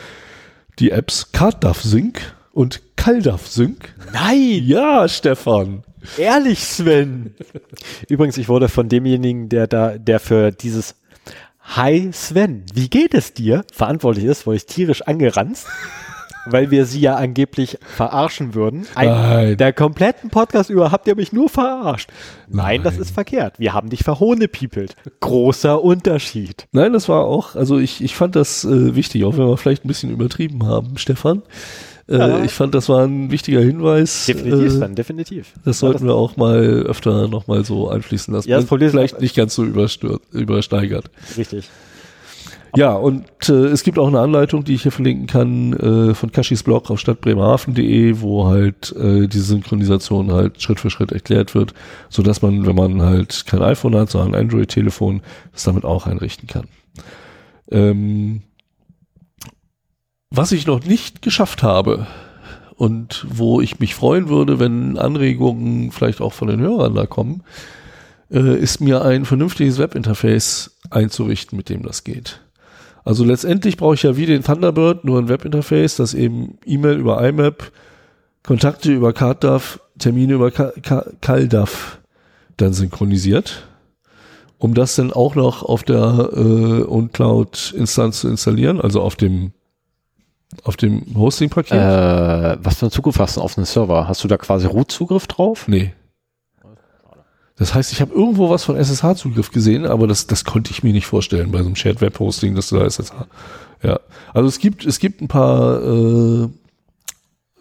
die Apps CardDAV Sync und CalDAV Sync. Nein, Ja, Stefan. Ehrlich, Sven. Übrigens, ich wurde von demjenigen, der da, der für dieses Hi Sven, wie geht es dir? verantwortlich ist, wurde ich tierisch angeranzt, weil wir sie ja angeblich verarschen würden. Ein, Nein. Der kompletten Podcast über habt ihr mich nur verarscht. Nein, das Nein. ist verkehrt. Wir haben dich verhohnepiepelt. Großer Unterschied. Nein, das war auch, also ich, ich fand das äh, wichtig, auch wenn wir vielleicht ein bisschen übertrieben haben, Stefan. Äh. Ich fand, das war ein wichtiger Hinweis. Definitiv, Äh, Sven, definitiv. das sollten wir auch mal öfter nochmal so einfließen lassen. Ja, das Problem ist- vielleicht nicht ganz so übersteigert. Richtig. Ja, und äh, es gibt auch eine Anleitung, die ich hier verlinken kann, äh, von Kashis Blog auf stadtbremerhaven.de, wo halt äh, diese Synchronisation halt Schritt für Schritt erklärt wird, so dass man, wenn man halt kein iPhone hat, sondern ein Android-Telefon, das damit auch einrichten kann. Ähm, was ich noch nicht geschafft habe und wo ich mich freuen würde, wenn Anregungen vielleicht auch von den Hörern da kommen, äh, ist mir ein vernünftiges Webinterface einzurichten, mit dem das geht. Also letztendlich brauche ich ja wie den Thunderbird nur ein Webinterface, das eben E-Mail über IMAP, Kontakte über CardDAV, Termine über CalDAV dann synchronisiert, um das dann auch noch auf der äh, OwnCloud-Instanz zu installieren, also auf dem auf dem Hosting-Paket. Äh, was für eine Zukunft hast du auf einem Server? Hast du da quasi Root-Zugriff drauf? Nee. Das heißt, ich habe irgendwo was von SSH-Zugriff gesehen, aber das, das konnte ich mir nicht vorstellen bei so einem Shared Web Hosting, dass du da SSH. Ja. Also es gibt, es gibt ein paar äh,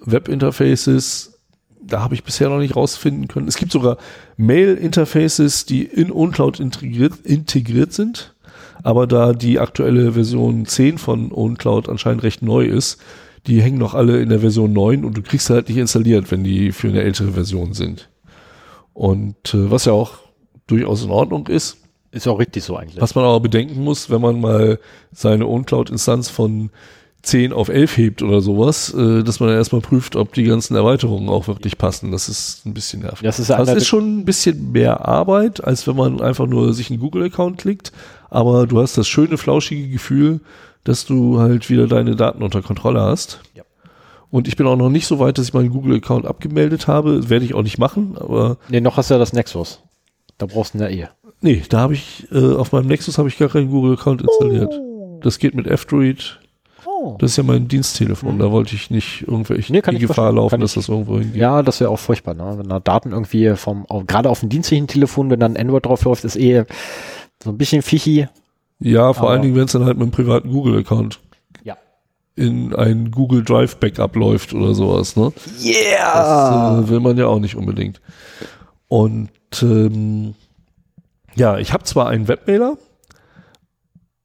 Web-Interfaces, da habe ich bisher noch nicht rausfinden können. Es gibt sogar Mail-Interfaces, die in OwnCloud integriert, integriert sind, aber da die aktuelle Version 10 von OwnCloud anscheinend recht neu ist, die hängen noch alle in der Version 9 und du kriegst sie halt nicht installiert, wenn die für eine ältere Version sind. Und äh, was ja auch durchaus in Ordnung ist, Ist auch richtig so eigentlich. was man aber bedenken muss, wenn man mal seine OwnCloud-Instanz von 10 auf 11 hebt oder sowas, äh, dass man dann erstmal prüft, ob die ganzen Erweiterungen auch wirklich passen. Das ist ein bisschen nervig. Das ist Das ist schon ein bisschen mehr Arbeit, als wenn man einfach nur sich einen Google-Account klickt. Aber du hast das schöne, flauschige Gefühl, dass du halt wieder deine Daten unter Kontrolle hast. Ja. Und ich bin auch noch nicht so weit, dass ich meinen Google-Account abgemeldet habe. Werde ich auch nicht machen, aber Nee, noch hast du ja das Nexus. Da brauchst du eine eh. nee, da habe ich, äh, auf meinem Nexus habe ich gar keinen Google-Account installiert. Das geht mit F-Droid. Oh. Das ist ja mein Diensttelefon. Da wollte ich nicht irgendwelche Nee, kann die Gefahr verstehen. laufen, Kann dass ich- das irgendwo hingeht. Ja, das wäre auch furchtbar, ne? Wenn da Daten irgendwie vom, gerade auf dem dienstlichen Telefon, wenn dann Android drauf läuft, ist eh so ein bisschen fichi. Ja, vor allen Dingen, wenn es dann halt mit einem privaten Google-Account Ja. in ein Google Drive Backup läuft oder sowas, ne? Yeah! Das äh, will man ja auch nicht unbedingt. Und ähm, ja, ich habe zwar einen Webmailer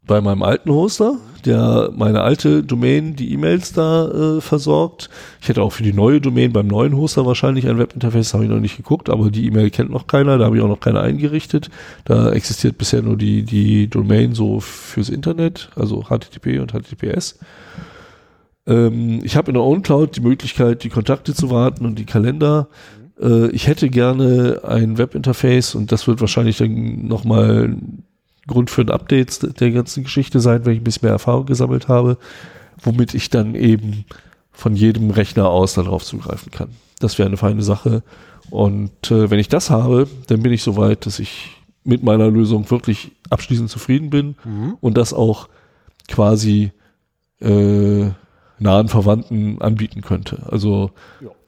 bei meinem alten Hoster, der meine alte Domain, die E-Mails da äh, versorgt. Ich hätte auch für die neue Domain beim neuen Hoster wahrscheinlich ein Webinterface, habe ich noch nicht geguckt, aber die E-Mail kennt noch keiner, da habe ich auch noch keine eingerichtet. Da existiert bisher nur die, die Domain so fürs Internet, also HTTP und HTTPS. Ähm, ich habe in der OwnCloud die Möglichkeit, die Kontakte zu warten und die Kalender. Äh, ich hätte gerne ein Webinterface und das wird wahrscheinlich dann nochmal Grund für ein Update der ganzen Geschichte sein, wenn ich ein bisschen mehr Erfahrung gesammelt habe, womit ich dann eben von jedem Rechner aus darauf zugreifen kann. Das wäre eine feine Sache. Und äh, wenn ich das habe, dann bin ich so weit, dass ich mit meiner Lösung wirklich abschließend zufrieden bin Mhm. und das auch quasi äh, nahen Verwandten anbieten könnte. Also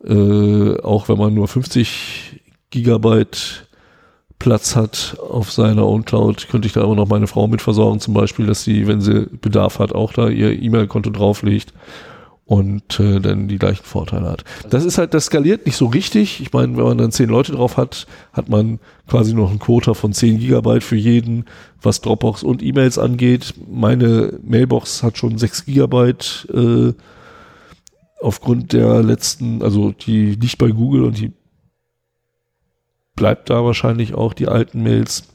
äh, auch wenn man nur 50 Gigabyte Platz hat auf seiner OwnCloud, könnte ich da aber noch meine Frau mit versorgen, zum Beispiel, dass sie, wenn sie Bedarf hat, auch da ihr E-Mail-Konto drauflegt und äh, dann die gleichen Vorteile hat. Das ist halt, das skaliert nicht so richtig. Ich meine, wenn man dann zehn Leute drauf hat, hat man quasi noch einen Quota von zehn Gigabyte für jeden, was Dropbox und E-Mails angeht. Meine Mailbox hat schon sechs Gigabyte äh, aufgrund der letzten, also die nicht bei Google und die bleibt da wahrscheinlich auch die alten Mails.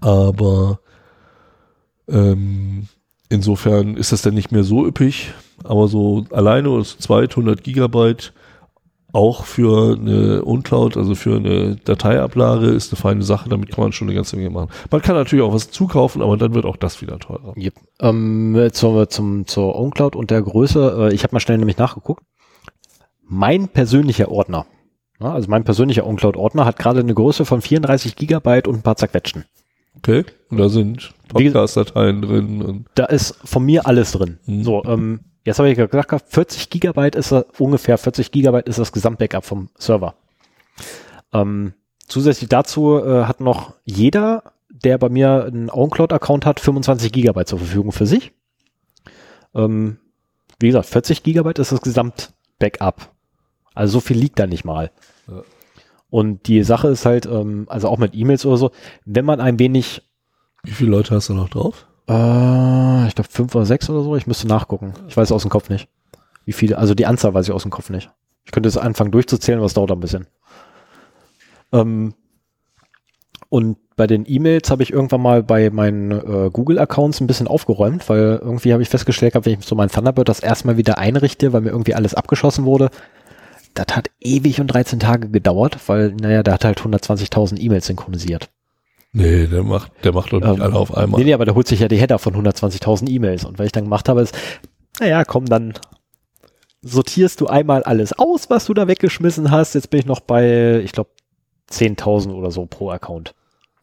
Aber ähm, insofern ist das dann nicht mehr so üppig. Aber so alleine oder zu zweit 100 Gigabyte auch für eine Uncloud, also für eine Dateiablage, ist eine feine Sache. Damit kann man schon eine ganze Menge machen. Man kann natürlich auch was zukaufen, aber dann wird auch das wieder teurer. Yep. Ähm, zur, zum, zur OwnCloud und der Größe. Äh, ich habe mal schnell nämlich nachgeguckt. Mein persönlicher Ordner, also mein persönlicher OwnCloud-Ordner hat gerade eine Größe von 34 Gigabyte und ein paar zerquetschen. Okay. Und da sind Podcast-Dateien drin. Und Da ist von mir alles drin. Mhm. So, ähm, jetzt habe ich gesagt, 40 Gigabyte ist ungefähr 40 Gigabyte ist das Gesamtbackup vom Server. Ähm, zusätzlich dazu äh, hat noch jeder, der bei mir einen OwnCloud-Account hat, 25 Gigabyte zur Verfügung für sich. Ähm, wie gesagt, 40 Gigabyte ist das Gesamtbackup. Also so viel liegt da nicht mal. Ja. Und die Sache ist halt, ähm, also auch mit E-Mails oder so, wenn man ein wenig wie viele Leute hast du noch drauf? äh, ich glaube fünf oder sechs oder so. Ich müsste nachgucken. Ich weiß aus dem Kopf nicht. Wie viele, also die Anzahl weiß ich aus dem Kopf nicht. Ich könnte es anfangen durchzuzählen, aber es dauert ein bisschen. Ähm, und bei den E-Mails habe ich irgendwann mal bei meinen äh, Google-Accounts ein bisschen aufgeräumt, weil irgendwie habe ich festgestellt, gehabt, wenn ich so mein Thunderbird das erstmal wieder einrichte, weil mir irgendwie alles abgeschossen wurde, das hat ewig und 13 Tage gedauert, weil, naja, der hat halt 120.000 E-Mails synchronisiert. Nee, der macht, der macht doch nicht Ähm, alle auf einmal. Nee, nee, aber da holt sich ja die Header von 120.000 E-Mails. Und was ich dann gemacht habe, ist, naja, komm, dann sortierst du einmal alles aus, was du da weggeschmissen hast. Jetzt bin ich noch bei, ich glaube, 10.000 oder so pro Account,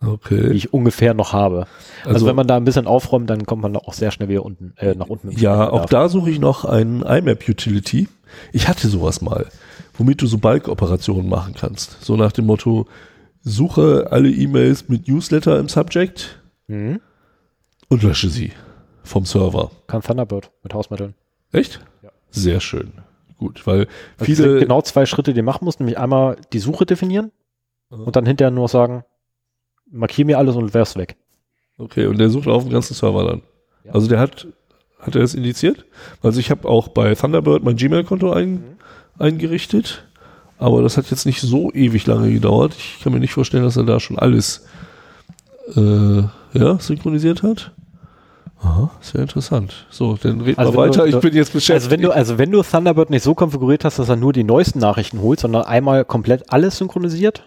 die Okay. ich ungefähr noch habe. Also, wenn man da ein bisschen aufräumt, dann kommt man da auch sehr schnell wieder unten, äh, nach unten. Ja, auch da suche ich noch einen IMAP-Utility. Ich hatte sowas mal, womit du so Bulk-Operationen machen kannst. So nach dem Motto, suche alle E-Mails mit Newsletter im Subject Mhm. und lösche sie vom Server. Kann Thunderbird mit Hausmitteln. Echt? Ja. Sehr schön. Gut, weil Also viele, genau zwei Schritte, die du machen musst, nämlich einmal die Suche definieren Mhm. und dann hinterher nur sagen, markier mir alles und werf's weg. okay, und der sucht auf dem ganzen Server dann. Ja. Also der hat, hat er das indiziert? Also ich habe auch bei Thunderbird mein Gmail-Konto ein, eingerichtet, aber das hat jetzt nicht so ewig lange gedauert. Ich kann mir nicht vorstellen, dass er da schon alles äh, ja, synchronisiert hat. Aha, sehr interessant. So, dann reden Also wir wenn du- weiter. ich bin jetzt beschäftigt. Also wenn du, also wenn du Thunderbird nicht so konfiguriert hast, dass er nur die neuesten Nachrichten holt, sondern einmal komplett alles synchronisiert,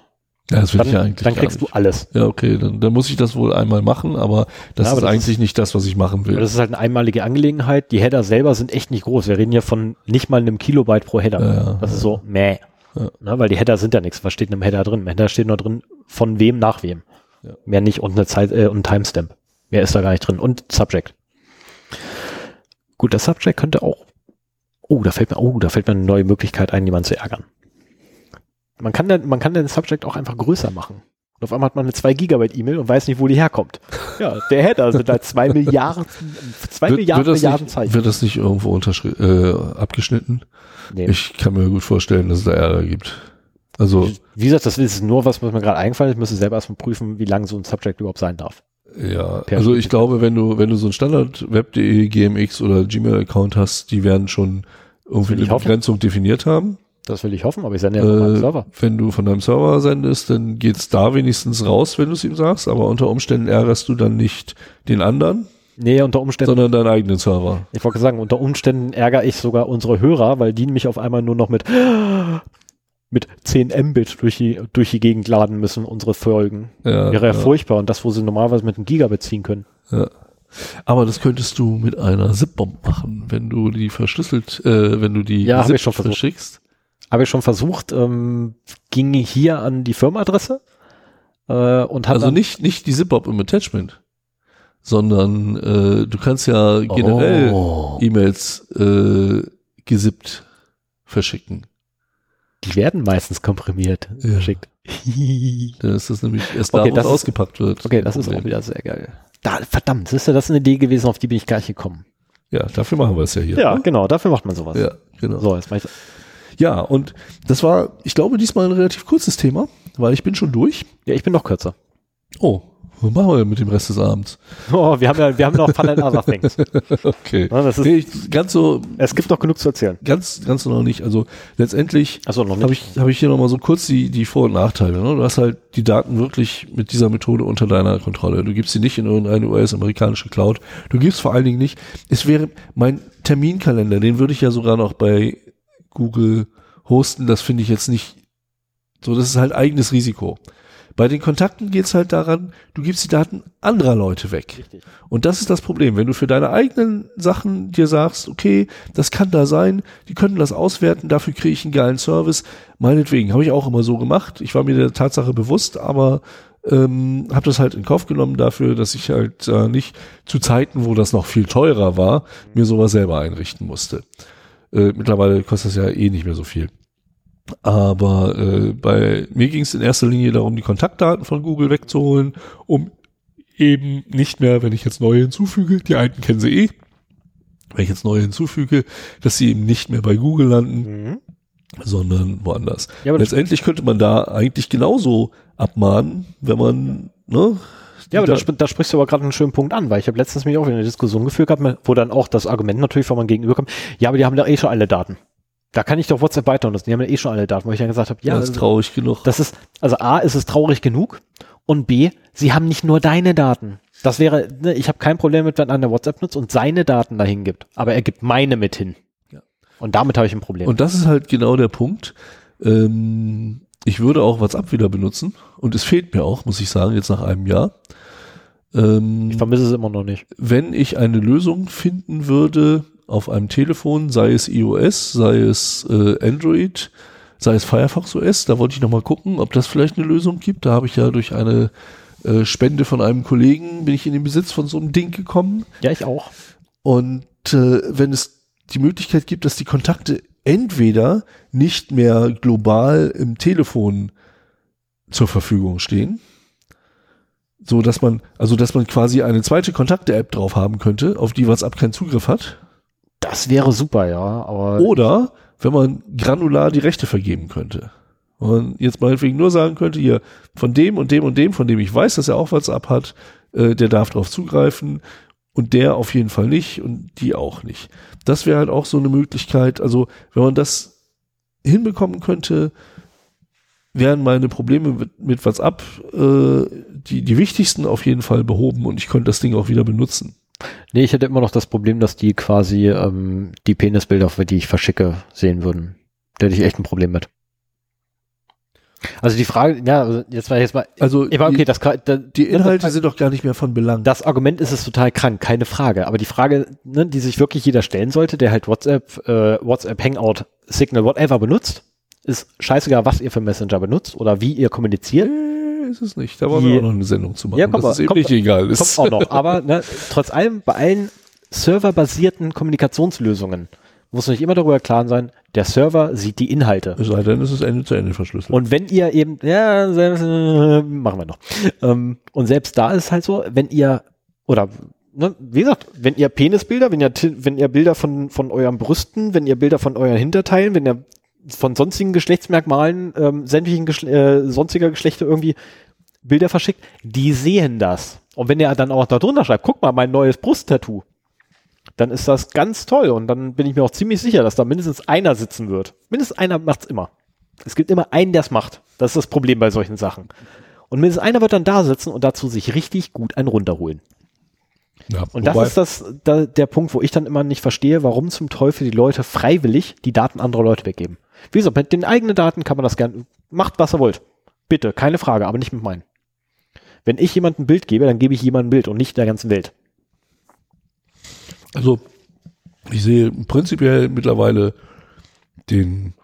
ja, das will dann, ich ja eigentlich dann kriegst nicht. du alles. Ja, okay, dann, dann muss ich das wohl einmal machen, aber das Ja, aber ist das eigentlich nicht das, was ich machen will. Das ist halt eine einmalige Angelegenheit. Die Header selber sind echt nicht groß. Wir reden hier von nicht mal einem Kilobyte pro Header. Ja, ja, das ist so, meh. Ja. Ne, weil die Header sind ja nichts. Was steht in einem Header drin? Im Header steht nur drin, von wem nach wem. Ja. Mehr nicht und eine Zeit äh, und ein Timestamp. Mehr ist da gar nicht drin. Und Subject. Gut, das Subject könnte auch. Oh, da fällt mir, oh, da fällt mir eine neue Möglichkeit ein, jemanden zu ärgern. Man kann den, man kann den Subject auch einfach größer machen. Und auf einmal hat man eine 2 Gigabyte E-Mail und weiß nicht, wo die herkommt. Ja, der Header sind halt 2 Milliarden, 2 Milliarden, das Milliarden nicht, Zeichen. wird das nicht irgendwo äh, abgeschnitten? Nee. Ich kann mir gut vorstellen, dass es da Ärger gibt. Also, Wie gesagt, das ist nur was, was mir gerade eingefallen ist. Ich müsste selber erstmal prüfen, wie lang so ein Subject überhaupt sein darf. ja, Per also ich glaube, wenn du, wenn du so ein Standard web.de, GMX oder Gmail-Account hast, die werden schon irgendwie eine. Begrenzung definiert haben. Das will ich hoffen, aber ich sende ja von meinem Äh, Server. wenn du von deinem Server sendest, dann geht's da wenigstens raus, wenn du es ihm sagst, aber unter Umständen ärgerst du dann nicht den anderen, Nee, unter Umständen, sondern deinen eigenen Server. ich wollte sagen, unter Umständen ärgere ich sogar unsere Hörer, weil die mich auf einmal nur noch mit, mit 10 Mbit durch die, durch die Gegend laden müssen, unsere Folgen. Ja, Wäre ja, ja. furchtbar. Und das, wo sie normalerweise mit einem Gigabit ziehen können. Ja. Aber das könntest du mit einer ZIP-Bomb machen, wenn du die verschlüsselt, äh, wenn du die Ja, ZIP ich schon versucht. verschickst. Habe ich schon versucht, ähm, ging hier an die Firmenadresse äh, und hat Also nicht, nicht die ZIP-Bomb im Attachment, sondern äh, du kannst ja generell Oh. E-Mails äh, gesippt verschicken. Die werden meistens komprimiert Ja. verschickt. Dann ist das nämlich erst Okay, da, wo das es ist- ausgepackt wird. Okay, das ist Problem. auch wieder sehr geil. Da, verdammt, siehst du, das ist eine Idee gewesen, auf die bin ich gar nicht gekommen. Ja, dafür machen wir es ja hier. Ja, ne? genau, dafür macht man sowas. Ja, genau. So, jetzt mach ich Ja, und das war, ich glaube, diesmal ein relativ kurzes Thema, weil ich bin schon durch. Ja, ich bin noch kürzer. Oh, was machen wir denn mit dem Rest des Abends? Oh, wir haben ja, wir haben noch Fun and Other Things. Okay. Ja, das ist- nee, ganz so, Es gibt noch genug zu erzählen. ganz, ganz so noch nicht. Also letztendlich noch habe nicht. ich, habe ich hier nochmal so kurz die, die Vor- und Nachteile. Ne? Du hast halt die Daten wirklich mit dieser Methode unter deiner Kontrolle. Du gibst sie nicht in irgendeine US-amerikanische Cloud. Du gibst vor allen Dingen nicht, es wäre mein Terminkalender, den würde ich ja sogar noch bei Google hosten. Das finde ich jetzt nicht so, das ist halt eigenes Risiko. Bei den Kontakten geht's halt daran, du gibst die Daten anderer Leute weg. Richtig. Und das ist das Problem. Wenn du für deine eigenen Sachen dir sagst, okay, das kann da sein, die können das auswerten, dafür kriege ich einen geilen Service, meinetwegen, habe ich auch immer so gemacht. Ich war mir der Tatsache bewusst, aber ähm, habe das halt in Kauf genommen dafür, dass ich halt äh, nicht zu Zeiten, wo das noch viel teurer war, mir sowas selber einrichten musste. Äh, mittlerweile kostet das ja eh nicht mehr so viel. Aber äh, bei mir ging es in erster Linie darum, die Kontaktdaten von Google wegzuholen, um eben nicht mehr, wenn ich jetzt neue hinzufüge, die alten kennen sie eh, wenn ich jetzt neue hinzufüge, dass sie eben nicht mehr bei Google landen, Mhm. sondern woanders. Ja, Letztendlich könnte man da eigentlich genauso abmahnen, wenn man, ne? Ja, aber da, da sprichst du aber gerade einen schönen Punkt an, weil ich habe letztens mich auch wieder eine Diskussion geführt gehabt, wo dann auch das Argument natürlich von meinem Gegenüber kommt, ja, aber die haben da eh schon alle Daten. Da kann ich doch WhatsApp weiter nutzen, die haben ja eh schon alle Daten, wo ich dann gesagt habe, ja, das ist traurig genug. Das ist, also A, ist es traurig genug und B, sie haben nicht nur deine Daten. Das wäre, ne, ich habe kein Problem mit, wenn einer WhatsApp nutzt und seine Daten dahin gibt, aber er gibt meine mit hin. Ja. Und damit habe ich ein Problem. Und das ist halt genau der Punkt. Ähm, ich würde auch WhatsApp wieder benutzen und es fehlt mir auch, muss ich sagen, jetzt nach einem Jahr. Ähm, ich vermisse es immer noch nicht. wenn ich eine Lösung finden würde auf einem Telefon, sei es iOS, sei es äh, Android, sei es Firefox OS, da wollte ich nochmal gucken, ob das vielleicht eine Lösung gibt. Da habe ich ja durch eine äh, Spende von einem Kollegen, bin ich in den Besitz von so einem Ding gekommen. Ja, ich auch. Und äh, wenn es die Möglichkeit gibt, dass die Kontakte entweder nicht mehr global im Telefon zur Verfügung stehen, so dass man, also dass man quasi eine zweite Kontakte-App drauf haben könnte, auf die WhatsApp keinen Zugriff hat, Das wäre super, ja, aber oder wenn man granular die Rechte vergeben könnte. Und jetzt meinetwegen nur sagen könnte, hier, von dem und dem und dem, von dem ich weiß, dass er auch WhatsApp hat, äh, der darf drauf zugreifen und der auf jeden Fall nicht und die auch nicht. Das wäre halt auch so eine Möglichkeit, also wenn man das hinbekommen könnte, wären meine Probleme mit, mit WhatsApp äh, die, die wichtigsten auf jeden Fall behoben und ich könnte das Ding auch wieder benutzen. nee, ich hätte immer noch das Problem, dass die quasi ähm, die Penisbilder, die ich verschicke, sehen würden. Da hätte ich echt ein Problem mit. Also die Frage, ja, also jetzt war jetzt mal, Also aber okay, die, das, kann- da, die Inhalte sind doch gar nicht mehr von Belang. Das Argument ist es total krank, keine Frage. Aber die Frage, ne, die sich wirklich jeder stellen sollte, der halt WhatsApp, äh, WhatsApp, Hangout, Signal, whatever benutzt, ist scheißegal, was ihr für Messenger benutzt oder wie ihr kommuniziert. Ist es nicht. Da wollen wir auch noch eine Sendung zu machen. Ja, kommt das ist eben kommt- nicht egal. Kommt Ist, auch noch. Aber ne, trotz allem, bei allen serverbasierten Kommunikationslösungen muss nicht immer darüber klar sein, der Server sieht die Inhalte. es sei denn, es ist Ende zu Ende verschlüsselt. Und wenn ihr eben, ja, selbst, äh, machen wir noch. Ähm, und selbst da ist es halt so, wenn ihr, oder, ne, wie gesagt, wenn ihr Penisbilder, wenn ihr, wenn ihr Bilder von, von euren Brüsten, wenn ihr Bilder von euren Hinterteilen, wenn ihr von sonstigen Geschlechtsmerkmalen, ähm, sämtlichen Geschle äh, sonstiger Geschlechter irgendwie Bilder verschickt, die sehen das. Und wenn ihr dann auch da drunter schreibt, guck mal, mein neues Brusttattoo, dann ist das ganz toll. Und dann bin ich mir auch ziemlich sicher, dass da mindestens einer sitzen wird. Mindestens einer macht's immer. Es gibt immer einen, der es macht. Das ist das Problem bei solchen Sachen. Und mindestens einer wird dann da sitzen und dazu sich richtig gut einen runterholen. ja, Und das ist das, da, der Punkt, wo ich dann immer nicht verstehe, warum zum Teufel die Leute freiwillig die Daten anderer Leute weggeben. Wie gesagt, mit den eigenen Daten kann man das gerne, macht was ihr wollt. Bitte, keine Frage, aber nicht mit meinen. Wenn ich jemandem ein Bild gebe, dann gebe ich jemandem ein Bild und nicht der ganzen Welt. Also, ich sehe prinzipiell mittlerweile den,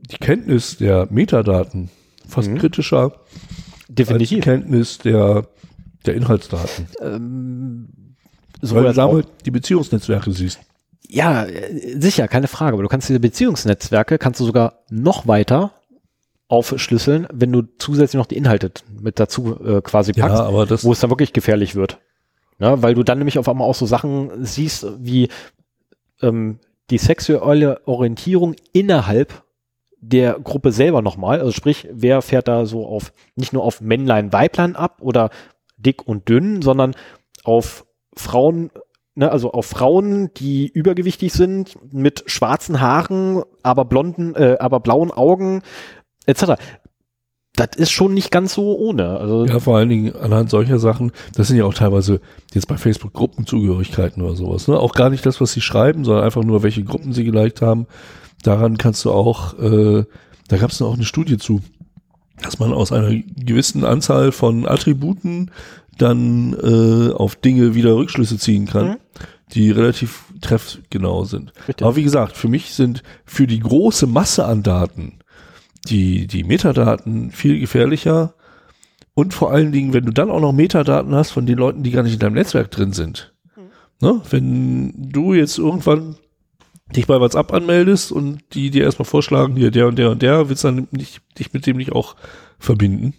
die Kenntnis der Metadaten fast Mhm. kritischer als die Definitiv. Kenntnis der, der Inhaltsdaten. Ähm, Weil sowohl du auch- damit die Beziehungsnetzwerke siehst. Ja, sicher, keine Frage. Aber du kannst diese Beziehungsnetzwerke, kannst du sogar noch weiter aufschlüsseln, wenn du zusätzlich noch die Inhalte mit dazu äh, quasi packst, Ja, wo es dann wirklich gefährlich wird. Ja, weil du dann nämlich auf einmal auch so Sachen siehst, wie ähm, die sexuelle Orientierung innerhalb der Gruppe selber nochmal. Also sprich, wer fährt da so auf, nicht nur auf Männlein, Weiblein ab oder dick und dünn, sondern auf Frauen, ne, also auf Frauen, die übergewichtig sind, mit schwarzen Haaren, aber blonden, äh, aber blauen Augen, etc. Das ist schon nicht ganz so ohne. Also ja, vor allen Dingen anhand solcher Sachen, das sind ja auch teilweise jetzt bei Facebook Gruppenzugehörigkeiten oder sowas, ne? Auch gar nicht das, was sie schreiben, sondern einfach nur, welche Gruppen sie geliked haben. Daran kannst du auch, äh, da gab es auch eine Studie zu, dass man aus einer gewissen Anzahl von Attributen dann äh, auf Dinge wieder Rückschlüsse ziehen kann, Mhm. die relativ treffgenau sind. Richtig. Aber wie gesagt, für mich sind für die große Masse an Daten die, die Metadaten viel gefährlicher. Und vor allen Dingen, wenn du dann auch noch Metadaten hast von den Leuten, die gar nicht in deinem Netzwerk drin sind. Ne? Wenn du jetzt irgendwann dich bei WhatsApp anmeldest und die dir erstmal vorschlagen, hier der und der und der, willst du dann nicht, dich mit dem nicht auch verbinden?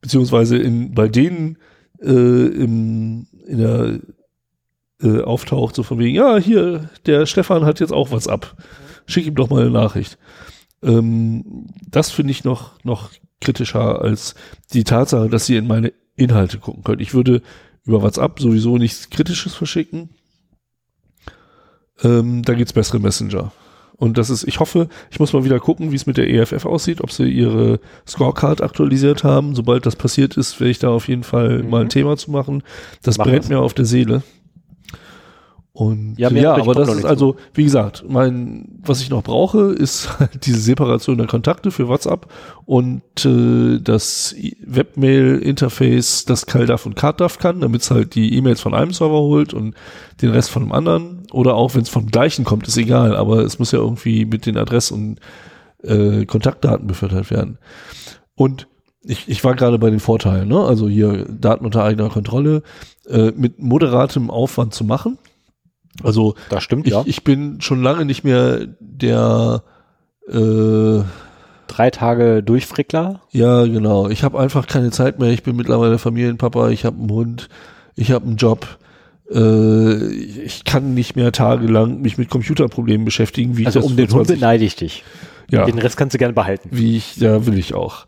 Beziehungsweise in, bei denen äh, im, in der äh, auftaucht, so von wegen, ja, hier, der Stefan hat jetzt auch WhatsApp. Schick ihm doch mal eine Nachricht. Ähm, das finde ich noch, noch kritischer als die Tatsache, dass sie in meine Inhalte gucken können. Ich würde über WhatsApp sowieso nichts Kritisches verschicken. Ähm, da gibt's bessere Messenger. Und das ist, ich hoffe, ich muss mal wieder gucken, wie es mit der EFF aussieht, ob sie ihre Scorecard aktualisiert haben. Sobald das passiert ist, werde ich da auf jeden Fall Mhm. mal ein Thema zu machen. Das Mach brennt das. mir auf der Seele. Und Ja, ja, aber das ist also, wie gesagt, mein, was ich noch brauche, ist halt diese Separation der Kontakte für WhatsApp und äh, das Webmail-Interface, das CalDAV und CardDAV kann, damit es halt die E-Mails von einem Server holt und den Rest von einem anderen. Oder auch wenn es vom gleichen kommt, ist egal, aber es muss ja irgendwie mit den Adress- und äh, Kontaktdaten befördert werden. Und ich, ich war gerade bei den Vorteilen, ne? Also hier Daten unter eigener Kontrolle äh, mit moderatem Aufwand zu machen. Also das stimmt, ich, ja. ich bin schon lange nicht mehr der äh, Drei Tage Durchfrickler. ja, genau. Ich habe einfach keine Zeit mehr. Ich bin mittlerweile Familienpapa, ich habe einen Hund, ich habe einen Job. Äh, ich kann nicht mehr tagelang mich mit Computerproblemen beschäftigen, wie Also ich das um den Hund 20 beneide ich dich. ja, Den Rest kannst du gerne behalten. wie ich, ja, will ich auch.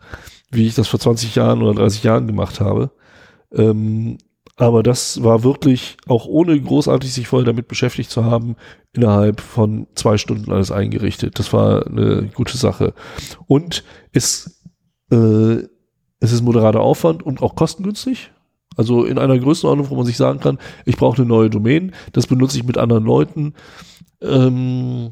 Wie ich das vor 20 Jahren oder 30 Jahren gemacht habe. Ähm, aber das war wirklich, auch ohne großartig sich vorher damit beschäftigt zu haben, innerhalb von zwei Stunden alles eingerichtet. Das war eine gute Sache. Und es, äh, es ist moderater Aufwand und auch kostengünstig. Also in einer Größenordnung, wo man sich sagen kann, ich brauche eine neue Domain, das benutze ich mit anderen Leuten. Ähm,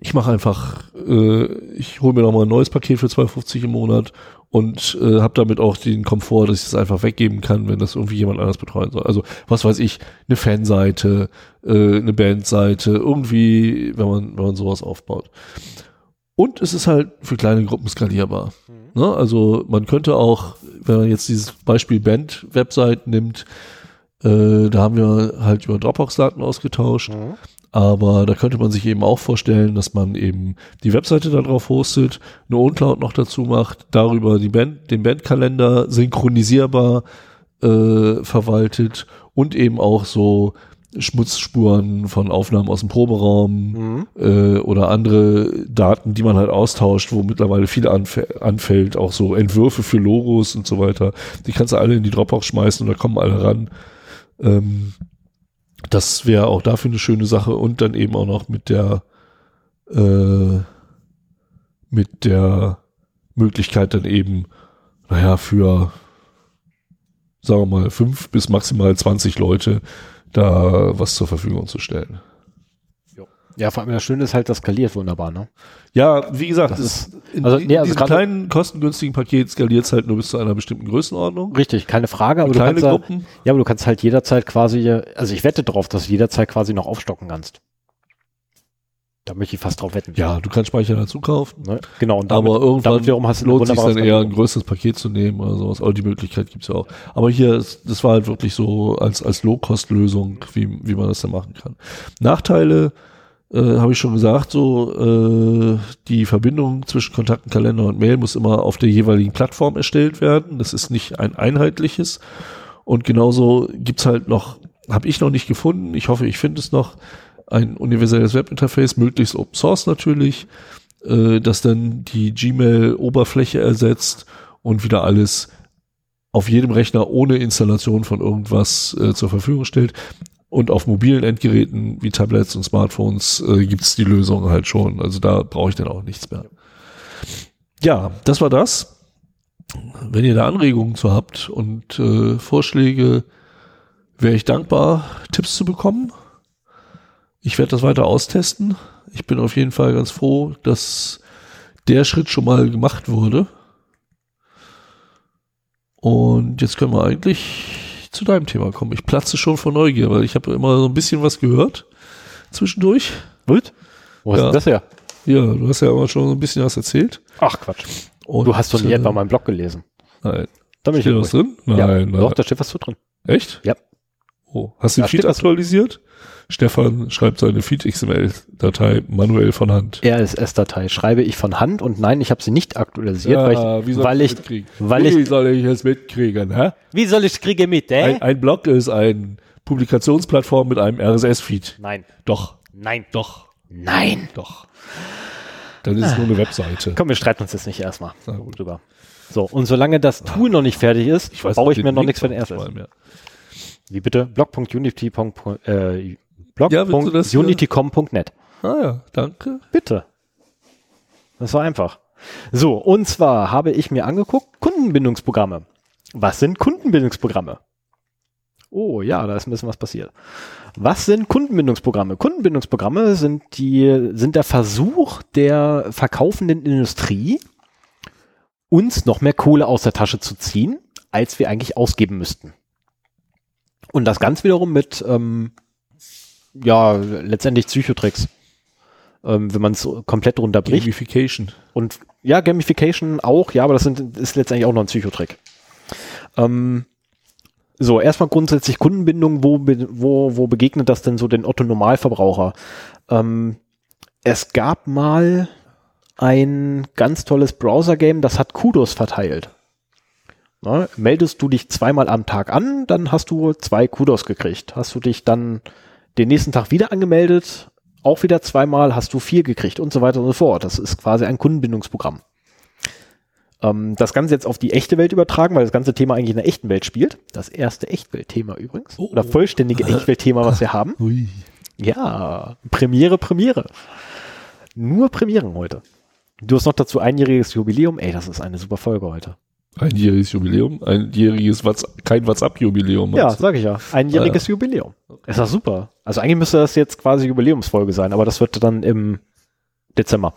ich mache einfach, äh, ich hole mir nochmal ein neues Paket für 2,50 im Monat und äh, habe damit auch den Komfort, dass ich es einfach weggeben kann, wenn das irgendwie jemand anders betreuen soll. Also was weiß ich, eine Fanseite, äh, eine Bandseite, irgendwie, wenn man, wenn man sowas aufbaut. Und es ist halt für kleine Gruppen skalierbar. Ne? Also man könnte auch, wenn man jetzt dieses Beispiel Band-Website nimmt, äh, da haben wir halt über Dropbox-Daten ausgetauscht. Aber da könnte man sich eben auch vorstellen, dass man eben die Webseite darauf hostet, eine OwnCloud noch dazu macht, darüber die Band, den Bandkalender synchronisierbar äh, verwaltet und eben auch so Schmutzspuren von Aufnahmen aus dem Proberaum Mhm. äh, oder andere Daten, die man halt austauscht, wo mittlerweile viel anf anfällt, auch so Entwürfe für Logos und so weiter. Die kannst du alle in die Dropbox schmeißen und da kommen alle ran. Ähm, das wäre auch dafür eine schöne Sache und dann eben auch noch mit der äh, mit der Möglichkeit dann eben, naja, für sagen wir mal fünf bis maximal 20 Leute da was zur Verfügung zu stellen. Ja, vor allem das Schöne ist halt, das skaliert wunderbar, ne? Ja, wie gesagt, Das es, in also, nee, also diesem kleinen kostengünstigen Paket skaliert es halt nur bis zu einer bestimmten Größenordnung. Richtig, keine Frage, aber du Kleine kannst ja, Gruppen. ja, aber du kannst halt jederzeit quasi, also ich wette drauf, dass du jederzeit quasi noch aufstocken kannst. Da möchte ich fast drauf wetten. Ja, du kannst Speicher dazu kaufen. Ne? Genau, und damit, aber irgendwann damit wiederum hast du lohnt sich dann eher ein größeres Paket zu nehmen oder sowas. Aber die Möglichkeit gibt's ja auch. Aber hier, ist, das war halt wirklich so als, als Low-Cost-Lösung, wie, wie man das dann machen kann. Nachteile äh, habe ich schon gesagt, so äh, die Verbindung zwischen Kontakten, Kalender und Mail muss immer auf der jeweiligen Plattform erstellt werden. Das ist nicht ein einheitliches. Und genauso gibt's halt noch, habe ich noch nicht gefunden, ich hoffe, ich finde es noch, ein universelles Webinterface, möglichst Open Source natürlich, äh, das dann die Gmail-Oberfläche ersetzt und wieder alles auf jedem Rechner ohne Installation von irgendwas äh, zur Verfügung stellt. Und auf mobilen Endgeräten wie Tablets und Smartphones äh, gibt es die Lösung halt schon. Also da brauche ich dann auch nichts mehr. Ja, das war das. Wenn ihr da Anregungen zu habt und äh, Vorschläge, wäre ich dankbar, Tipps zu bekommen. Ich werde das weiter austesten. Ich bin auf jeden Fall ganz froh, dass der Schritt schon mal gemacht wurde. Und jetzt können wir eigentlich zu deinem Thema kommen. Ich platze schon vor Neugier, weil ich habe immer so ein bisschen was gehört zwischendurch. Gut. Wo Ja. ist das her? Ja, du hast ja immer schon so ein bisschen was erzählt. Ach Quatsch. Und, Du hast doch nicht äh, etwa meinen Blog gelesen. Nein. Da bin ich Steht ja was drin? Nein, ja, nein. Doch, da steht was zu drin. Echt? Ja. Oh, hast du Da den Feed aktualisiert? Stefan schreibt seine Feed-XML-Datei manuell von Hand. RSS-Datei schreibe ich von Hand und nein, ich habe sie nicht aktualisiert, weil ich, wie soll weil ich ich, weil wie ich, soll ich es mitkriegen? Hä? wie soll ich kriege mit, äh? Ein, ein Blog ist ein Publikationsplattform mit einem RSS-Feed. Nein, Doch, nein, doch, nein. doch. Dann ist es nur eine Webseite. Komm, wir streiten uns jetzt nicht erstmal drüber. So, und solange das Tool noch nicht fertig ist, Ich weiß baue ich mir noch nichts für den RSS. Wie bitte? blog.unity. Äh, Ja, blog.unitycom.net. Ah ja, danke. Bitte. Das war einfach. So, und zwar habe ich mir angeguckt, Kundenbindungsprogramme. Was sind Kundenbindungsprogramme? Oh ja, da ist ein bisschen was passiert. Was sind Kundenbindungsprogramme? Kundenbindungsprogramme sind die, sind der Versuch der verkaufenden Industrie, uns noch mehr Kohle aus der Tasche zu ziehen, als wir eigentlich ausgeben müssten. Und das ganz wiederum mit, ähm, ja, letztendlich Psychotricks. Ähm, wenn man es komplett runterbricht. Gamification. Und ja, Gamification auch, ja, aber das sind, ist letztendlich auch noch ein Psychotrick. Ähm, so, erstmal grundsätzlich Kundenbindung, wo, wo, wo begegnet das denn so den Otto-Normalverbraucher? Ähm, es gab mal ein ganz tolles Browser-Game, das hat Kudos verteilt. Na, meldest du dich zweimal am Tag an, dann hast du zwei Kudos gekriegt. Hast du dich dann den nächsten Tag wieder angemeldet, auch wieder zweimal, hast du vier gekriegt und so weiter und so fort. Das ist quasi ein Kundenbindungsprogramm. Ähm, das Ganze jetzt auf die echte Welt übertragen, weil das ganze Thema eigentlich in der echten Welt spielt. Das erste Echtwelt-Thema übrigens. Oh. Oder vollständige Echtwelt-Thema, was wir haben. Ui. Ja, Premiere, Premiere. Nur Premieren heute. Du hast noch dazu einjähriges Jubiläum. Ey, das ist eine super Folge heute. Einjähriges Jubiläum, einjähriges What's, kein WhatsApp-Jubiläum. Ja, sag ich ja. Einjähriges Jubiläum. Ist doch super. Also eigentlich müsste das jetzt quasi Jubiläumsfolge sein, aber das wird dann im Dezember.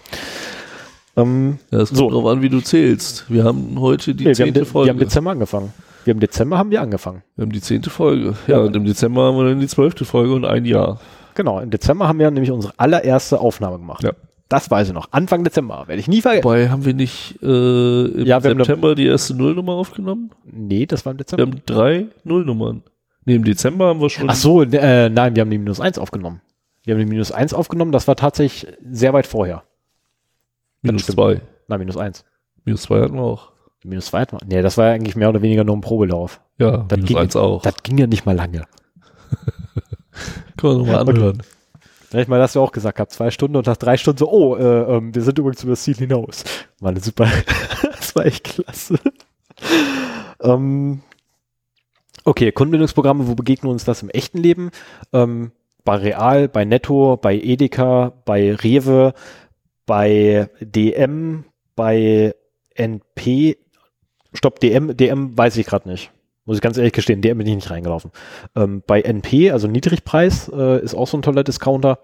Ähm, ja, es kommt So. drauf an, wie du zählst. Wir haben heute die nee, zehnte Folge. wir haben Dezember angefangen. Wir haben Dezember haben wir angefangen. Wir haben die zehnte Folge. Ja, Ja. und im Dezember haben wir dann die zwölfte Folge und ein Jahr. Genau, im Dezember haben wir nämlich unsere allererste Aufnahme gemacht. Ja. Das weiß ich noch. Anfang Dezember. Werde ich nie vergessen. Wobei haben wir nicht äh, im Ja, wir September die erste Nullnummer aufgenommen? Nee, das war im Wir Dezember. haben drei Nullnummern. Nee, im Dezember haben wir schon. Ach so, äh, nein, wir haben die minus eins aufgenommen. Wir haben die minus eins aufgenommen, das war tatsächlich sehr weit vorher. minus stimmt. zwei. Nein, minus eins. Minus zwei hatten wir auch. Minus zwei hatten wir. Nee, das war ja eigentlich mehr oder weniger nur ein Probelauf. Ja, Das minus ging- eins auch. Das ging ja nicht mal lange. Können wir nochmal anhören. Da ich mal das ja auch gesagt habe, zwei Stunden und nach drei Stunden so, oh, äh, ähm, wir sind übrigens über das Ziel hinaus. War eine super, das war echt klasse. ähm, okay, Kundenbindungsprogramme, wo begegnen uns das im echten Leben? Ähm, bei Real, bei Netto, bei Edeka, bei Rewe, bei DM, bei NP, stopp, DM, DM weiß ich gerade nicht. Muss ich ganz ehrlich gestehen, DM bin ich nicht reingelaufen. Ähm, bei NP, also Niedrigpreis, äh, ist auch so ein toller Discounter.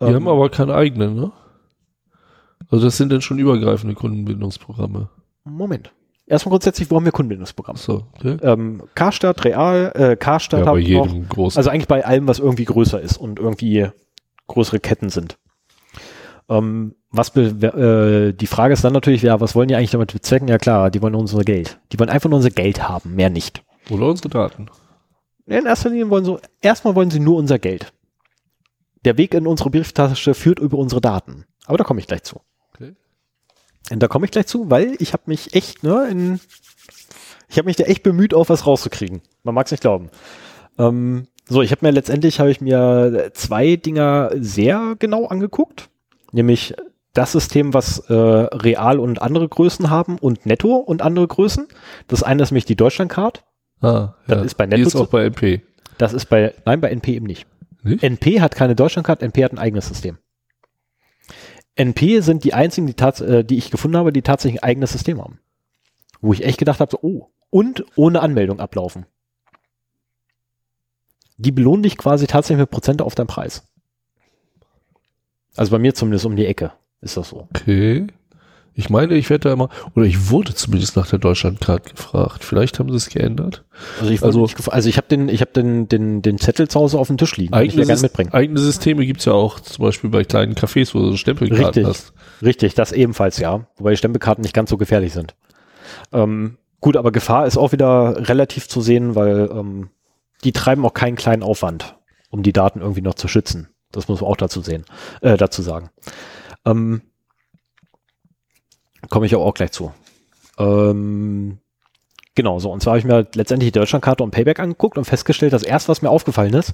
Die Ähm, haben aber keine eigenen, ne? Also das sind dann schon übergreifende Kundenbindungsprogramme. Moment. Erstmal grundsätzlich, wo haben wir Kundenbindungsprogramme? So, okay. Ähm, Karstadt, Real, äh, Karstadt Ja, bei habe ich noch. jedem großen. Also eigentlich bei allem, was irgendwie größer ist und irgendwie größere Ketten sind. Ähm, was äh, die Frage ist dann natürlich, ja, was wollen die eigentlich damit bezwecken? Ja klar, die wollen unser Geld. Die wollen einfach nur unser Geld haben, mehr nicht. Oder unsere Daten. In erster Linie wollen sie, erstmal wollen sie nur unser Geld. der Weg in unsere Brieftasche führt über unsere Daten. Aber da komme ich gleich zu. Okay. Und da komme ich gleich zu, weil ich habe mich echt, ne, in, ich habe mich da echt bemüht, auch was rauszukriegen. Man mag es nicht glauben. Ähm, so, ich habe mir letztendlich habe ich mir zwei Dinger sehr genau angeguckt, nämlich das System, was äh, Real und andere Größen haben und Netto und andere Größen. Das eine ist nämlich die Deutschlandcard. Ah, Das ist bei Die Netto ist zu- auch bei NP. Das ist bei, nein, bei NP eben nicht. Nicht? NP hat keine Deutschlandcard, NP hat ein eigenes System. NP sind die einzigen, die, tats äh, die ich gefunden habe, die tatsächlich ein eigenes System haben. Wo ich echt gedacht habe, so, oh, und ohne Anmeldung ablaufen. Die belohnen dich quasi tatsächlich mit Prozente auf deinen Preis. Also bei mir zumindest um die Ecke ist das so. Okay. Ich meine, ich werde da immer, oder ich wurde zumindest nach der Deutschlandcard gefragt. Vielleicht haben sie es geändert. Also ich, Also- also, nicht, also ich habe den, ich habe den, den, den Zettel zu Hause auf dem Tisch liegen. ich Eigene, Sys- mitbringen. eigene Systeme gibt's ja auch zum Beispiel bei kleinen Cafés, wo du so Stempelkarten Richtig. hast. Richtig, das ebenfalls, ja. Wobei die Stempelkarten nicht ganz so gefährlich sind. Ähm, gut, aber Gefahr ist auch wieder relativ zu sehen, weil ähm, die treiben auch keinen kleinen Aufwand, um die Daten irgendwie noch zu schützen. Das muss man auch dazu sehen, äh, dazu sagen. Ähm, Komme ich aber auch gleich zu. Ähm, genau, so. Und zwar habe ich mir letztendlich die Deutschlandkarte und Payback angeguckt und festgestellt, dass erst, was mir aufgefallen ist,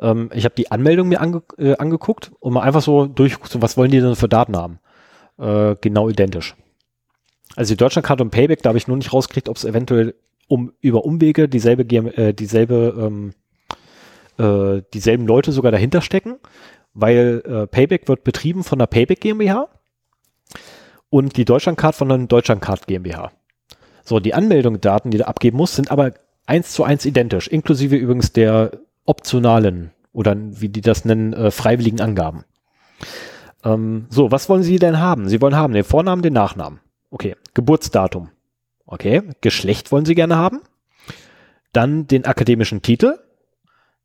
ähm, ich habe die Anmeldung mir ange äh, angeguckt und mal einfach so durchgeguckt, so, was wollen die denn für Daten haben? Äh, genau identisch. Also die Deutschlandkarte und Payback, da habe ich nur nicht rausgekriegt, ob es eventuell um über Umwege dieselbe GM, äh, dieselbe ähm, äh, dieselben Leute sogar dahinter stecken, weil äh, Payback wird betrieben von der Payback GmbH und die Deutschlandcard von der Deutschlandcard GmbH. So, die Anmeldungsdaten, die du abgeben musst, sind aber eins zu eins identisch, inklusive übrigens der optionalen oder wie die das nennen, äh, freiwilligen Angaben. Ähm, so, was wollen Sie denn haben? Sie wollen haben den Vornamen, den Nachnamen. Okay, Geburtsdatum. Okay, Geschlecht wollen Sie gerne haben. Dann den akademischen Titel,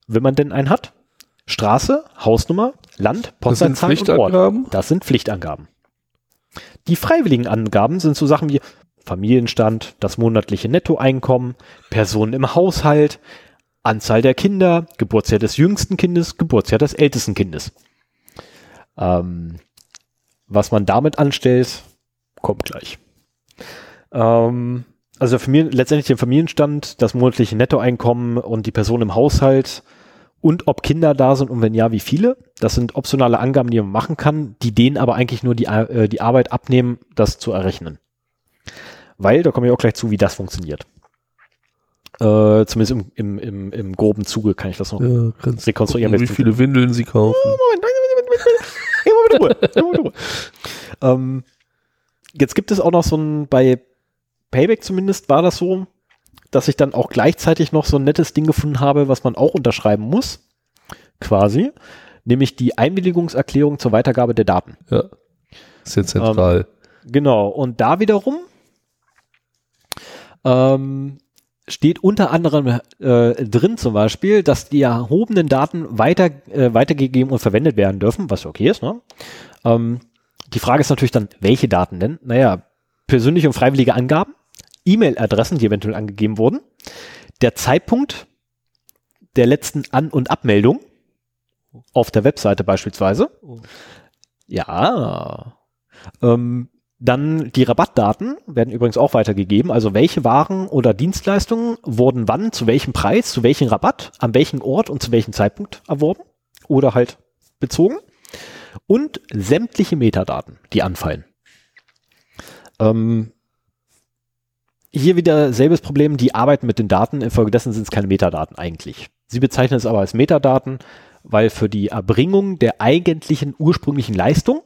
wenn man denn einen hat. Straße, Hausnummer, Land, Postleitzahl und Ort. Das sind Pflichtangaben. Die freiwilligen Angaben sind so Sachen wie Familienstand, das monatliche Nettoeinkommen, Personen im Haushalt, Anzahl der Kinder, Geburtsjahr des jüngsten Kindes, Geburtsjahr des ältesten Kindes. Ähm, was man damit anstellt, kommt gleich. Ähm, also Familien, letztendlich den Familienstand, das monatliche Nettoeinkommen und die Person im Haushalt und ob Kinder da sind und wenn ja, wie viele. Das sind optionale Angaben, die man machen kann, die denen aber eigentlich nur die, äh, die Arbeit abnehmen, das zu errechnen. Weil, da komme ich auch gleich zu, wie das funktioniert. Äh, zumindest im, im, im, im groben Zuge kann ich das noch Ja, rekonstruieren. gucken, wie viele Windeln sie kaufen. Moment, Moment, Moment, Moment. Mit Ruhe. ähm, jetzt gibt es auch noch so ein, bei Payback zumindest war das so, dass ich dann auch gleichzeitig noch so ein nettes Ding gefunden habe, was man auch unterschreiben muss. Quasi. Nämlich die Einwilligungserklärung zur Weitergabe der Daten. Ja. Ist ja zentral. Genau. Und da wiederum ähm, steht unter anderem äh, drin zum Beispiel, dass die erhobenen Daten weiter, äh, weitergegeben und verwendet werden dürfen, was okay ist. Ne? Ähm, die Frage ist natürlich dann, welche Daten denn? Naja, persönliche und freiwillige Angaben, E-Mail-Adressen, die eventuell angegeben wurden, der Zeitpunkt der letzten An- und Abmeldung auf der Webseite beispielsweise. Ja. Ähm, dann die Rabattdaten werden übrigens auch weitergegeben. Also welche Waren oder Dienstleistungen wurden wann, zu welchem Preis, zu welchem Rabatt, an welchem Ort und zu welchem Zeitpunkt erworben oder halt bezogen. Und sämtliche Metadaten, die anfallen. Ähm, hier wieder selbes Problem, die arbeiten mit den Daten, infolgedessen sind es keine Metadaten eigentlich. Sie bezeichnen es aber als Metadaten, weil für die Erbringung der eigentlichen ursprünglichen Leistung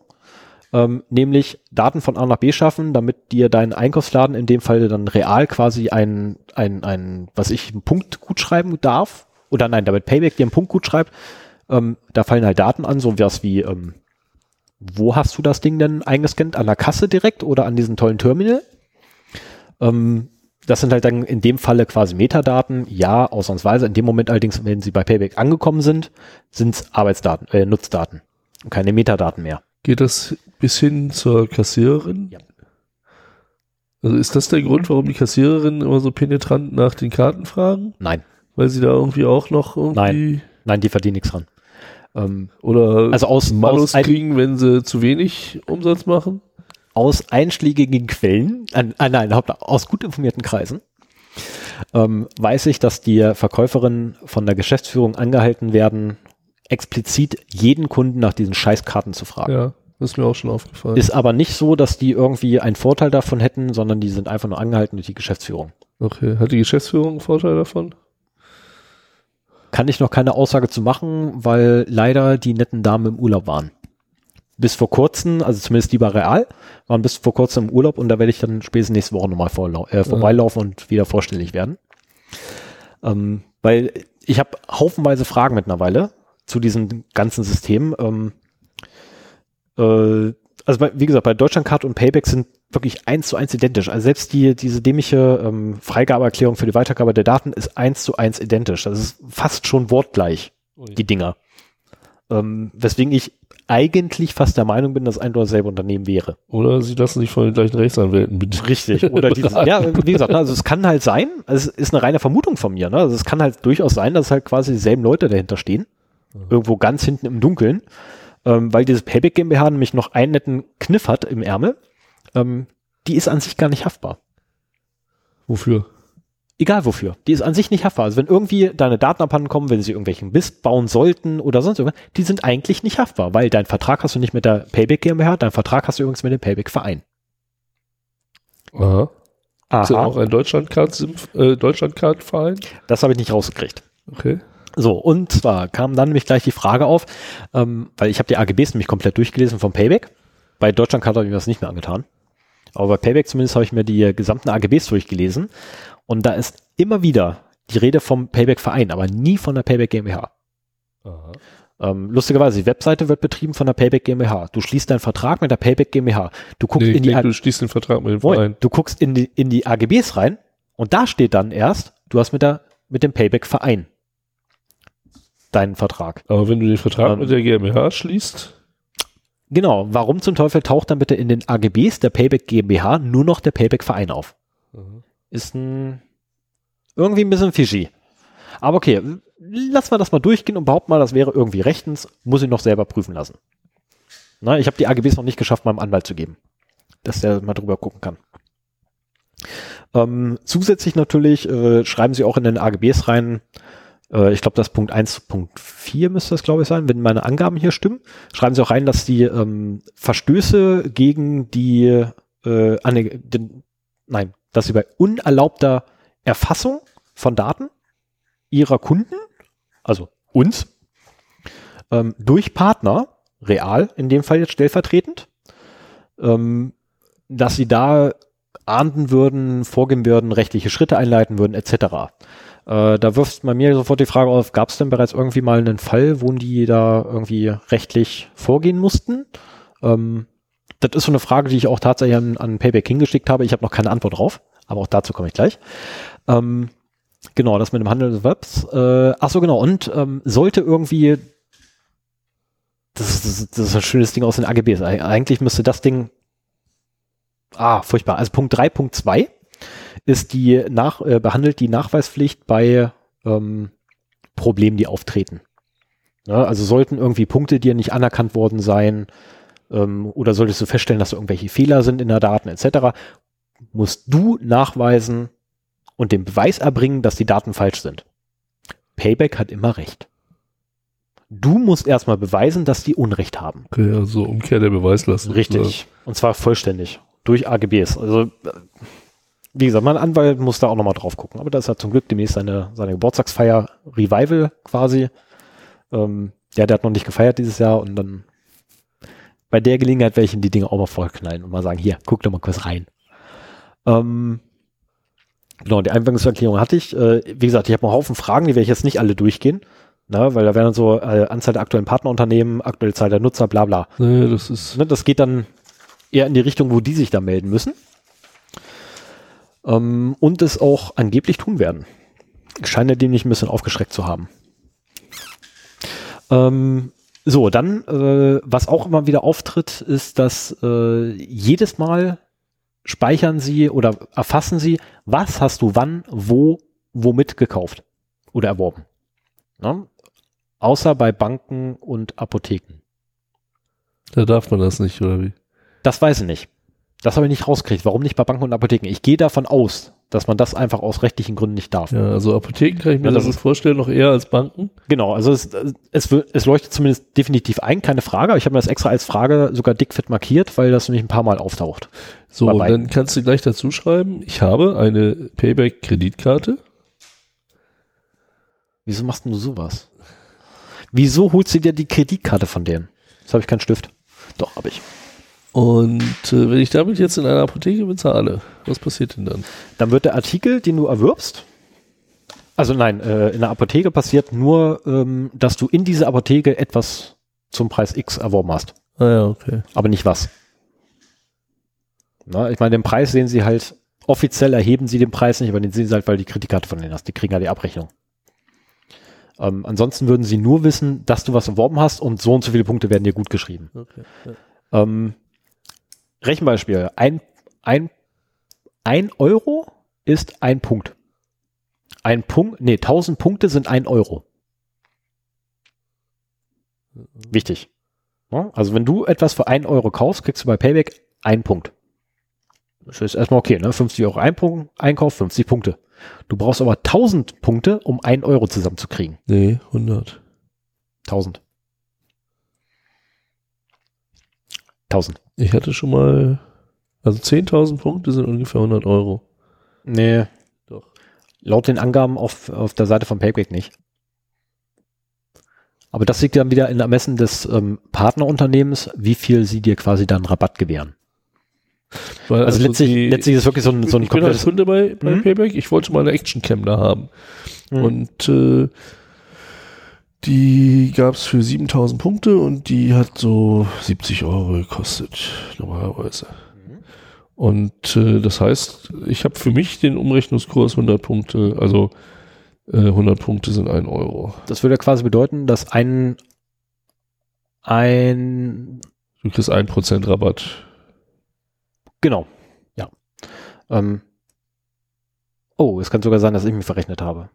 ähm, nämlich Daten von A nach B schaffen, damit dir dein Einkaufsladen in dem Fall dann real quasi ein, ein, ein was ich, einen Punkt gut schreiben darf. Oder nein, damit Payback dir einen Punkt gut schreibt. Ähm, da fallen halt Daten an, so was wie, ähm, wo hast du das Ding denn eingescannt? An der Kasse direkt oder an diesem tollen Terminal? Ähm, das sind halt dann in dem Falle quasi Metadaten. Ja, ausnahmsweise. In dem Moment allerdings, wenn sie bei Payback angekommen sind, sind es Arbeitsdaten, äh, Nutzdaten. Und keine Metadaten mehr. Geht das bis hin zur Kassiererin? Ja. Also ist das der Grund, warum die Kassiererinnen immer so penetrant nach den Karten fragen? Nein. Weil sie da irgendwie auch noch irgendwie. Nein, die verdienen nichts dran. Ähm, Oder also aus, Malus aus kriegen, wenn sie zu wenig Umsatz machen? Aus einschlägigen Quellen, äh, nein, aus gut informierten Kreisen, ähm, weiß ich, dass die Verkäuferinnen von der Geschäftsführung angehalten werden, explizit jeden Kunden nach diesen Scheißkarten zu fragen. Ja, ist mir auch schon aufgefallen. Ist aber nicht so, dass die irgendwie einen Vorteil davon hätten, sondern die sind einfach nur angehalten durch die Geschäftsführung. Okay, hat die Geschäftsführung einen Vorteil davon? Kann ich noch keine Aussage zu machen, weil leider die netten Damen im Urlaub waren. Bis vor kurzem, also zumindest die bei Real, waren bis vor kurzem im Urlaub und da werde ich dann spätestens nächste Woche nochmal äh, vorbeilaufen und wieder vorstellig werden. Ähm, weil ich habe haufenweise Fragen mittlerweile zu diesem ganzen System. Ähm, äh, also bei, wie gesagt, bei Deutschlandcard und Payback sind wirklich eins zu eins identisch. Also selbst die, diese dämliche ähm, Freigabeerklärung für die Weitergabe der Daten ist eins zu eins identisch. Das ist fast schon wortgleich, Ui. die Dinger. Ähm, weswegen ich eigentlich fast der Meinung bin, dass ein oder dasselbe Unternehmen wäre. Oder sie lassen sich von den gleichen Rechtsanwälten bitte. Richtig. Oder dieses, ja, wie gesagt, also es kann halt sein, also es ist eine reine Vermutung von mir, ne? Also es kann halt durchaus sein, dass halt quasi dieselben Leute dahinter stehen. Mhm. Irgendwo ganz hinten im Dunkeln. Ähm, weil dieses Payback GmbH nämlich noch einen netten Kniff hat im Ärmel ähm, die ist an sich gar nicht haftbar. Wofür? Egal wofür. Die ist an sich nicht haftbar. Also wenn irgendwie deine Daten abhanden kommen, wenn sie irgendwelchen Mist bauen sollten oder sonst irgendwas, die sind eigentlich nicht haftbar, weil dein Vertrag hast du nicht mit der Payback GmbH, dein Vertrag hast du übrigens mit dem Payback Verein. Aha. Aha. Ist ja auch ein Deutschlandcard-Verein? Äh, Deutschlandcard das habe ich nicht rausgekriegt. Okay. So, und zwar kam dann nämlich gleich die Frage auf, ähm, weil ich habe die AGBs nämlich komplett durchgelesen vom Payback. Bei Deutschlandcard habe ich mir das nicht mehr angetan. Aber bei Payback zumindest habe ich mir die gesamten AGBs durchgelesen. Und da ist immer wieder die Rede vom Payback-Verein, aber nie von der Payback GmbH. Ähm, lustigerweise, die Webseite wird betrieben von der Payback GmbH. Du schließt deinen Vertrag mit der Payback GmbH. Du guckst nee, in die denke, du schließt den Vertrag mit dem Verein. Du guckst in die, in die AGBs rein und da steht dann erst, du hast mit der, mit dem Payback-Verein deinen Vertrag. Aber wenn du den Vertrag ähm, mit der GmbH schließt, Genau, warum zum Teufel taucht dann bitte in den AGBs der Payback GmbH nur noch der Payback Verein auf? Mhm. Ist ein irgendwie ein bisschen fishy. Aber okay, lassen wir das mal durchgehen und behaupten mal, das wäre irgendwie rechtens, muss ich noch selber prüfen lassen. Na, ich habe die AGBs noch nicht geschafft, meinem Anwalt zu geben, dass der mal drüber gucken kann. Ähm, zusätzlich natürlich äh, schreiben sie auch in den AGBs rein, äh, ich glaube, das Punkt 1 Punkt 4 müsste das, glaube ich, sein, wenn meine Angaben hier stimmen. Schreiben Sie auch rein, dass die ähm, Verstöße gegen die, äh, den, nein, dass sie bei unerlaubter Erfassung von Daten ihrer Kunden, also uns, ähm, durch Partner, real in dem Fall jetzt stellvertretend, ähm, dass sie da ahnden würden, vorgehen würden, rechtliche Schritte einleiten würden, etc. Äh, da wirft man mir sofort die Frage auf, gab es denn bereits irgendwie mal einen Fall, wo die da irgendwie rechtlich vorgehen mussten? Ähm, das ist so eine Frage, die ich auch tatsächlich an, an Payback hingeschickt habe. Ich habe noch keine Antwort drauf, aber auch dazu komme ich gleich. Ähm, genau, das mit dem Handel des Webs. Äh, ach so, genau. Und ähm, sollte irgendwie das ist, das ist ein schönes Ding aus den AGBs. Eigentlich müsste das Ding Ah, furchtbar. Also Punkt 3.2 ist die nach, äh, behandelt die Nachweispflicht bei ähm, Problemen, die auftreten. Ja, also sollten irgendwie Punkte dir nicht anerkannt worden sein ähm, oder solltest du feststellen, dass irgendwelche Fehler sind in der Daten etc., musst du nachweisen und den Beweis erbringen, dass die Daten falsch sind. Payback hat immer recht. Du musst erstmal beweisen, dass die Unrecht haben. Okay, also Umkehr der Beweislast. Richtig. Und zwar vollständig. Durch AGBs. Also wie gesagt, mein Anwalt muss da auch nochmal drauf gucken. Aber das hat zum Glück demnächst seine, seine Geburtstagsfeier Revival quasi. Ähm, ja, der hat noch nicht gefeiert dieses Jahr und dann bei der Gelegenheit werde ich ihm die Dinge auch mal vollknallen und mal sagen, hier, guck doch mal kurz rein. Ähm, genau, die Einwilligungserklärung hatte ich. Äh, wie gesagt, ich habe einen Haufen Fragen, die werde ich jetzt nicht alle durchgehen. Ne, weil da werden so äh, Anzahl der aktuellen Partnerunternehmen, aktuelle Zahl der Nutzer, bla bla. Nee, das ist. Ne, das geht dann eher in die Richtung, wo die sich da melden müssen ähm, und es auch angeblich tun werden. Scheint dem nicht ein bisschen aufgeschreckt zu haben. Ähm, so, dann, äh, was auch immer wieder auftritt, ist, dass äh, jedes Mal speichern Sie oder erfassen Sie, was hast du wann, wo, womit gekauft oder erworben. Ja? außer bei Banken und Apotheken. Da darf man das nicht, oder wie? Das weiß ich nicht. Das habe ich nicht rausgekriegt. Warum nicht bei Banken und Apotheken? Ich gehe davon aus, dass man das einfach aus rechtlichen Gründen nicht darf. Ja, also Apotheken kann ich mir Ja, das das vorstellen, noch eher als Banken. Genau, also es, es, es leuchtet zumindest definitiv ein, keine Frage. Ich habe mir das extra als Frage sogar dickfett markiert, weil das nämlich ein paar Mal auftaucht. So, dann kannst du gleich dazu schreiben, ich habe eine Payback-Kreditkarte. Wieso machst du sowas? Wieso holst du dir die Kreditkarte von denen? Jetzt habe ich keinen Stift. Doch, habe ich. Und äh, wenn ich damit jetzt in einer Apotheke bezahle, was passiert denn dann? Dann wird der Artikel, den du erwirbst, also nein, äh, in der Apotheke passiert nur, ähm, dass du in dieser Apotheke etwas zum Preis X erworben hast, Ah ja, okay. aber nicht was. Na, ich meine, den Preis sehen sie halt, offiziell erheben sie den Preis nicht, aber den sehen sie halt, weil die Kreditkarte von denen hast. Die kriegen ja die Abrechnung. Ähm, ansonsten würden sie nur wissen, dass du was erworben hast und so und so viele Punkte werden dir gut geschrieben. okay. Ja. Ähm, Rechenbeispiel. Ein, ein, ein Euro ist ein Punkt. Ein Punkt, nee, 1000 Punkte sind ein Euro. Wichtig. Also wenn du etwas für ein Euro kaufst, kriegst du bei Payback einen Punkt. Das ist erstmal okay, ne? 50 Euro ein Punkt, Einkauf, 50 Punkte. Du brauchst aber 1000 Punkte, um ein Euro zusammenzukriegen. Nee, 100. 1000. 1000. Ich hatte schon mal, also 10.000 Punkte sind ungefähr 100 Euro. Nee, Doch. Laut den Angaben auf, auf der Seite von Payback nicht. Aber das liegt dann wieder in Ermessen des ähm, Partnerunternehmens, wie viel sie dir quasi dann Rabatt gewähren. Weil Also, letztlich, die- letztlich ist es wirklich so ein, so ein ich bin als komplettes... Kunde bei, bei Mhm. Payback, ich wollte mal eine Actioncam da haben. Mhm. Und äh, die gab es für 7000 Punkte und die hat so 70 Euro gekostet, normalerweise. Mhm. Und äh, das heißt, ich habe für mich den Umrechnungskurs 100 Punkte, also äh, 100 Punkte sind 1 Euro. Das würde quasi bedeuten, dass ein, ein, Du kriegst 1% Rabatt. genau, ja. Ähm, oh, es kann sogar sein, dass ich mich verrechnet habe.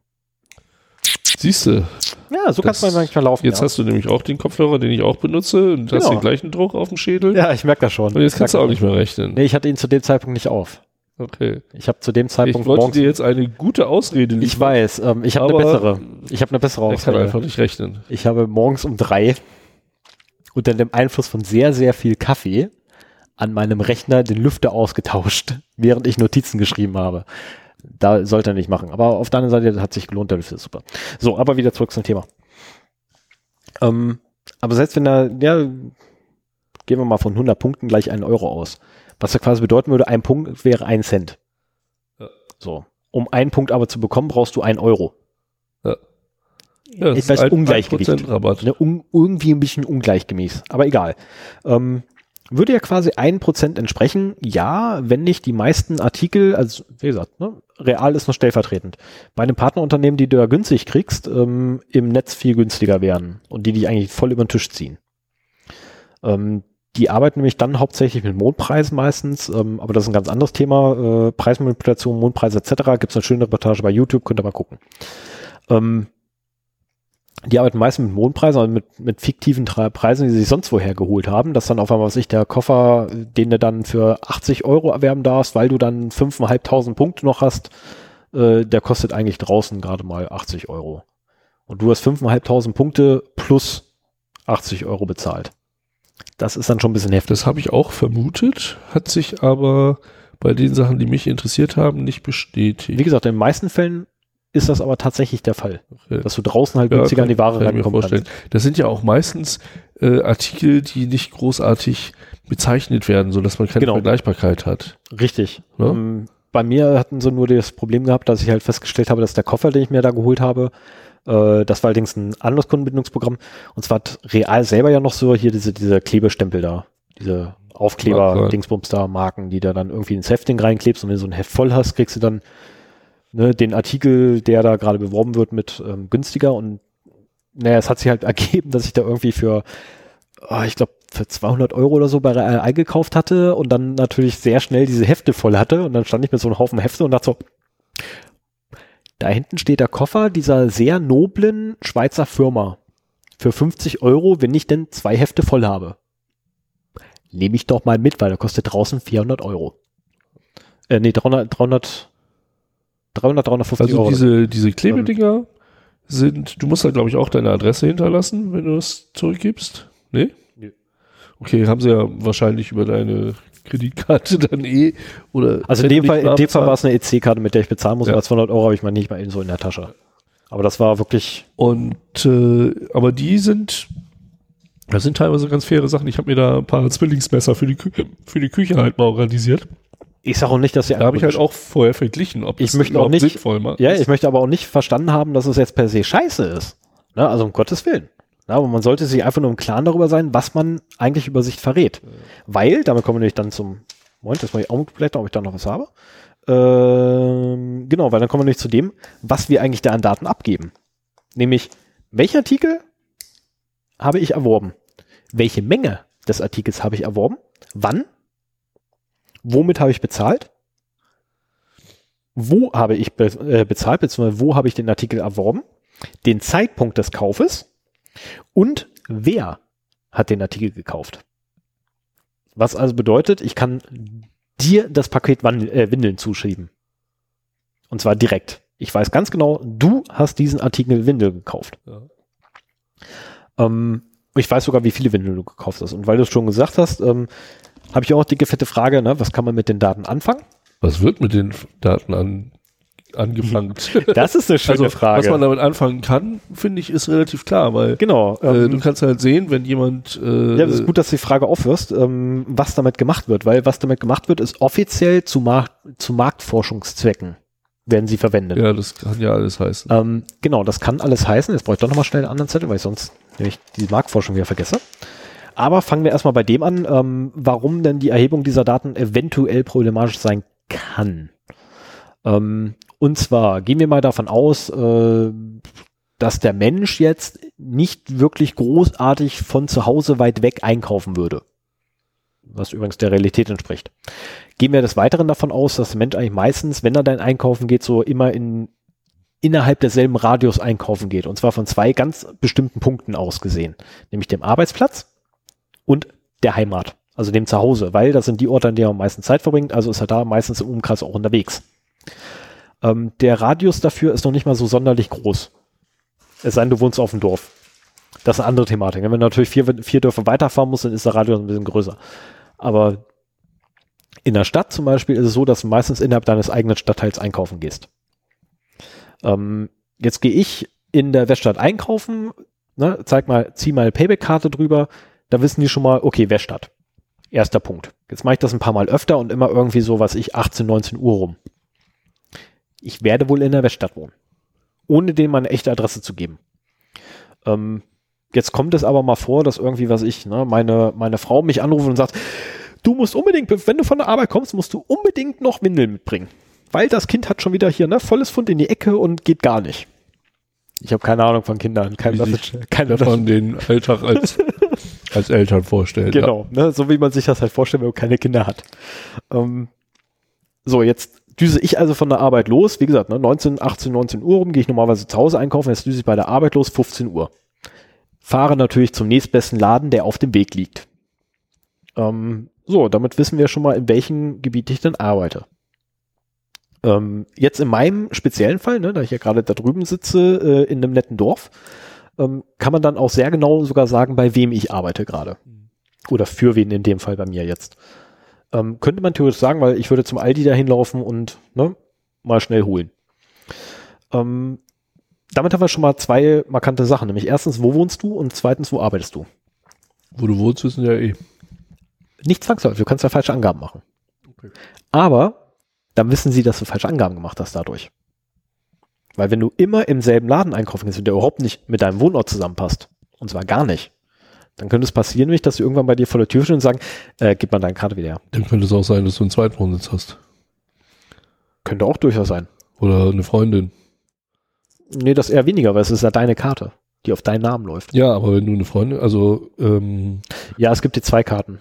Siehst du, Ja, so kann es manchmal laufen. jetzt ja. hast du nämlich auch den Kopfhörer, den ich auch benutze und hast Genau. den gleichen Druck auf dem Schädel. ja, ich merke das schon. Und jetzt Ich kannst du auch nicht mehr rechnen. Nee, ich hatte ihn zu dem Zeitpunkt nicht auf. Okay. Ich habe zu dem Ich Zeitpunkt wollte morgens dir jetzt eine gute Ausrede Ich liefern. weiß, ähm, ich habe eine bessere. Ich habe eine bessere Er kann Ausrede. einfach nicht rechnen. Ich habe morgens um drei unter dem Einfluss von sehr, sehr viel Kaffee an meinem Rechner den Lüfter ausgetauscht, während ich Notizen geschrieben habe. Da sollte er nicht machen. Aber auf der anderen Seite hat sich gelohnt, der Lüfter ist super. So, aber wieder zurück zum Thema. Ähm, aber selbst wenn er, ja, gehen wir mal von 100 Punkten gleich einen Euro aus. Was ja quasi bedeuten würde, ein Punkt wäre ein Cent. Ja. So. Um einen Punkt aber zu bekommen, brauchst du ein Euro. Ja. Ja, ein- Ungleichgewicht. 1% Rabatt. Ne, un, irgendwie ein bisschen ungleichgemäß, aber egal. Ähm, würde ja quasi ein Prozent entsprechen, ja, wenn nicht die meisten Artikel, also wie gesagt, ne, real ist nur stellvertretend. Bei einem Partnerunternehmen, die du da günstig kriegst, ähm, im Netz viel günstiger werden und die dich eigentlich voll über den Tisch ziehen. Ähm, die arbeiten nämlich dann hauptsächlich mit Mondpreisen meistens, ähm, aber das ist ein ganz anderes Thema. Äh, Preismanipulation, Mondpreise etc. Gibt es eine schöne Reportage bei YouTube, könnt ihr mal gucken. Ähm, die arbeiten meistens mit Mondpreisen, also mit, mit fiktiven Preisen, die sie sich sonst woher geholt haben, dass dann auf einmal, was ich, der Koffer, den du dann für 80 Euro erwerben darfst, weil du dann 5.500 Punkte noch hast, äh, der kostet eigentlich draußen gerade mal 80 Euro. Und du hast 5.500 Punkte plus 80 Euro bezahlt. Das ist dann schon ein bisschen heftig. Das habe ich auch vermutet, hat sich aber bei den Sachen, die mich interessiert haben, nicht bestätigt. Wie gesagt, in den meisten Fällen ist das aber tatsächlich der Fall, Okay. dass du draußen halt Ja, günstiger an die Ware kann rankommen kannst. Das sind ja auch meistens äh, Artikel, die nicht großartig bezeichnet werden, sodass man keine Genau. Vergleichbarkeit hat. Richtig. Ja. Ähm, bei mir hatten sie nur das Problem gehabt, dass ich halt festgestellt habe, dass der Koffer, den ich mir da geholt habe, äh, das war allerdings ein anderes Kundenbindungsprogramm. Und zwar hat Real selber ja noch so hier diese, diese Klebestempel da, diese Aufkleber. Dingsbums da, Marken, die da dann irgendwie ins Heftding reinklebst und wenn du so ein Heft voll hast, kriegst du dann ne, den Artikel, der da gerade beworben wird, mit ähm, günstiger und naja, es hat sich halt ergeben, dass ich da irgendwie für, ah, ich glaube, für 200 Euro oder so bei Real eingekauft hatte und dann natürlich sehr schnell diese Hefte voll hatte und dann stand ich mit so einem Haufen Hefte und dachte so, da hinten steht der Koffer dieser sehr noblen Schweizer Firma. für 50 Euro, wenn ich denn zwei Hefte voll habe. Nehme ich doch mal mit, weil der kostet draußen 400 Euro. Äh, nee, 300, 300, 300, 350 Also Euro. diese, diese Klebedinger sind, du musst da glaube ich auch deine Adresse hinterlassen, wenn du das zurückgibst. Nee? Nö. Okay, haben sie ja wahrscheinlich über deine Kreditkarte dann eh oder also in dem Fall, in dem Fall war es eine EC-Karte, mit der ich bezahlen muss, Ja. aber 200 Euro habe ich mal nicht mal eben so in der Tasche. Aber das war wirklich, Und äh, aber die sind das sind teilweise ganz faire Sachen. Ich habe mir da ein paar Zwillingsmesser für die, Kü für die Küche halt mal organisiert. Ich sage auch nicht, dass sie Da habe ich halt auch vorher verglichen, ob Ich das möchte auch nicht- sinnvoll macht. Ja, ich möchte aber auch nicht verstanden haben, dass es jetzt per se scheiße ist. Ne? Also um Gottes Willen. Na, aber man sollte sich einfach nur im Klaren darüber sein, was man eigentlich über sich verrät. Weil, damit kommen wir nämlich dann zum, Moment, das muss ich auch blättern, ob ich da noch was habe. Ähm, genau, weil dann kommen wir nämlich zu dem, was wir eigentlich da an Daten abgeben. Nämlich, welchen Artikel habe ich erworben? Welche Menge des Artikels habe ich erworben? Wann? Womit habe ich bezahlt? Wo habe ich be äh, bezahlt, beziehungsweise wo habe ich den Artikel erworben? Den Zeitpunkt des Kaufes und wer hat den Artikel gekauft? Was also bedeutet, ich kann dir das Paket Wan äh, Windeln zuschieben. Und zwar direkt. Ich weiß ganz genau, du hast diesen Artikel Windel gekauft. Ja. Ähm, ich weiß sogar, wie viele Windeln du gekauft hast. Und weil du es schon gesagt hast, ähm, habe ich auch die fette Frage, ne? was kann man mit den Daten anfangen? Was wird mit den Daten an, angefangen? Das ist eine schöne also, Frage. was man damit anfangen kann, finde ich, ist relativ klar, weil genau. äh, ähm, du kannst halt sehen, wenn jemand äh, Ja, das ist gut, dass du die Frage aufwirst, ähm, was damit gemacht wird, weil was damit gemacht wird, ist offiziell zu, Markt, zu Marktforschungszwecken werden sie verwendet. ja, das kann ja alles heißen. Ähm, genau, das kann alles heißen. Jetzt brauche ich doch nochmal schnell einen anderen Zettel, weil ich sonst nämlich die Marktforschung wieder vergesse. Aber fangen wir erstmal bei dem an, ähm, warum denn die Erhebung dieser Daten eventuell problematisch sein kann. Ähm, und zwar gehen wir mal davon aus, äh, dass der Mensch jetzt nicht wirklich großartig von zu Hause weit weg einkaufen würde. Was übrigens der Realität entspricht. Gehen wir des Weiteren davon aus, dass der Mensch eigentlich meistens, wenn er dann einkaufen geht, so immer in innerhalb derselben Radius einkaufen geht. Und zwar von zwei ganz bestimmten Punkten aus gesehen. Nämlich dem Arbeitsplatz und der Heimat. Also dem Zuhause. Weil das sind die Orte, an denen er am meisten Zeit verbringt. Also ist er da meistens im Umkreis auch unterwegs. Ähm, der Radius dafür ist noch nicht mal so sonderlich groß. Es sei denn, du wohnst auf dem Dorf. Das ist eine andere Thematik. Wenn man natürlich vier, vier Dörfer weiterfahren muss, dann ist der Radius ein bisschen größer. Aber in der Stadt zum Beispiel ist es so, dass du meistens innerhalb deines eigenen Stadtteils einkaufen gehst. Ähm, jetzt gehe ich in der Weststadt einkaufen, ne, zeig mal, zieh mal Payback-Karte drüber, da wissen die schon mal, okay, Weststadt. Erster Punkt. Jetzt mache ich das ein paar Mal öfter und immer irgendwie so, was ich, 18, 19 Uhr rum. Ich werde wohl in der Weststadt wohnen. Ohne denen meine echte Adresse zu geben. Ähm, jetzt kommt es aber mal vor, dass irgendwie, was ich, ne, meine, meine Frau mich anruft und sagt, du musst unbedingt, wenn du von der Arbeit kommst, musst du unbedingt noch Windeln mitbringen. Weil das Kind hat schon wieder hier, ne, volles Fund in die Ecke und geht gar nicht. Ich habe keine Ahnung von Kindern, kein Message, kein man den Alltag als, als Eltern vorstellt. Genau, ne, so wie man sich das halt vorstellt, wenn man keine Kinder hat. Ähm, so, jetzt düse ich also von der Arbeit los. Wie gesagt, ne, 19, 18, 19 Uhr rum gehe ich normalerweise zu Hause einkaufen. Jetzt düse ich bei der Arbeit los, 15 Uhr. Fahre natürlich zum nächstbesten Laden, der auf dem Weg liegt. Ähm, so, damit wissen wir schon mal, in welchem Gebiet ich denn arbeite. Ähm, jetzt in meinem speziellen Fall, ne, da ich ja gerade da drüben sitze, äh, in einem netten Dorf, ähm, kann man dann auch sehr genau sogar sagen, bei wem ich arbeite gerade. Oder für wen in dem Fall bei mir jetzt. Ähm, könnte man theoretisch sagen, weil ich würde zum Aldi dahin laufen und ne, mal schnell holen. Ähm, damit haben wir schon mal zwei markante Sachen. Nämlich erstens, wo wohnst du und zweitens, wo arbeitest du? Wo du wohnst, wissen ja eh. Nicht zwangsläufig, du kannst ja falsche Angaben machen. Okay. Aber dann wissen sie, dass du falsche Angaben gemacht hast dadurch. Weil wenn du immer im selben Laden einkaufen gehst und der überhaupt nicht mit deinem Wohnort zusammenpasst, und zwar gar nicht, dann könnte es passieren, nämlich, dass sie irgendwann bei dir vor der Tür stehen und sagen, äh, gib mal deine Karte wieder her. Dann könnte es auch sein, dass du einen Zweitwohnsitz hast. Könnte auch durchaus sein. Oder eine Freundin. Nee, das eher weniger, weil es ist ja deine Karte, die auf deinen Namen läuft. Ja, aber wenn du eine Freundin, also ähm, Ja, es gibt die zwei Karten.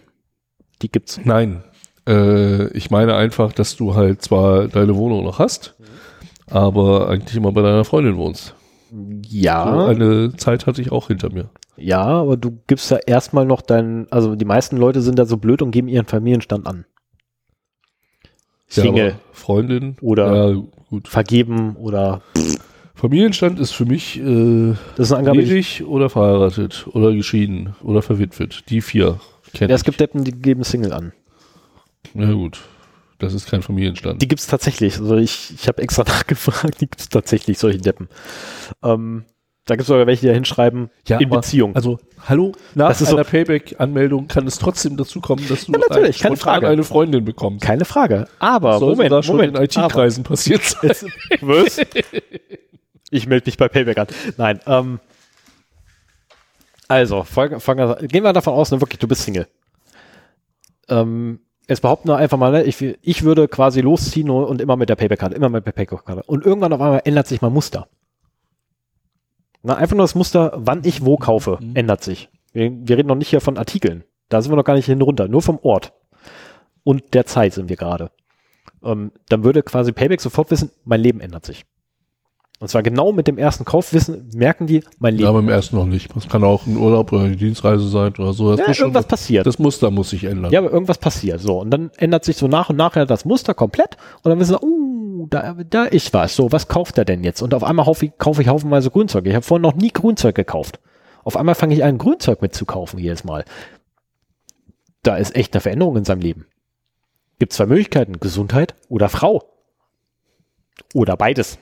Die gibt's. nein. Äh, ich meine einfach, dass du halt zwar deine Wohnung noch hast, aber eigentlich immer bei deiner Freundin wohnst. So Ja, eine Zeit hatte ich auch hinter mir. Ja, aber du gibst ja erstmal noch deinen, also die meisten Leute sind da so blöd und geben ihren Familienstand an. Single Ja, Freundin Oder- ja, gut. vergeben oder Familienstand ist für mich äh, das ist eine Angabe. ledig oder verheiratet oder geschieden oder verwitwet. Die vier kenne Ja, es gibt Deppen, die geben Single an. Na gut, das ist kein Familienstand. Die gibt's tatsächlich. Also ich, ich habe extra nachgefragt, die gibt's tatsächlich, solche Deppen. Ähm, da gibt's sogar welche, die da hinschreiben, Ja, in aber- Beziehung. Also, hallo, nach Das ist so- einer Payback-Anmeldung kann es trotzdem dazu kommen, dass du Ja, natürlich, ein- keine Frage. eine Freundin bekommst. Keine Frage. Aber, Soll Moment, sogar schon Moment. in IT-Kreisen passiert sein. Jetzt- Was? Ich melde mich bei Payback an. Nein, ähm, also, folge, folge, gehen wir davon aus, ne, wirklich, du bist Single. Ähm, jetzt behaupten wir einfach mal, ne, ich, ich würde quasi losziehen und immer mit der Payback-Karte, immer mit der Payback-Karte. Und irgendwann auf einmal ändert sich mein Muster. Na, einfach nur das Muster, wann ich wo kaufe, Mhm. ändert sich. Wir, wir reden noch nicht hier von Artikeln. Da sind wir noch gar nicht hin runter, nur vom Ort. Und der Zeit sind wir gerade. Ähm, dann würde quasi Payback sofort wissen, mein Leben ändert sich. Und zwar genau mit dem ersten Kauf wissen, merken die, mein Leben. Ja, beim ersten noch nicht. Das kann auch ein Urlaub oder eine Dienstreise sein oder so. Das ja, muss schon, irgendwas passiert. das Muster muss sich ändern. Ja, aber irgendwas passiert. So, und dann ändert sich so nach und nach das Muster komplett. Und dann wissen sie, uh, da, da ist was. So, was kauft er denn jetzt? Und auf einmal kaufe ich, kaufe ich haufenweise Grünzeug. Ich habe vorhin noch nie Grünzeug gekauft. Auf einmal fange ich an, Grünzeug mitzukaufen jedes Mal. Da ist echt eine Veränderung in seinem Leben. Gibt zwei Möglichkeiten, Gesundheit oder Frau. Oder beides.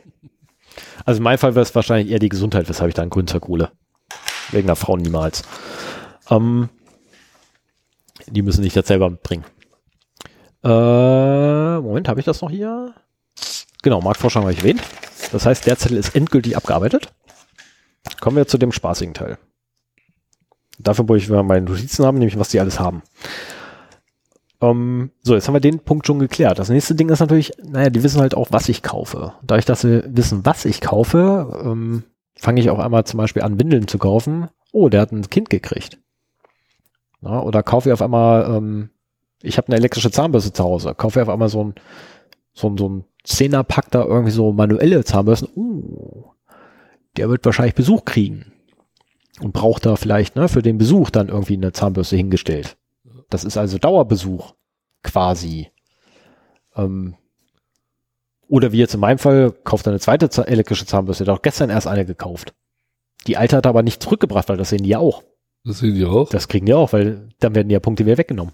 Also in meinem Fall wäre es wahrscheinlich eher die Gesundheit, weshalb ich dann Grünzeug hole. Wegen der Frau niemals. Ähm, die müssen sich das selber bringen. Äh, Moment, habe ich das noch hier? Genau, Marktforschung habe ich erwähnt. Das heißt, der Zettel ist endgültig abgearbeitet. Kommen wir zu dem spaßigen Teil. Dafür wollte ich meine Notizen haben, nämlich was die alles haben. Ähm, so, jetzt haben wir den Punkt schon geklärt. Das nächste Ding ist natürlich, naja, die wissen halt auch, was ich kaufe. Dadurch, dass sie wissen, was ich kaufe, ähm, fange ich auch einmal zum Beispiel an, Windeln zu kaufen. Oh, der hat ein Kind gekriegt. Ja, oder kaufe ich auf einmal, ähm, ich habe eine elektrische Zahnbürste zu Hause, kaufe ich auf einmal so ein, so ein, so ein Zehnerpack da irgendwie so manuelle Zahnbürsten. Uh, der wird wahrscheinlich Besuch kriegen. Und braucht da vielleicht, ne, für den Besuch dann irgendwie eine Zahnbürste hingestellt. Das ist also Dauerbesuch, quasi. Ähm, oder wie jetzt in meinem Fall, kauft eine zweite elektrische Zahnbürste, der hat auch gestern erst eine gekauft. Die alte hat er aber nicht zurückgebracht, weil das sehen die ja auch. Das sehen die auch? Das kriegen die auch, weil dann werden die ja Punkte wieder weggenommen.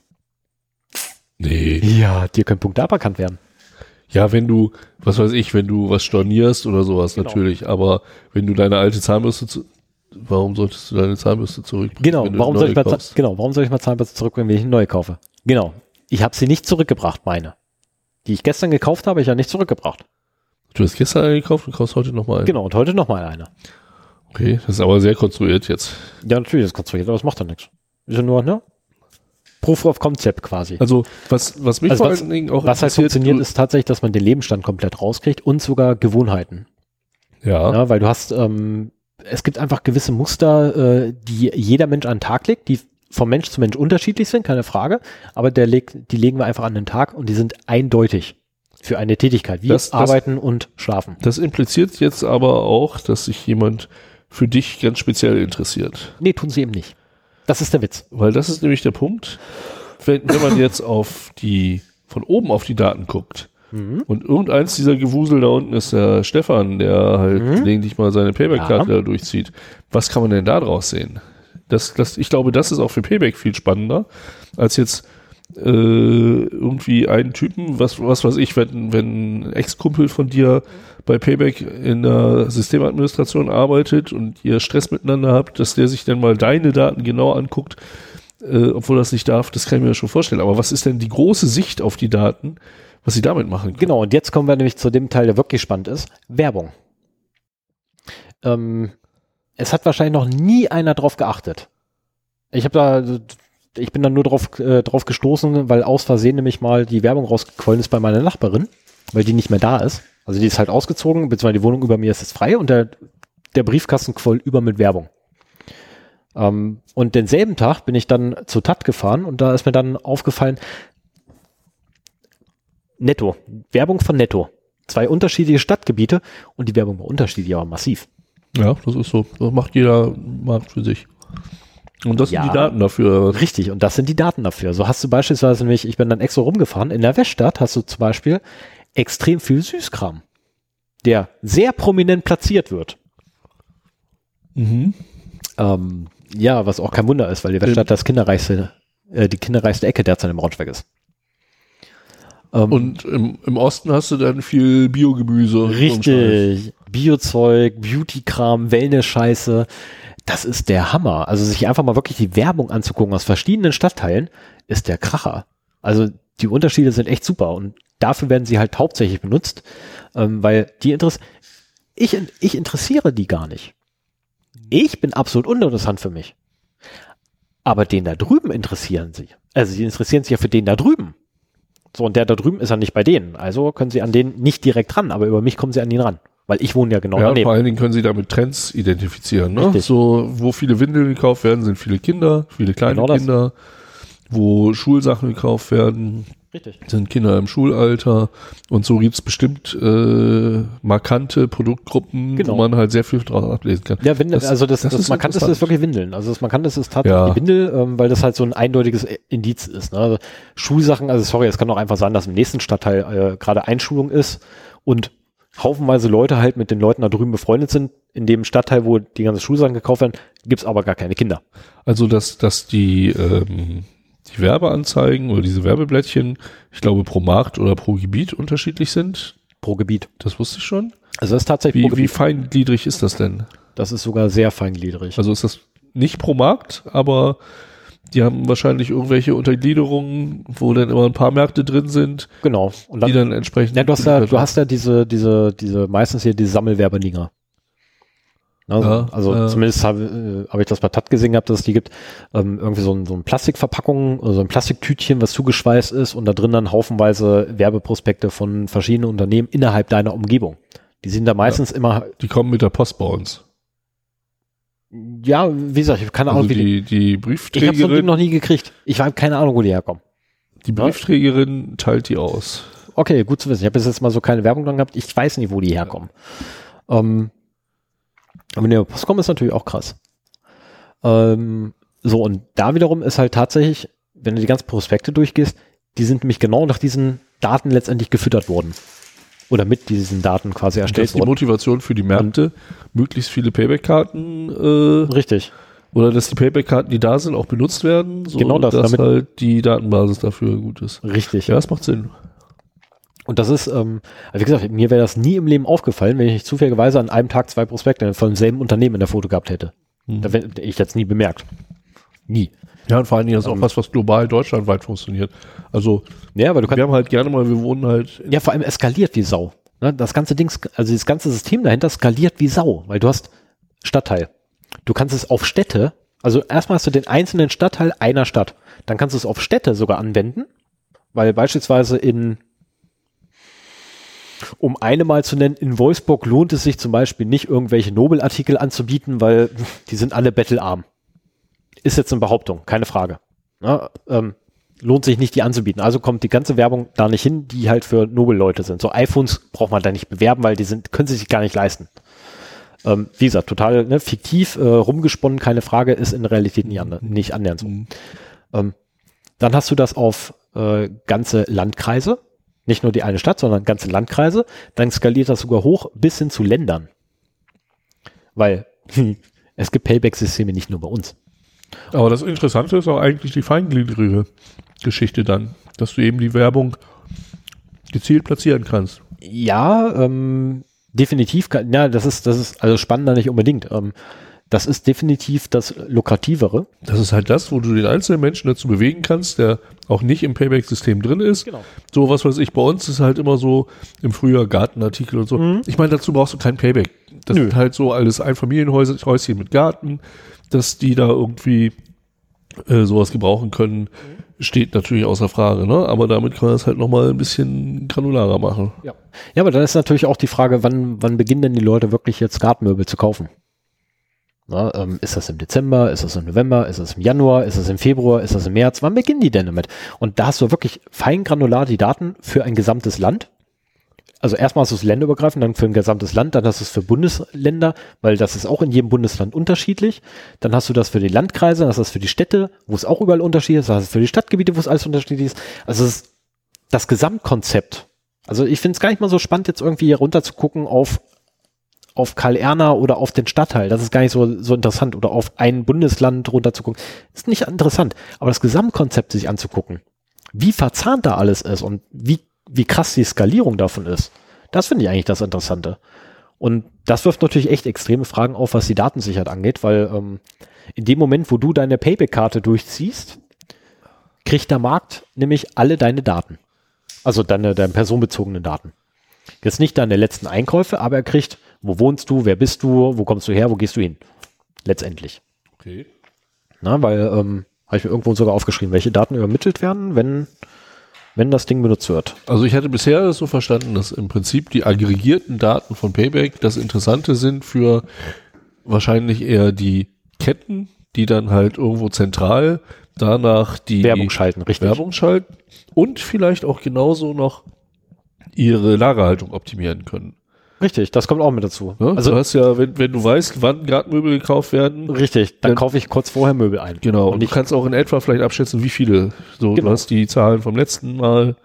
nee. Ja, dir können Punkte aberkannt werden. Ja, wenn du, was weiß ich, wenn du was stornierst oder sowas Genau. natürlich, aber wenn du deine alte Zahnbürste zu, warum solltest du deine Zahnbürste zurückbringen? Genau, warum soll, ich mal, genau, warum soll ich mal Zahnbürste zurückbringen, wenn ich eine neue kaufe? Genau. Ich habe sie nicht zurückgebracht, meine. Die ich gestern gekauft habe, ich ja nicht zurückgebracht. Du hast gestern eine gekauft und kaufst heute nochmal eine. Genau, und heute nochmal eine. Okay, das ist aber sehr konstruiert jetzt. Ja, natürlich, das konstruiert, aber das macht ja nichts. Ist ja nur, ne? Proof of Concept quasi. Also, was, was mich Also vor was- allen Dingen auch Was halt funktioniert, ist tatsächlich, dass man den Lebensstand komplett rauskriegt und sogar Gewohnheiten. ja, Ja, weil du hast, ähm, es gibt einfach gewisse Muster, äh, die jeder Mensch an den Tag legt, die vom Mensch zu Mensch unterschiedlich sind, keine Frage, aber der legt, die legen wir einfach an den Tag und die sind eindeutig für eine Tätigkeit, wie Das- das- Arbeiten und Schlafen. das impliziert jetzt aber auch, dass sich jemand für dich ganz speziell interessiert. Nee, tun sie eben nicht. Das ist der Witz. Weil das ist nämlich der Punkt, wenn, wenn man jetzt auf die, von oben auf die Daten guckt Mhm. und irgendeins dieser Gewusel da unten ist der Stefan, der halt Mhm. gelegentlich mal seine Payback-Karte da durchzieht. Was kann man denn da draus sehen? Das, das, ich glaube, das ist auch für Payback viel spannender, als jetzt äh, irgendwie einen Typen, was, was weiß ich, wenn, wenn ein Ex-Kumpel von dir bei Payback in der Systemadministration arbeitet und ihr Stress miteinander habt, dass der sich dann mal deine Daten genau anguckt, äh, obwohl das nicht darf, das kann ich mir schon vorstellen. Aber was ist denn die große Sicht auf die Daten, was sie damit machen können? Genau, und jetzt kommen wir nämlich zu dem Teil, der wirklich spannend ist. Werbung. Ähm, es hat wahrscheinlich noch nie einer drauf geachtet. Ich habe da, ich bin da nur drauf, äh, drauf gestoßen, weil aus Versehen nämlich mal die Werbung rausgequollen ist bei meiner Nachbarin, weil die nicht mehr da ist. Also die ist halt ausgezogen, beziehungsweise die Wohnung über mir ist jetzt frei und der, der Briefkasten quoll über mit Werbung. Ähm, und denselben Tag bin ich dann zu TAT gefahren und da ist mir dann aufgefallen, Netto. Werbung von Netto. Zwei unterschiedliche Stadtgebiete und die Werbung war unterschiedlich, aber massiv. Ja, das ist so. Das macht jeder Markt für sich. Und das Ja. sind die Daten dafür. Richtig, und das sind die Daten dafür. So hast du beispielsweise nämlich, ich bin dann extra rumgefahren, in der Weststadt hast du zum Beispiel extrem viel Süßkram, der sehr prominent platziert wird. Mhm. Ähm, ja, was auch kein Wunder ist, weil die Weststadt das kinderreichste, äh, die kinderreichste Ecke derzeit im Braunschweig ist. Ähm, Und im, im Osten hast du dann viel Biogemüse. Richtig. Biozeug, Beauty-Kram, Wellness-Scheiße. Das ist der Hammer. Also sich einfach mal wirklich die Werbung anzugucken aus verschiedenen Stadtteilen ist der Kracher. Also die Unterschiede sind echt super und dafür werden sie halt hauptsächlich benutzt, ähm, weil die Interess ich, ich interessiere die gar nicht. Ich bin absolut uninteressant für mich. Aber den da drüben interessieren sie. Also sie interessieren sich ja für den da drüben. So, und der da drüben ist ja nicht bei denen. Also können sie an den nicht direkt ran, aber über mich kommen sie an ihn ran. Weil ich wohne ja genau Ja, daneben. vor allen Dingen können sie damit Trends identifizieren. Ne? Richtig. So, wo viele Windeln gekauft werden, sind viele Kinder, viele kleine Genau. Kinder. Wo Schulsachen gekauft werden, Richtig. sind Kinder im Schulalter. Und so gibt's bestimmt äh, markante Produktgruppen, Genau. wo man halt sehr viel draus ablesen kann. Ja, Windel, Das- also das, das das, ist Markanteste ist wirklich Windeln. Also das Markanteste ist tatsächlich Ja. die Windel, ähm, weil das halt so ein eindeutiges Indiz ist. Ne? Also Schulsachen, also sorry, es kann auch einfach sein, dass im nächsten Stadtteil äh, gerade Einschulung ist und haufenweise Leute halt mit den Leuten da drüben befreundet sind. In dem Stadtteil, wo die ganzen Schulsachen gekauft werden, gibt's aber gar keine Kinder. Also, dass, dass die, ähm, die Werbeanzeigen oder diese Werbeblättchen, ich glaube, pro Markt oder pro Gebiet unterschiedlich sind. Pro Gebiet. Das wusste ich schon. Also das ist tatsächlich Wie, wie feingliedrig ist das denn? Das ist sogar sehr feingliedrig. Also ist das nicht pro Markt, aber die haben wahrscheinlich irgendwelche Untergliederungen, wo dann immer ein paar Märkte drin sind, genau. Und die dann entsprechend. Ja, du hast ja, du hast ja diese, diese, diese, meistens hier diese Sammelwerbedinger. Also, Ja, also ja. zumindest habe äh, hab ich das bei TAT gesehen gehabt, dass es die gibt, ähm, irgendwie so ein, so ein Plastikverpackung, also ein Plastiktütchen, was zugeschweißt ist und da drin dann haufenweise Werbeprospekte von verschiedenen Unternehmen innerhalb deiner Umgebung. Die sind da meistens immer, die kommen mit der Post bei uns. ja, wie gesagt, ich habe keine Ahnung, Also wie die, die, die ich habe so Briefträgerin, noch nie gekriegt. Ich habe keine Ahnung, wo die herkommen. die Briefträgerin teilt die aus. Okay, gut zu wissen. Ich habe bis jetzt mal so keine Werbung dran gehabt. Ich weiß nicht, wo die herkommen. Ähm, aber wenn die über Post kommen, ist natürlich auch krass. Ähm, so, und da wiederum ist halt tatsächlich, wenn du die ganzen Prospekte durchgehst, die sind nämlich genau nach diesen Daten letztendlich gefüttert worden. Oder mit diesen Daten quasi Das erstellt ist die worden. Motivation für die Märkte, möglichst viele Payback-Karten äh, Richtig. oder dass die Payback-Karten, die da sind, auch benutzt werden, so Genau das, dass damit- halt die Datenbasis dafür gut ist. Richtig. Ja, das macht Sinn. Und das ist, ähm, wie gesagt, mir wäre das nie im Leben aufgefallen, wenn ich nicht zufälligerweise an einem Tag zwei Prospekte von demselben Unternehmen in der Foto gehabt hätte. Mhm. Da hätte ich jetzt nie bemerkt. Nie. Ja, und vor allen Dingen ist auch Ähm, was, was global deutschlandweit funktioniert. Also Ja, aber du kannst, wir haben halt gerne mal, wir wohnen halt Ja, vor allem eskaliert wie Sau. Ne? Das ganze Ding, also das ganze System dahinter skaliert wie Sau, weil du hast Stadtteil. Du kannst es auf Städte, also erstmal hast du den einzelnen Stadtteil einer Stadt. Dann kannst du es auf Städte sogar anwenden, weil beispielsweise in, um eine mal zu nennen, in Wolfsburg lohnt es sich zum Beispiel nicht, irgendwelche Nobelartikel anzubieten, weil die sind alle bettelarm. Ist jetzt eine Behauptung, keine Frage. Ne? Ähm, lohnt sich nicht, die anzubieten. Also kommt die ganze Werbung da nicht hin, die halt für Nobelleute sind. So iPhones braucht man da nicht bewerben, weil die sind, können sie sich gar nicht leisten. Ähm, wie gesagt, total ne, fiktiv, äh, rumgesponnen, keine Frage, ist in der Realität nicht, ander, nicht annähernd so. Ähm, dann hast du das auf äh, ganze Landkreise, nicht nur die eine Stadt, sondern ganze Landkreise. Dann skaliert das sogar hoch bis hin zu Ländern. Weil es gibt Payback-Systeme nicht nur bei uns. Aber das Interessante ist auch eigentlich die feingliedrige Geschichte dann, dass du eben die Werbung gezielt platzieren kannst. Ja, ähm, definitiv. Kann, ja, das ist, das ist also spannender nicht unbedingt. Ähm, das ist definitiv das lukrativere. Das ist halt das, wo du den einzelnen Menschen dazu bewegen kannst, der auch nicht im Payback-System drin ist. Genau. So was weiß ich, bei uns ist halt immer so im Frühjahr Gartenartikel und so. Ich meine, dazu brauchst du kein Payback. Das Nö. sind halt so alles Einfamilienhäuschen mit Garten, dass die da irgendwie äh, sowas gebrauchen können, steht natürlich außer Frage, ne? Aber damit kann man es halt nochmal ein bisschen granularer machen. Ja. ja, aber dann ist natürlich auch die Frage, wann, wann beginnen denn die Leute wirklich jetzt Gartenmöbel zu kaufen? Na, ähm, ist das im Dezember? Ist das im November? Ist das im Januar? Ist das im Februar? Ist das im März? Wann beginnen die denn damit? Und da hast du wirklich fein granular die Daten für ein gesamtes Land. also erstmal hast du es länderübergreifend, dann für ein gesamtes Land, dann hast du es für Bundesländer, weil das ist auch in jedem Bundesland unterschiedlich. Dann hast du das für die Landkreise, dann hast du das für die Städte, wo es auch überall Unterschied ist, dann hast du es für die Stadtgebiete, wo es alles unterschiedlich ist. Also es ist das Gesamtkonzept. Also ich finde es gar nicht mal so spannend, jetzt irgendwie hier runter zu gucken auf auf Karl Erner oder auf den Stadtteil. Das ist gar nicht so, so interessant. Oder auf ein Bundesland runter zu gucken. Ist nicht interessant. Aber das Gesamtkonzept sich anzugucken, wie verzahnt da alles ist und wie, wie krass die Skalierung davon ist, das finde ich eigentlich das Interessante. Und das wirft natürlich echt extreme Fragen auf, was die Datensicherheit angeht, weil ähm, in dem Moment, wo du deine Payback-Karte durchziehst, kriegt der Markt nämlich alle deine Daten. Also deine, deine personenbezogenen Daten. Jetzt nicht deine letzten Einkäufe, aber er kriegt, wo wohnst du, wer bist du, wo kommst du her, wo gehst du hin? Letztendlich. Okay. Na, weil, ähm, habe ich mir irgendwo sogar aufgeschrieben, welche Daten übermittelt werden, wenn, wenn das Ding benutzt wird. Also ich hatte bisher so verstanden, dass im Prinzip die aggregierten Daten von Payback das Interessante sind für wahrscheinlich eher die Ketten, die dann halt irgendwo zentral danach die Werbung schalten, richtig. Werbung schalten und vielleicht auch genauso noch ihre Lagerhaltung optimieren können. Richtig, das kommt auch mit dazu. Ja, also du hast ja, wenn, wenn du weißt, wann gerade Möbel gekauft werden. Richtig, dann, Dann- kaufe ich kurz vorher Möbel ein. Genau. Und du kannst auch in etwa vielleicht abschätzen, wie viele. So, Genau. du hast die Zahlen vom letzten Mal.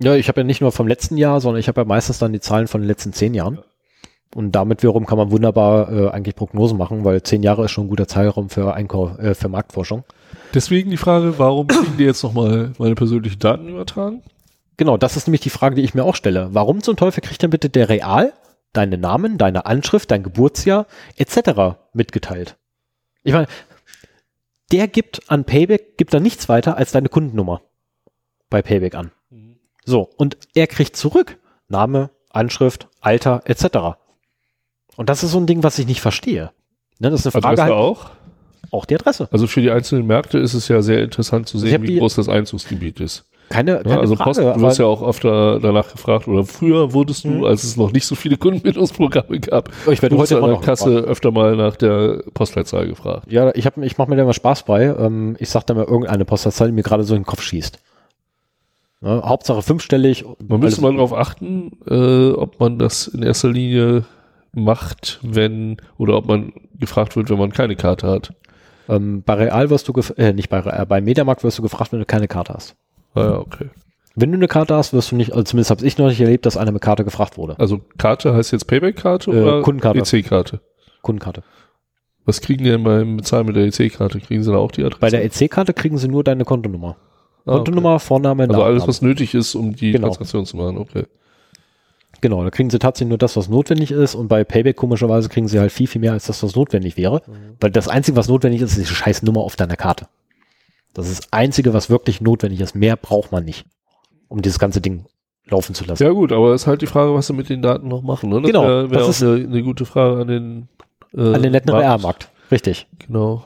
ja, ich habe ja nicht nur vom letzten Jahr, sondern ich habe ja meistens dann die Zahlen von den letzten zehn Jahren. Und damit wiederum kann man wunderbar äh, eigentlich Prognosen machen, weil zehn Jahre ist schon ein guter Zeitraum für, Einkauf, äh, für Marktforschung. Deswegen die Frage, warum kriegen die jetzt nochmal meine persönlichen Daten übertragen? Genau, das ist nämlich die Frage, die ich mir auch stelle. Warum zum Teufel kriegt denn bitte der Real deine Namen, deine Anschrift, dein Geburtsjahr etc. mitgeteilt? Ich meine, der gibt an Payback, gibt da nichts weiter als deine Kundennummer bei Payback an. So, und er kriegt zurück Name, Anschrift, Alter etc. Und das ist so ein Ding, was ich nicht verstehe. Ne, das ist eine Frage Adresse halt, auch? auch die Adresse. Also für die einzelnen Märkte ist es ja sehr interessant zu sehen, wie die- groß das Einzugsgebiet ist. Keine, Ja, keine also Frage, Post, du wirst ja auch öfter danach gefragt, oder früher wurdest du, Mhm. als es noch nicht so viele Kundenbildungsprogramme gab, Oh, ich werde heute an noch der Kasse öfter mal nach der Postleitzahl gefragt. Ja, ich, hab, ich mache mir da immer Spaß bei. Ähm, ich sag da mal irgendeine Postleitzahl, die mir gerade so in den Kopf schießt. Ne, Hauptsache fünfstellig. Man müsste mal darauf achten, äh, ob man das in erster Linie macht, wenn, oder ob man gefragt wird, wenn man keine Karte hat. ähm, bei Real wirst du, äh, nicht bei Real, bei Mediamarkt wirst du gefragt, wenn du keine Karte hast. Ah ja, okay. Wenn du eine Karte hast, wirst du nicht, also zumindest habe ich noch nicht erlebt, dass einer mit Karte gefragt wurde. Also Karte heißt jetzt Payback-Karte Äh, oder Kundenkarte. EC-Karte? Kundenkarte. Was kriegen die denn beim Bezahlen mit der EC-Karte? Kriegen sie da auch die Adresse? Bei der EC-Karte kriegen sie nur deine Kontonummer. Ah, okay. Kontonummer, Vorname, Also alles, was nötig ist, um die Genau. Transaktion zu machen, okay. Genau, da kriegen sie tatsächlich nur das, was notwendig ist. Und bei Payback komischerweise kriegen sie halt viel, viel mehr als das, was notwendig wäre. Weil das Einzige, was notwendig ist, ist die scheiß Nummer auf deiner Karte. Das ist das Einzige, was wirklich notwendig ist. Mehr braucht man nicht, um dieses ganze Ding laufen zu lassen. Ja gut, aber ist halt die Frage, was sie mit den Daten noch machen. Ne? Das Genau, wär, wär das ist- eine, eine gute Frage an den äh, An den netten Markt. Richtig. Genau.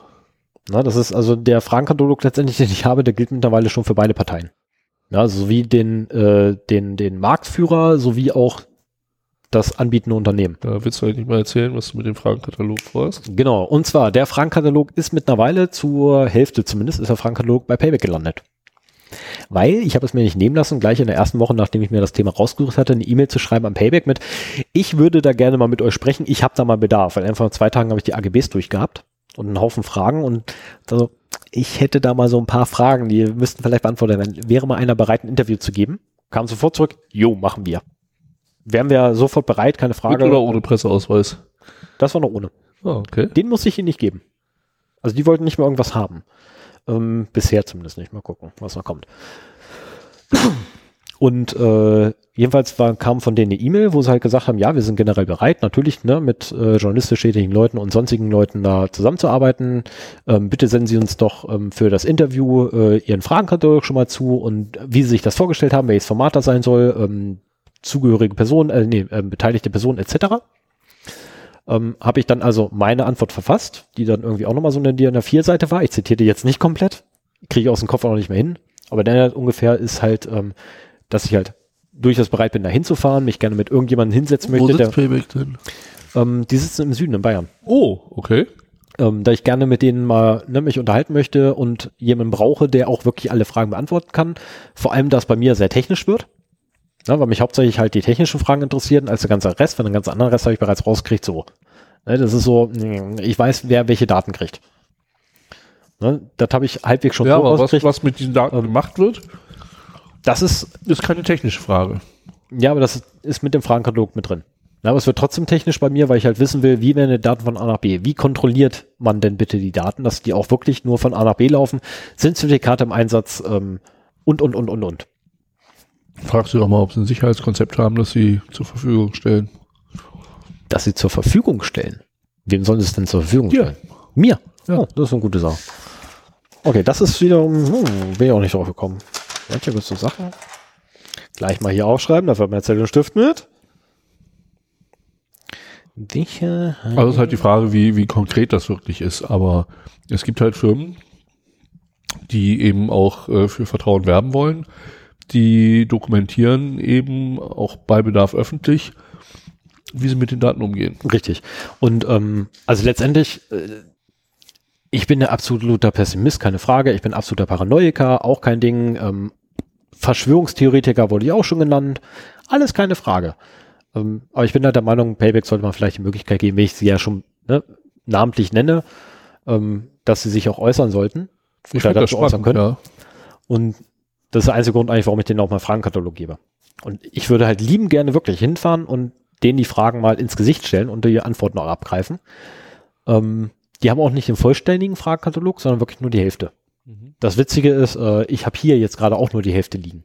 Na, das ist also der Fragenkatalog letztendlich, den ich habe, der gilt mittlerweile schon für beide Parteien. Ja, also sowie den, äh, den, den Marktführer sowie auch das anbietende Unternehmen. Da willst du eigentlich mal erzählen, was du mit dem Fragenkatalog vorhast. Genau. Und zwar, der Fragenkatalog ist mittlerweile zur Hälfte zumindest, ist der Fragenkatalog bei Payback gelandet. Weil, ich habe es mir nicht nehmen lassen, gleich in der ersten Woche, nachdem ich mir das Thema rausgesucht hatte, eine E-Mail zu schreiben am Payback mit, ich würde da gerne mal mit euch sprechen, ich habe da mal Bedarf, weil einfach in zwei Tagen habe ich die AGBs durchgehabt und einen Haufen Fragen und also, ich hätte da mal so ein paar Fragen, die müssten vielleicht beantwortet werden. Wäre mal einer bereit, ein Interview zu geben? Kam sofort zurück, jo, machen wir. Wären wir sofort bereit, keine Mit Frage. oder ohne Presseausweis? Das war noch ohne. Ah, okay. Den muss ich ihnen nicht geben. Also die wollten nicht mehr irgendwas haben. Ähm, bisher zumindest nicht. Mal gucken, was noch kommt. Und äh, jedenfalls war, kam von denen eine E-Mail, wo sie halt gesagt haben, ja, wir sind generell bereit, natürlich ne, mit äh, journalistisch tätigen Leuten und sonstigen Leuten da zusammenzuarbeiten. Ähm, bitte senden Sie uns doch ähm, für das Interview äh, Ihren Fragenkatalog schon mal zu und wie Sie sich das vorgestellt haben, welches Format das sein soll, ähm, zugehörige Personen, äh, nee, äh, beteiligte Personen etc ähm, habe ich dann also meine Antwort verfasst, die dann irgendwie auch nochmal so eine DIN A4-Seite war. Ich zitierte jetzt nicht komplett, kriege ich aus dem Kopf auch noch nicht mehr hin. Aber der ungefähr ist halt, ähm, dass ich halt durchaus bereit bin, da hinzufahren, mich gerne mit irgendjemandem hinsetzen Wo möchte. Der, sitzt Payback denn? ähm, die sitzen im Süden in Bayern. Oh, okay. Ähm, da ich gerne mit denen mal ne, mich unterhalten möchte und jemanden brauche, der auch wirklich alle Fragen beantworten kann. Vor allem, dass bei mir sehr technisch wird. Ja, weil mich hauptsächlich halt die technischen Fragen interessieren, als der ganze Rest. Von den ganzen anderen Rest habe ich bereits rausgekriegt, so. Ne, das ist so, ich weiß, wer welche Daten kriegt. Ne, das habe ich halbwegs schon Ja, so aber was, was mit diesen Daten Ähm, gemacht wird, Das ist, ist keine technische Frage. ja, aber das ist mit dem Fragenkatalog mit drin. Ja, aber es wird trotzdem technisch bei mir, weil ich halt wissen will, wie werden die Daten von A nach B? Wie kontrolliert man denn bitte die Daten, dass die auch wirklich nur von A nach B laufen? Sind Zertifikate im Einsatz? Ähm, und, und, und, und, und. Fragst du doch mal, ob sie ein Sicherheitskonzept haben, das sie zur Verfügung stellen. Dass sie zur Verfügung stellen. Wem sollen sie es denn zur Verfügung stellen? Mir. Ja. Oh, das ist eine gute Sache. Okay, das ist wiederum, hm, bin ich auch nicht drauf gekommen. Manche gibt so Sachen. Gleich mal hier aufschreiben, dafür hat man Zettel und Stift mit. Sicherheit. Also ist halt die Frage, wie, wie konkret das wirklich ist. Aber es gibt halt Firmen, die eben auch äh, für Vertrauen werben wollen. Die dokumentieren eben auch bei Bedarf öffentlich, wie sie mit den Daten umgehen. Richtig. Und ähm, also letztendlich, äh, ich bin der absoluter Pessimist, keine Frage. Ich bin absoluter Paranoiker, auch kein Ding. Ähm, Verschwörungstheoretiker wurde ich auch schon genannt. Alles keine Frage. Ähm, aber ich bin halt der Meinung, Payback sollte man vielleicht die Möglichkeit geben, wenn ich sie ja schon ne, namentlich nenne, ähm, dass sie sich auch äußern sollten. Ich Oder dazu äußern spannend, ja. Und das ist der einzige Grund eigentlich, warum ich denen auch mal Fragenkatalog gebe. Und ich würde halt lieben gerne wirklich hinfahren und denen die Fragen mal ins Gesicht stellen und die Antworten auch abgreifen. Ähm, die haben auch nicht den vollständigen Fragenkatalog, sondern wirklich nur die Hälfte. Mhm. Das Witzige ist, äh, ich habe hier jetzt gerade auch nur die Hälfte liegen.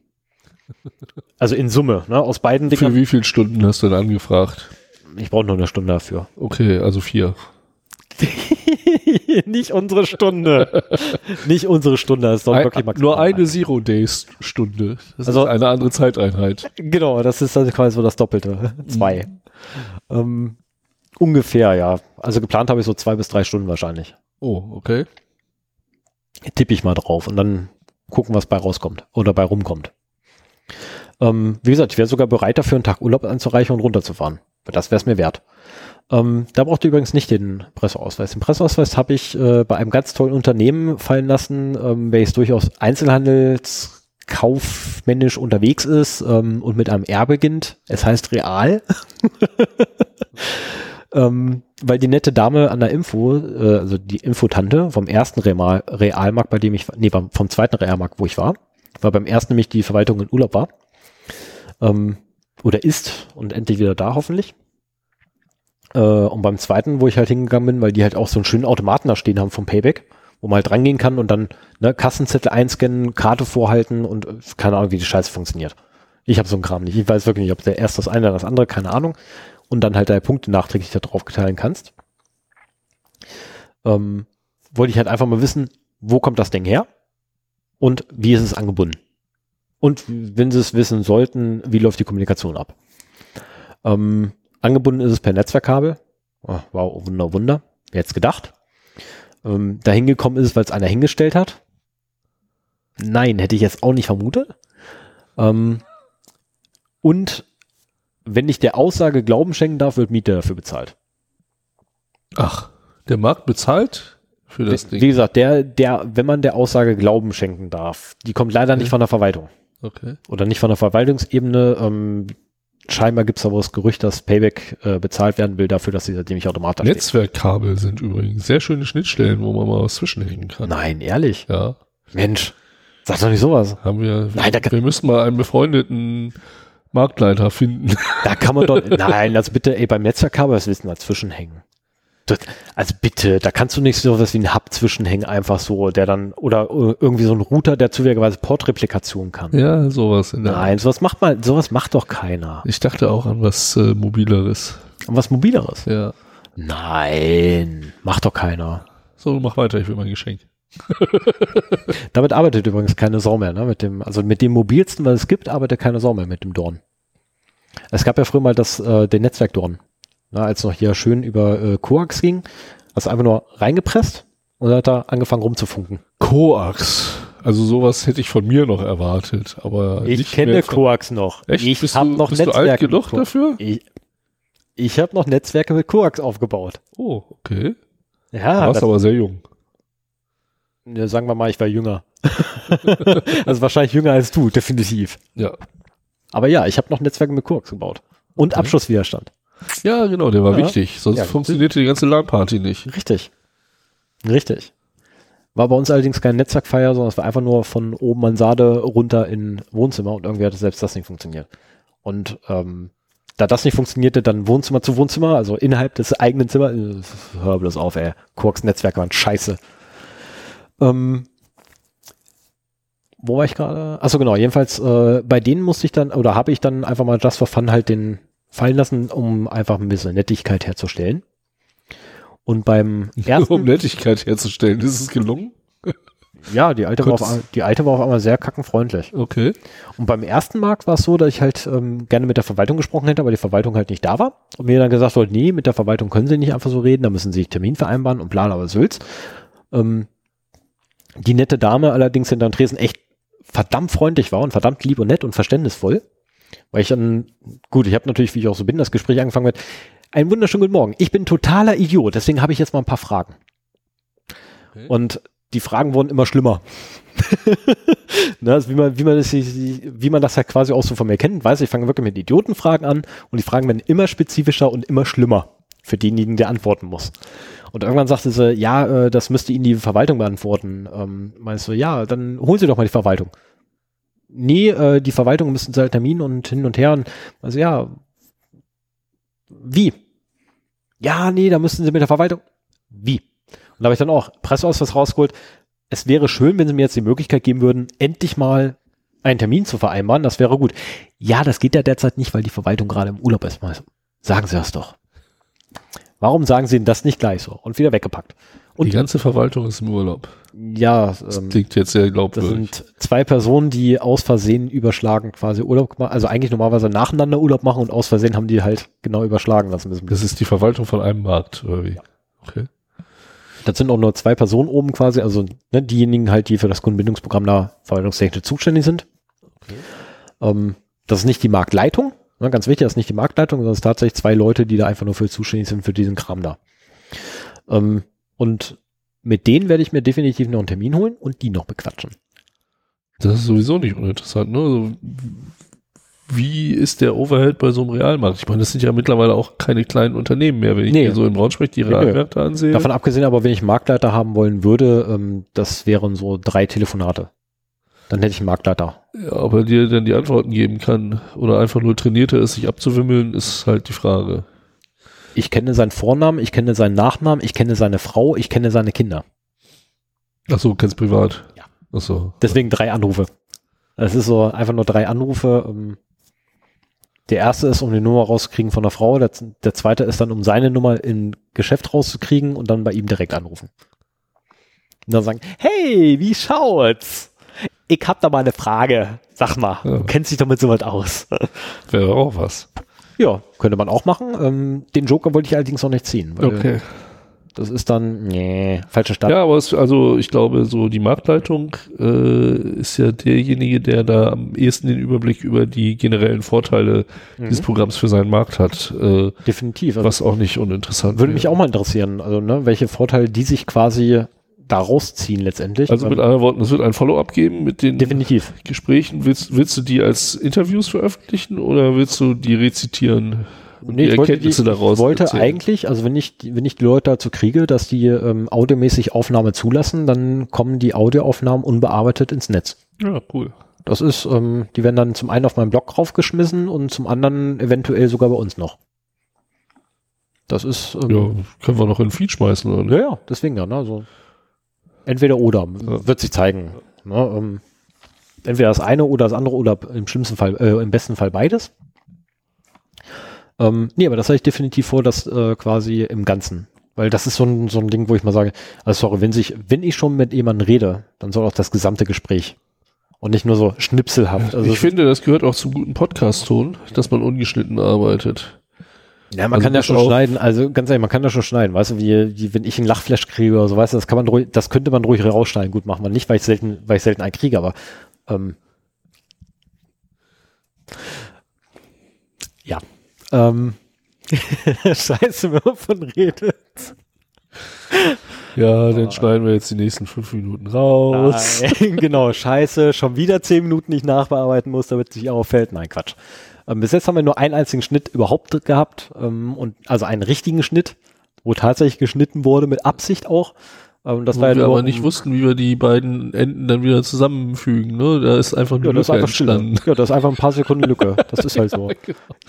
Also in Summe, ne, aus beiden Für Dingern. wie viele Stunden hast du denn angefragt? Ich brauche nur eine Stunde dafür. Okay, also vier. Nicht unsere Stunde. Nicht unsere Stunde, das soll Ein, wirklich nur maximal eine Zero-Days-Stunde. Das Also- ist eine andere Zeiteinheit. Genau, das ist also quasi so das Doppelte. Zwei. Ähm, ungefähr, ja. Also geplant habe ich so zwei bis drei Stunden wahrscheinlich. Oh, okay. Tippe ich mal drauf und dann gucken, was bei rauskommt oder bei rumkommt. Ähm, wie gesagt, ich wäre sogar bereit dafür, einen Tag Urlaub anzureichen und runterzufahren. Das wäre es mir wert. Ähm, da braucht ihr übrigens nicht den Presseausweis. Den Presseausweis habe ich äh, bei einem ganz tollen Unternehmen fallen lassen, ähm, welches durchaus einzelhandelskaufmännisch unterwegs ist ähm, und mit einem R beginnt. Es heißt Real. ähm, weil die nette Dame an der Info, äh, also die Infotante vom ersten Real Realmarkt, bei dem ich, nee, vom zweiten Realmarkt, wo ich war, weil beim ersten nämlich die Verwaltung in Urlaub war, ähm, oder ist und endlich wieder da hoffentlich. Äh, und beim zweiten, wo ich halt hingegangen bin, weil die halt auch so einen schönen Automaten da stehen haben vom Payback, wo man halt rangehen kann und dann ne, Kassenzettel einscannen, Karte vorhalten und äh, keine Ahnung, wie die Scheiße funktioniert. Ich habe so einen Kram nicht. Ich weiß wirklich nicht, ob der erst das eine oder das andere, keine Ahnung. Und dann halt deine Punkte nachträglich da drauf geteilen kannst. Ähm, wollte ich halt einfach mal wissen, wo kommt das Ding her? Und wie ist es angebunden? Und wenn sie es wissen sollten, wie läuft die Kommunikation ab? Ähm, angebunden ist es per Netzwerkkabel. Oh, wow, Wunder, Wunder. Wer hätte es gedacht? Ähm, dahin gekommen ist es, weil es einer hingestellt hat. Nein, hätte ich jetzt auch nicht vermutet. Ähm, und wenn ich der Aussage Glauben schenken darf, wird Miete dafür bezahlt. Ach, der Markt bezahlt für das Wie Ding. gesagt, der, der, wenn man der Aussage Glauben schenken darf, die kommt leider nicht von der Verwaltung. Okay. Oder nicht von der Verwaltungsebene. Ähm, scheinbar gibt es aber das Gerücht, dass Payback äh, bezahlt werden will dafür, dass dieser nämlich Automat da steht. Netzwerkkabel sind übrigens sehr schöne Schnittstellen, wo man mal was zwischenhängen kann. Nein, ehrlich. Ja, Mensch, sag doch nicht sowas. haben wir. Nein, da kann- wir müssen mal einen befreundeten Marktleiter finden. Da kann man doch, nein, also bitte, ey, beim Netzwerkkabel, was willst du denn da zwischenhängen? Das, also bitte, da kannst du nicht so was wie einen Hub zwischenhängen, einfach so, der dann, oder irgendwie so ein Router, der zufälligerweise Portreplikation kann. ja, sowas in der Nein, sowas macht mal, sowas macht doch keiner. Ich dachte auch an was äh, mobileres. Und was mobileres. Ja. Nein, macht doch keiner. So, mach weiter, ich will mein Geschenk. Damit arbeitet übrigens keine Sau mehr, ne? Mit dem, also mit dem mobilsten, was es gibt, arbeitet keine Sau mehr mit dem Dorn. Es gab ja früher mal das, äh, den Netzwerkdorn. Ne? Als noch hier schön über äh, Coax ging, hast du einfach nur reingepresst und dann hat er angefangen rumzufunken. Coax. Also sowas hätte ich von mir noch erwartet, aber Ich kenne Coax noch. Echt? Ich habe du, noch bist du Netzwerke alt genug dafür? Ich, ich habe noch Netzwerke mit Coax aufgebaut. Oh, okay. Ja, Warst das, aber sehr jung. ja, sagen wir mal, ich war jünger. also wahrscheinlich jünger als du, definitiv. Ja. Aber ja, ich habe noch Netzwerke mit Koax gebaut. Und Abschusswiderstand. Ja, genau, der war Ja. wichtig. Sonst Ja. funktionierte die ganze LAN-Party nicht. Richtig. Richtig. War bei uns allerdings kein Netzwerkfeier, sondern es war einfach nur von oben Mansarde runter in Wohnzimmer und irgendwie hatte selbst das nicht funktioniert. Und ähm, da das nicht funktionierte, dann Wohnzimmer zu Wohnzimmer, also innerhalb des eigenen Zimmers, äh, hör bloß auf, ey, Quarks Netzwerke waren scheiße. Ähm, wo war ich gerade? Achso, genau, jedenfalls äh, bei denen musste ich dann, oder habe ich dann einfach mal just for fun halt den fallen lassen, um einfach ein bisschen Nettigkeit herzustellen. Und beim um ersten, Nettigkeit herzustellen. Ist es gelungen? ja, die alte, war auf, die alte war auf einmal sehr kackenfreundlich. Okay. Und beim ersten Markt war es so, dass ich halt ähm, gerne mit der Verwaltung gesprochen hätte, aber die Verwaltung halt nicht da war. Und mir dann gesagt wurde, nee, mit der Verwaltung können Sie nicht einfach so reden, da müssen Sie sich Termin vereinbaren und bla, aber Sülz. Ähm, die nette Dame allerdings hinter dem Tresen echt verdammt freundlich war und verdammt lieb und nett und verständnisvoll. Weil ich dann, gut, ich habe natürlich, wie ich auch so bin, das Gespräch angefangen mit, einen wunderschönen guten Morgen. Ich bin totaler Idiot, deswegen habe ich jetzt mal ein paar Fragen. Okay. Und die Fragen wurden immer schlimmer. ne, also wie man, wie man das, wie man das halt quasi auch so von mir kennt, weiß ich, fange wirklich mit Idiotenfragen an und die Fragen werden immer spezifischer und immer schlimmer für denjenigen, der antworten muss. Und irgendwann sagte sie, ja, äh, das müsste Ihnen die Verwaltung beantworten. Ähm, meinst du, ja, dann holen Sie doch mal die Verwaltung. Nee, äh, die Verwaltung müssten Sie halt Termin und hin und her. Und also ja, wie? Ja, nee, da müssten Sie mit der Verwaltung. Wie? Und da habe ich dann auch Presseausweis rausgeholt. Es wäre schön, wenn Sie mir jetzt die Möglichkeit geben würden, endlich mal einen Termin zu vereinbaren. Das wäre gut. Ja, das geht ja derzeit nicht, weil die Verwaltung gerade im Urlaub ist. Sagen Sie das doch. Warum sagen Sie denn das nicht gleich so? Und wieder weggepackt. Und die ganze Verwaltung ist im Urlaub. Ja, Das ähm, klingt jetzt sehr das glaubwürdig. sind zwei Personen, die aus Versehen überschlagen quasi Urlaub gemacht, also eigentlich normalerweise nacheinander Urlaub machen und aus Versehen haben die halt genau überschlagen lassen müssen. Das ist die Verwaltung von einem Markt, oder wie? Okay. Das sind auch nur zwei Personen oben quasi, also ne, diejenigen halt, die für das Kundenbindungsprogramm da verwaltungstechnisch zuständig sind. Ähm, das ist nicht die Marktleitung, ne, ganz wichtig, das ist nicht die Marktleitung, sondern es sind tatsächlich zwei Leute, die da einfach nur für zuständig sind für diesen Kram da. Ähm, und mit denen werde ich mir definitiv noch einen Termin holen und die noch bequatschen. Das ist sowieso nicht uninteressant, ne? Also, wie ist der Overhead bei so einem Realmarkt? Ich meine, das sind ja mittlerweile auch keine kleinen Unternehmen mehr. Wenn ich Nee. mir so in Braunschweig die Nee, nee. Realmärkte ansehe. Davon abgesehen aber, wenn ich einen Marktleiter haben wollen würde, ähm, das wären so drei Telefonate. Dann hätte ich einen Marktleiter. Ja, ob er dir dann die Antworten geben kann oder einfach nur trainiert er ist, sich abzuwimmeln, ist halt die Frage. Ich kenne seinen Vornamen, ich kenne seinen Nachnamen, ich kenne seine Frau, ich kenne seine Kinder. Ach so, kennst privat? Ja. Ach so. Deswegen drei Anrufe. Es ist so einfach nur drei Anrufe. ähm, Der erste ist, um die Nummer rauszukriegen von der Frau. Der, der zweite ist dann, um seine Nummer im Geschäft rauszukriegen und dann bei ihm direkt anrufen. Und dann sagen, hey, wie schaut's? Ich hab da mal eine Frage. Sag mal, Ja. du kennst dich doch mit sowas aus. Wäre auch was. Ja, könnte man auch machen. Ähm, den Joker wollte ich allerdings noch nicht ziehen, Okay. das ist dann, nee, falsche Stadt. Ja, aber es, also ich glaube, so die Marktleitung äh, ist ja derjenige, der da am ehesten den Überblick über die generellen Vorteile dieses Programms für seinen Markt hat, äh, Definitiv. Also was auch nicht uninteressant würde mich wäre. auch mal interessieren, also ne, welche Vorteile die sich quasi da rausziehen letztendlich. Also mit anderen Worten, es wird ein Follow-up geben mit den definitiv. Gesprächen. Willst, willst du die als Interviews veröffentlichen oder willst du die rezitieren? und Nee, die ich wollte, Erkenntnisse ich daraus wollte erzählen? eigentlich, also wenn ich, die- wenn ich die Leute dazu kriege, dass die ähm, audiomäßig Aufnahme zulassen, dann kommen die Audioaufnahmen unbearbeitet ins Netz. Ja, cool. Das ist, ähm, die werden dann zum einen auf meinen Blog raufgeschmissen und zum anderen eventuell sogar bei uns noch. Das ist, ähm, Ja, können wir noch in den Feed schmeißen, oder? Ja, ja, deswegen ja. Ne? Also entweder oder wird sich zeigen. Ne? Ähm, entweder das eine oder das andere oder im schlimmsten Fall, äh, im besten Fall beides. Ähm, nee, aber das habe ich definitiv vor, das äh, quasi im Ganzen. Weil das ist so ein, so ein Ding, wo ich mal sage, also sorry, wenn sich, wenn ich schon mit jemandem rede, dann soll auch das gesamte Gespräch und nicht nur so schnipselhaft. Also ich finde, das gehört auch zum guten Podcast-Ton, dass man ungeschnitten arbeitet. Ja, man Also kann ja schon schneiden, also ganz ehrlich, man kann ja schon schneiden, weißt du, wie, wie wenn ich einen Lachflash kriege oder so, weißt du, das kann man ruhig, das könnte man ruhig rausschneiden, gut machen wir nicht, weil ich selten, weil ich selten einen kriege, aber ähm, ja. Ähm, Scheiße, wenn man von redet. Ja, dann schneiden wir jetzt die nächsten fünf Minuten raus. Nein, genau, scheiße, schon wieder zehn Minuten nicht nachbearbeiten muss, damit es sich auffällt. Nein, Quatsch. Ähm, bis jetzt haben wir nur einen einzigen Schnitt überhaupt gehabt, ähm, und also einen richtigen Schnitt, wo tatsächlich geschnitten wurde, mit Absicht auch. Ähm, das Wo war ja wir aber nicht wussten, wie wir die beiden Enden dann wieder zusammenfügen. Ne? Da ist einfach nur Ja, das ist Lücke einfach Stille. entstanden. Ja, das ist einfach ein paar Sekunden Lücke. Das ist halt so.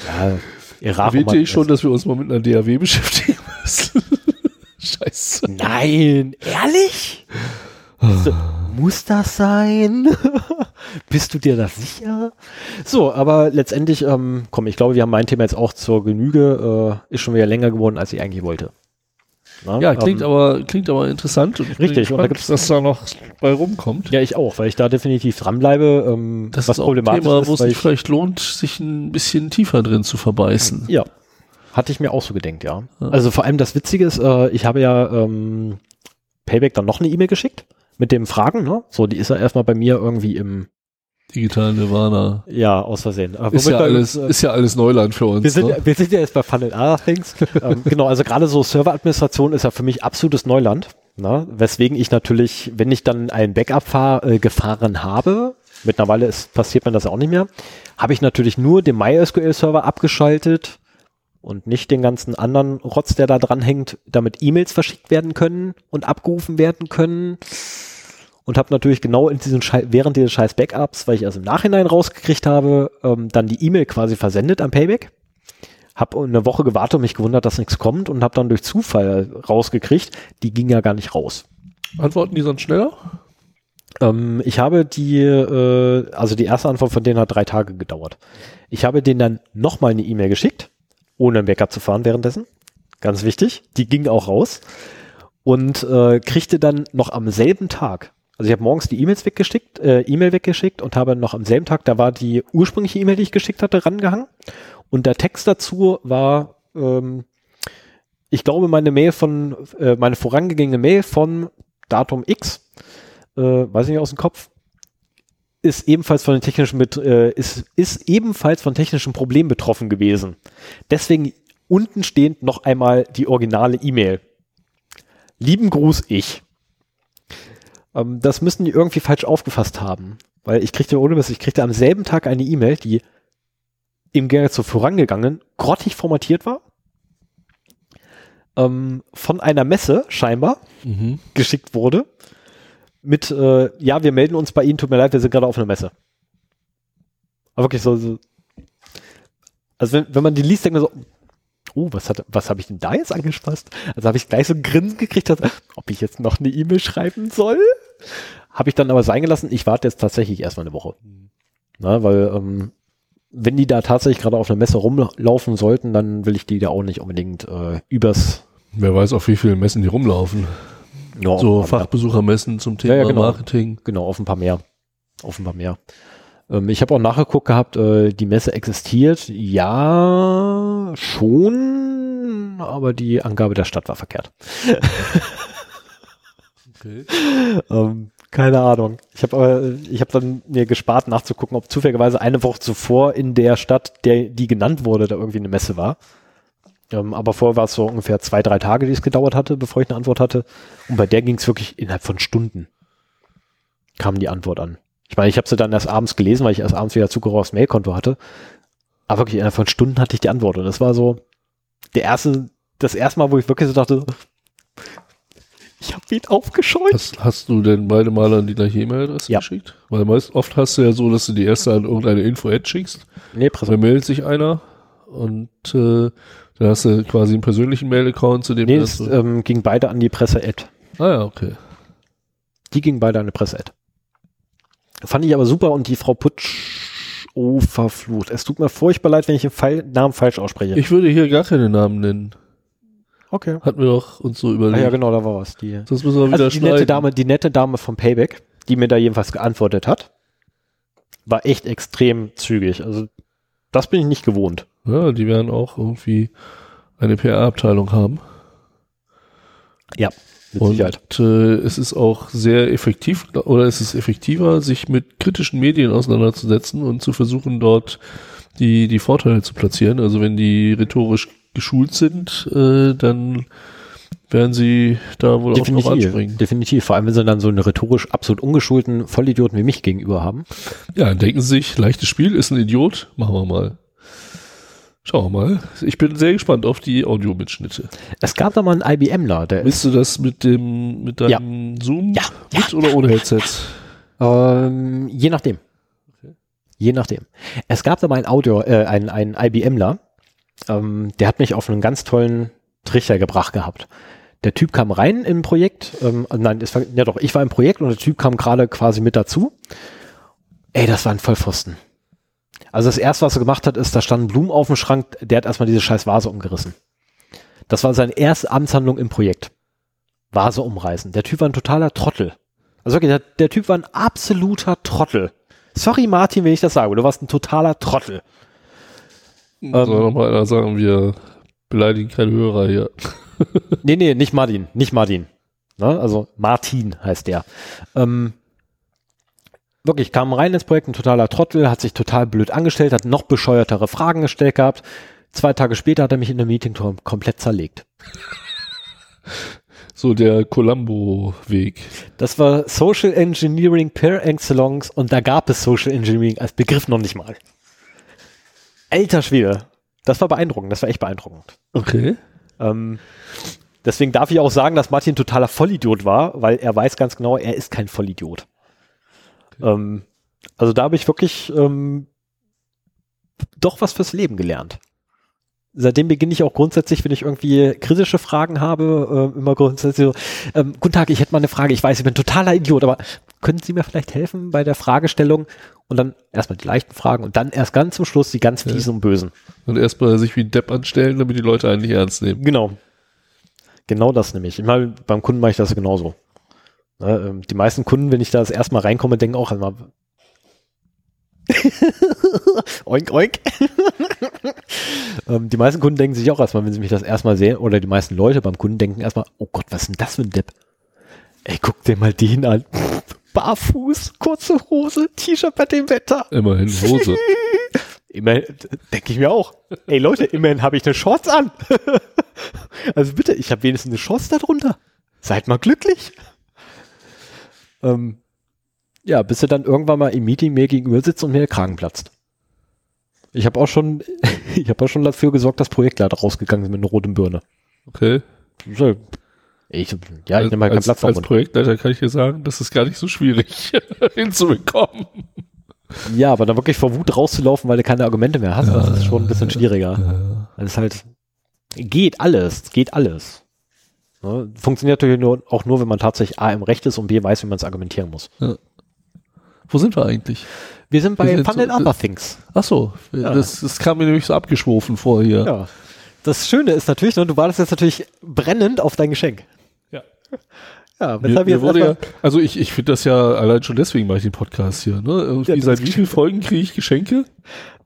Ja, Errare Erwähnte ich schon, dass wir uns mal mit einer DAW beschäftigen müssen. Scheiße. Nein, ehrlich? Muss das sein? Bist du dir da sicher? So, aber letztendlich, ähm, komm, ich glaube, wir haben mein Thema jetzt auch zur Genüge. Äh, ist schon wieder länger geworden, als ich eigentlich wollte. Na, Ja, klingt ähm, aber, klingt aber interessant. Und Richtig, und da gespannt, gibt's- was da noch bei rumkommt. Ja, ich auch, weil ich da definitiv dranbleibe. Ähm, Das was ist auch ein problematisch Thema, ist, wo es sich ich, vielleicht lohnt, sich ein bisschen tiefer drin zu verbeißen. Ja, hatte ich mir auch so gedenkt, ja. Also vor allem das Witzige ist, äh, ich habe ja ähm, Payback dann noch eine E-Mail geschickt mit dem Fragen, ne? So, die ist ja erstmal bei mir irgendwie im, Digital Nirvana. ja, aus Versehen. Äh, Ist ja, alles, uns, äh, ist ja alles Neuland für uns. wir sind, ne? wir sind ja jetzt bei Funnel A Things. ähm, genau, also gerade so Serveradministration ist ja für mich absolutes Neuland. Ne? Weswegen ich natürlich, wenn ich dann ein Backup fahr, äh, gefahren habe, mittlerweile ist, passiert mir das auch nicht mehr, habe ich natürlich nur den MySQL-Server abgeschaltet und nicht den ganzen anderen Rotz, der da dran hängt, damit E-Mails verschickt werden können und abgerufen werden können. Und habe natürlich genau in diesen Schei während dieses scheiß Backups, weil ich erst im Nachhinein rausgekriegt habe, ähm, dann die E-Mail quasi versendet am Payback. Hab eine Woche gewartet und mich gewundert, dass nichts kommt und habe dann durch Zufall rausgekriegt, die ging ja gar nicht raus. Antworten die sonst schneller? Ähm, ich habe die, äh, also die erste Antwort von denen hat drei Tage gedauert. Ich habe denen dann nochmal eine E-Mail geschickt, ohne Backup zu fahren währenddessen. Ganz wichtig. Die ging auch raus und äh, kriegte dann noch am selben Tag, also ich habe morgens die E-Mails weggeschickt, äh, E-Mail weggeschickt und habe noch am selben Tag, da war die ursprüngliche E-Mail, die ich geschickt hatte, rangehangen. Und der Text dazu war, ähm, ich glaube, meine Mail von, äh, meine vorangegangene Mail von Datum X, äh, weiß ich nicht aus dem Kopf, ist ebenfalls von den technischen, äh, ist, ist ebenfalls von technischen Problemen betroffen gewesen. Deswegen unten stehend noch einmal die originale E-Mail. Lieben Gruß, ich. Ähm, das müssen die irgendwie falsch aufgefasst haben. Weil ich kriegte, ohne Mist, ich kriegte am selben Tag eine E-Mail, die im Gegensatz zu vorangegangen grottig formatiert war. Ähm, von einer Messe scheinbar Mhm. geschickt wurde. Mit, äh, ja, wir melden uns bei Ihnen, tut mir leid, wir sind gerade auf einer Messe. Aber wirklich so, so also wenn, wenn man die liest, denkt man so, oh, was hat, was habe ich denn da jetzt angespasst? Also habe ich gleich so ein Grinsen gekriegt, dass, ob ich jetzt noch eine E-Mail schreiben soll. Habe ich dann aber sein gelassen. Ich warte jetzt tatsächlich erstmal eine Woche. Na, weil, ähm, wenn die da tatsächlich gerade auf einer Messe rumlaufen sollten, dann will ich die da auch nicht unbedingt äh, übers Wer weiß, auf wie vielen Messen die rumlaufen. Ja, so Fachbesuchermessen zum Thema Ja, ja, genau. Marketing. Genau, auf ein paar mehr. Paar mehr. Ähm, ich habe auch nachgeguckt gehabt, äh, die Messe existiert. Ja, schon, aber die Angabe der Stadt war verkehrt. Okay. Ähm, keine Ahnung. Ich habe ich habe dann mir gespart nachzugucken, ob zufälligerweise eine Woche zuvor in der Stadt, der die genannt wurde, da irgendwie eine Messe war. Ähm, aber vorher war es so ungefähr zwei, drei Tage, die es gedauert hatte, bevor ich eine Antwort hatte. Und bei der ging es wirklich innerhalb von Stunden. Kam die Antwort an. Ich meine, ich habe sie dann erst abends gelesen, weil ich erst abends wieder Zugriff aufs Mailkonto hatte. Aber wirklich innerhalb von Stunden hatte ich die Antwort. Und das war so der erste, das erste Mal, wo ich wirklich so dachte, ich habe ihn aufgescheut. Hast, hast du denn beide Mal an die gleiche E-Mail-Adresse Ja. geschickt? Weil meist oft hast du ja so, dass du die erste an irgendeine Info-Ad schickst. Nee, Presse. Da meldet sich einer und äh, dann hast du quasi einen persönlichen Mail-Account, zu dem Nee, du es ähm, ging beide an die Presse-Ad. Ah ja, okay. Die gingen beide an die Presse-Ad. Fand ich aber super und die Frau Putsch, oh, verflucht. Es tut mir furchtbar leid, wenn ich den Fall, Namen falsch ausspreche. Ich würde hier gar keine Namen nennen. okay. Hatten wir doch uns so Ah, überlegt. ja, genau, da war was. Die, Sonst müssen wir wieder also die nette. Dame, die nette Dame vom Payback, die mir da jedenfalls geantwortet hat, war echt extrem zügig. Also, das bin ich nicht gewohnt. Ja, die werden auch irgendwie eine PR-Abteilung haben. Ja, mit Und Sicherheit. äh, es ist auch sehr effektiv oder es ist effektiver, sich mit kritischen Medien auseinanderzusetzen und zu versuchen, dort die, die Vorteile zu platzieren. Also wenn die rhetorisch geschult sind, äh, dann werden sie da wohl auch Definitiv, noch anspringen. definitiv. Vor allem, wenn sie dann so einen rhetorisch absolut ungeschulten Vollidioten wie mich gegenüber haben. Ja, denken sie sich, leichtes Spiel, ist ein Idiot, machen wir mal. Schauen wir mal. Ich bin sehr gespannt auf die Audiomitschnitte. Es gab da mal einen IBMler, der Willst du das mit dem, mit deinem Zoom Ja, mit oder ohne Headset? ähm, je nachdem. Je nachdem. Es gab da mal einen Audio, äh, einen, einen IBMler, ähm, der hat mich auf einen ganz tollen Trichter gebracht gehabt. Der Typ kam rein im Projekt, ähm, nein, es war, ja doch, ich war im Projekt und der Typ kam gerade quasi mit dazu. Ey, das war ein Vollpfosten. Also das erste, was er gemacht hat, ist, da standen Blumen auf dem Schrank, der hat erstmal diese scheiß Vase umgerissen. Das war seine erste Amtshandlung im Projekt. Vase umreißen. Der Typ war ein totaler Trottel. Also wirklich, der, der Typ war ein absoluter Trottel. Sorry, Martin, wenn ich das sage, du warst ein totaler Trottel. Soll nochmal einer sagen, wir beleidigen keine Hörer hier. Nee, nee, nicht Martin, nicht Martin. Ne? Also Martin heißt der. Ähm, wirklich, kam rein ins Projekt, ein totaler Trottel, hat sich total blöd angestellt, hat noch bescheuertere Fragen gestellt gehabt. Zwei Tage später hat er mich in der Meeting komplett zerlegt. So der Columbo-Weg. Das war Social Engineering per excellence und da gab es Social Engineering als Begriff noch nicht mal. Alter Schwede. Das war beeindruckend, das war echt beeindruckend. Okay. Ähm, deswegen darf ich auch sagen, dass Martin ein totaler Vollidiot war, weil er weiß ganz genau, er ist kein Vollidiot. Ähm, also da habe ich wirklich ähm, doch was fürs Leben gelernt. Seitdem beginne ich auch grundsätzlich, wenn ich irgendwie kritische Fragen habe, äh, immer grundsätzlich so, ähm, guten Tag, ich hätte mal eine Frage, ich weiß, ich bin ein totaler Idiot, aber können Sie mir vielleicht helfen bei der Fragestellung? Und dann erstmal die leichten Fragen und dann erst ganz zum Schluss die ganz fiesen und bösen. Und erstmal sich wie ein Depp anstellen, damit die Leute einen nicht ernst nehmen. Genau. Genau das nämlich. Ich meine, beim Kunden mache ich das genauso. Ne, ähm, die meisten Kunden, wenn ich da das erstmal reinkomme, denken auch einmal. oink, oink. ähm, die meisten Kunden denken sich auch erstmal, wenn sie mich das erstmal sehen, oder die meisten Leute beim Kunden denken erstmal, oh Gott, was ist denn das für ein Depp? Ey, guck dir mal den an. Barfuß, kurze Hose, T-Shirt bei dem Wetter. Immerhin Hose. Immerhin, denke ich mir auch. Ey Leute, immerhin habe ich eine Shorts an. also bitte, ich habe wenigstens eine Shorts darunter. Seid mal glücklich. Ähm, ja, bis er dann irgendwann mal im Meeting mir gegenüber sitzt und mir der Kragen platzt. Ich habe auch schon, ich habe auch schon dafür gesorgt, dass Projektleiter rausgegangen sind mit einer roten Birne. Okay. So, Ich, ja, ich nehme halt keinen als, Platz als auf. Projektleiter kann ich dir sagen, das ist gar nicht so schwierig hinzubekommen. Ja, aber dann wirklich vor Wut rauszulaufen, weil du keine Argumente mehr hast, das ist schon ein bisschen schwieriger. Weil es halt geht alles, geht alles. Ne? Funktioniert natürlich nur, auch nur, wenn man tatsächlich A im Recht ist und B weiß, wie man es argumentieren muss. Wo sind wir eigentlich? Wir sind bei Wir sind Fun and so- Other Things. Ach so, das, das kam mir nämlich so abgeschworfen vor hier. Ja. Das Schöne ist natürlich, ne, du wartest jetzt natürlich brennend auf dein Geschenk. Ja. Ja, Mir, mir wurde ja, also ich, ich finde das ja allein schon deswegen mache ich den Podcast hier. Ne? Ja, seit wie vielen Folgen kriege ich Geschenke?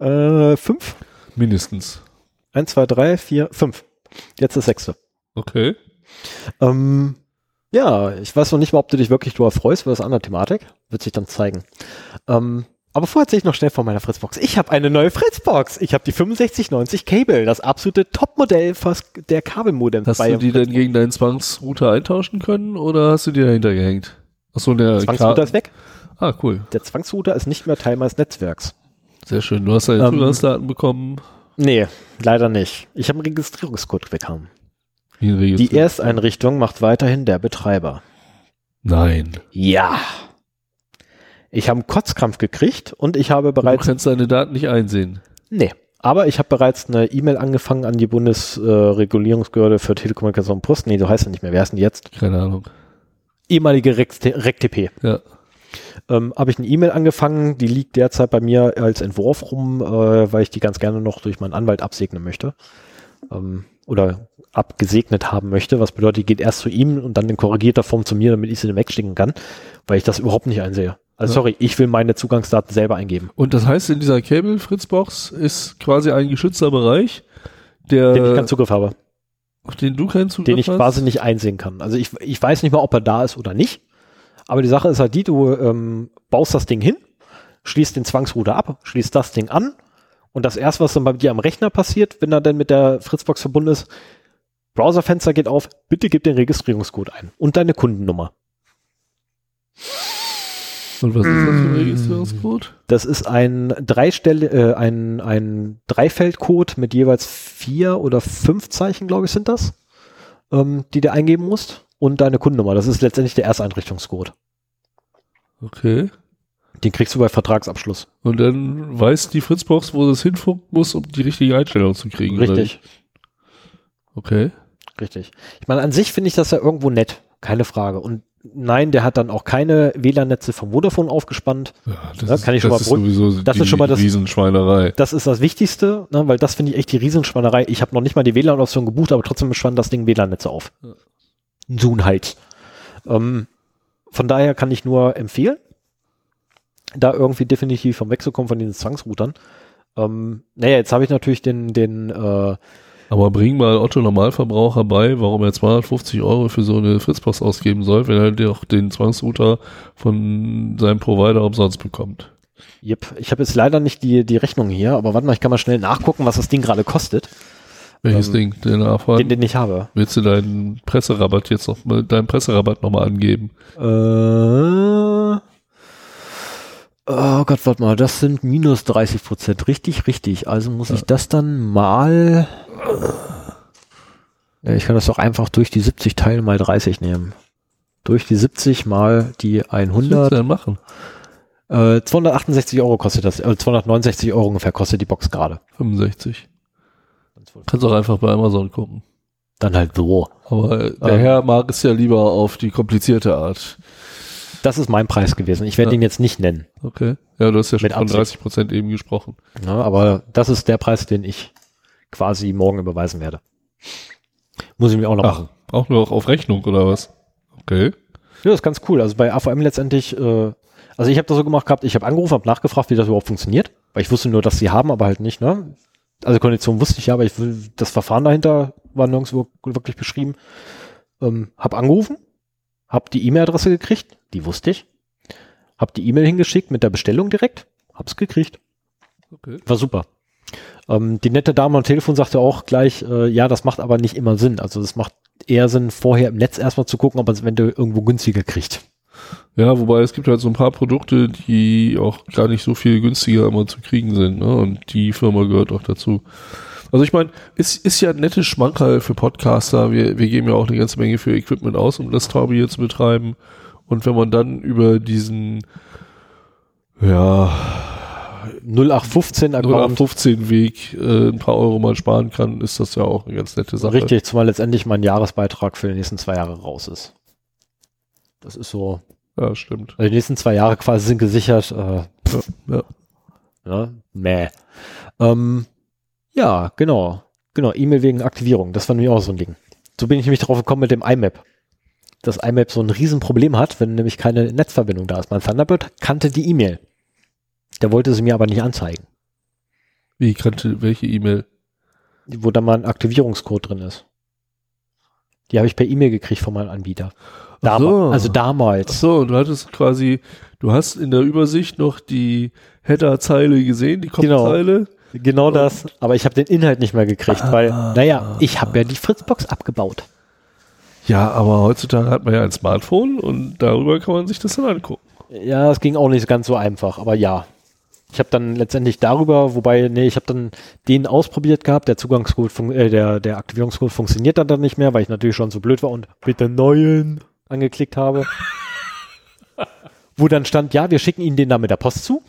äh, fünf, Mindestens. eins, zwei, drei, vier, fünf. Jetzt das sechste. Okay. Ähm, ja, ich weiß noch nicht mal, ob du dich wirklich darüber freust, für das andere Thematik. Wird sich dann zeigen. Ähm, aber vorher erzähle ich noch schnell von meiner Fritzbox. Ich habe eine neue Fritzbox. Ich habe die 6590 Cable, das absolute Topmodell der Kabelmodem. Hast du die denn gegen deinen Zwangsrouter eintauschen können oder hast du die dahinter gehängt? Achso, der Zwangsrouter Ka- ist weg. Ah, cool. Der Zwangsrouter ist nicht mehr Teil meines Netzwerks. Sehr schön. Du hast deine Ähm, Zugangsdaten bekommen. Nee, leider nicht. Ich habe einen Registrierungscode bekommen. Die. Ersteinrichtung macht weiterhin der Betreiber. Nein. Ja. Ich habe einen Kotzkrampf gekriegt und ich habe Du bereits kannst deine Daten nicht einsehen. Nee, aber ich habe bereits eine E-Mail angefangen an die Bundesregulierungsbehörde für Telekommunikation und Post. Nee, so heißt er nicht mehr. Wer ist denn jetzt? Keine Ahnung. Ehemalige RecTP. Ja. Ähm, habe ich eine E-Mail angefangen, die liegt derzeit bei mir als Entwurf rum, äh, weil ich die ganz gerne noch durch meinen Anwalt absegnen möchte. Ähm, oder abgesegnet haben möchte, was bedeutet, die geht erst zu ihm und dann in korrigierter Form zu mir, damit ich sie dann wegschicken kann, weil ich das überhaupt nicht einsehe. Also Ja. sorry, ich will meine Zugangsdaten selber eingeben. Und das heißt, in dieser Cable-Fritzbox ist quasi ein geschützter Bereich, der, Den ich keinen Zugriff habe. auf den du keinen Zugriff den ich hast. quasi nicht einsehen kann. Also ich, ich weiß nicht mal, ob er da ist oder nicht. Aber die Sache ist halt die, du ähm, baust das Ding hin, schließt den Zwangsrouter ab, schließt das Ding an und das erste, was dann bei dir am Rechner passiert, wenn er dann mit der Fritzbox verbunden ist, Browserfenster geht auf, bitte gib den Registrierungscode ein und deine Kundennummer. Und was ist das für ein Registrierungscode? Das ist ein Dreistelle, äh, ein, ein Dreifeldcode mit jeweils vier oder fünf Zeichen, glaube ich, sind das, ähm, die du eingeben musst. Und deine Kundennummer. Das ist letztendlich der Ersteinrichtungscode. Okay. Den kriegst du bei Vertragsabschluss. Und dann weiß die Fritzbox, wo es hinfunken muss, um die richtige Einstellung zu kriegen. Richtig? Okay. Richtig. Ich meine, an sich finde ich das ja irgendwo nett. Keine Frage. Und nein, der hat dann auch keine WLAN-Netze vom Vodafone aufgespannt. Ja, das, Ja, ist, kann ich schon das mal ist sowieso Das die ist schon mal das- Riesenschweinerei. Das ist das Wichtigste, ne, weil das finde ich echt die Riesenschwannerei. Ich habe noch nicht mal die WLAN-Option gebucht, aber trotzdem spannt das Ding WLAN-Netze auf. So ein Hals. Ähm, von daher kann ich nur empfehlen, da irgendwie definitiv vom wegzukommen von diesen Zwangsroutern. Ähm, naja, jetzt habe ich natürlich den, den äh, Aber bring mal Otto Normalverbraucher bei, warum er 250 Euro für so eine Fritzbox ausgeben soll, wenn er doch den Zwangsrouter von seinem Provider umsonst bekommt. Yep, ich habe jetzt leider nicht die, die Rechnung hier, aber warte mal, ich kann mal schnell nachgucken, was das Ding gerade kostet, Welches Ähm, Ding? Den Nachfrage? den, den ich habe. Willst du deinen Presserabatt jetzt noch mal, deinen Presserabatt nochmal angeben? Äh, oh Gott, warte mal, das sind minus 30 Prozent. Richtig, richtig. Also muss ich das dann mal. Ich kann das doch einfach durch die 70 teilen mal 30 nehmen. Durch die 70 mal die Was willst 100. du denn machen? Äh, 268 Euro kostet das. Äh, 269 Euro ungefähr kostet die Box gerade. 65. Kannst auch einfach bei Amazon gucken. Dann halt so. Aber äh, der Ähm. Herr mag es ja lieber auf die komplizierte Art. Das ist mein Preis gewesen. Ich werde Ja. ihn jetzt nicht nennen. Okay. Ja, du hast ja schon Mit von Absicht. 30 Prozent eben gesprochen. Ja, aber das ist der Preis, den ich quasi morgen überweisen werde. Muss ich mir auch noch machen. Ach, auch nur auf Rechnung oder was? Okay. Ja, das ist ganz cool. Also bei AVM letztendlich, äh, also ich habe das so gemacht gehabt, ich habe angerufen, habe nachgefragt, wie das überhaupt funktioniert, weil ich wusste nur, dass sie haben, aber halt nicht, ne? Also Kondition wusste ich ja, aber ich will, das Verfahren dahinter war nirgendwo wirklich beschrieben. Ähm, hab angerufen, hab die E-Mail-Adresse gekriegt, die wusste ich, hab die E-Mail hingeschickt mit der Bestellung direkt, hab's gekriegt. Okay. War super. Ähm, die nette Dame am Telefon sagte auch gleich, äh, ja, das macht aber nicht immer Sinn. Also es macht eher Sinn, vorher im Netz erstmal zu gucken, ob man es eventuell irgendwo günstiger kriegt. Ja, wobei es gibt halt so ein paar Produkte, die auch gar nicht so viel günstiger immer zu kriegen sind, ne? Und die Firma gehört auch dazu. Also ich meine, es ist ja ein nettes Schmankerl für Podcaster. Wir, wir geben ja auch eine ganze Menge für Equipment aus, um das Taube hier zu betreiben. Und wenn man dann über diesen ja, 0815 Account. 0815 Weg äh, ein paar Euro mal sparen kann, ist das ja auch eine ganz nette Sache. Richtig, zumal letztendlich mein Jahresbeitrag für die nächsten zwei Jahre raus ist. Das ist so. Ja, stimmt. Also die nächsten zwei Jahre quasi sind gesichert. Äh, Ja. ne? Mäh. Ähm, ja, genau. Genau, E-Mail wegen Aktivierung. Das war nämlich auch so ein Ding. So bin ich nämlich drauf gekommen mit dem IMAP. Dass IMAP so ein Riesenproblem hat, wenn nämlich keine Netzverbindung da ist. Mein Thunderbird kannte die E-Mail. Der wollte sie mir aber nicht anzeigen, Wie kannte welche E-Mail? wo da mal ein Aktivierungscode drin ist. Die habe ich per E-Mail gekriegt von meinem Anbieter. Dam so. Also damals. Ach so, und du hattest quasi, du hast in der Übersicht noch die Header-Zeile gesehen, die Genau. Kopfzeile. Genau das, aber ich habe den Inhalt nicht mehr gekriegt, weil, naja, ich habe ja die Fritzbox abgebaut. Ja, aber heutzutage hat man ja ein Smartphone und darüber kann man sich das dann angucken. Ja, es ging auch nicht ganz so einfach, aber ja. Ich habe dann letztendlich darüber, wobei, nee, ich habe dann den ausprobiert gehabt, der Zugangscode, äh, der, der Aktivierungscode funktioniert dann, dann nicht mehr, weil ich natürlich schon so blöd war und bitte neuen angeklickt habe. Wo dann stand, ja, wir schicken Ihnen den da mit der Post zu.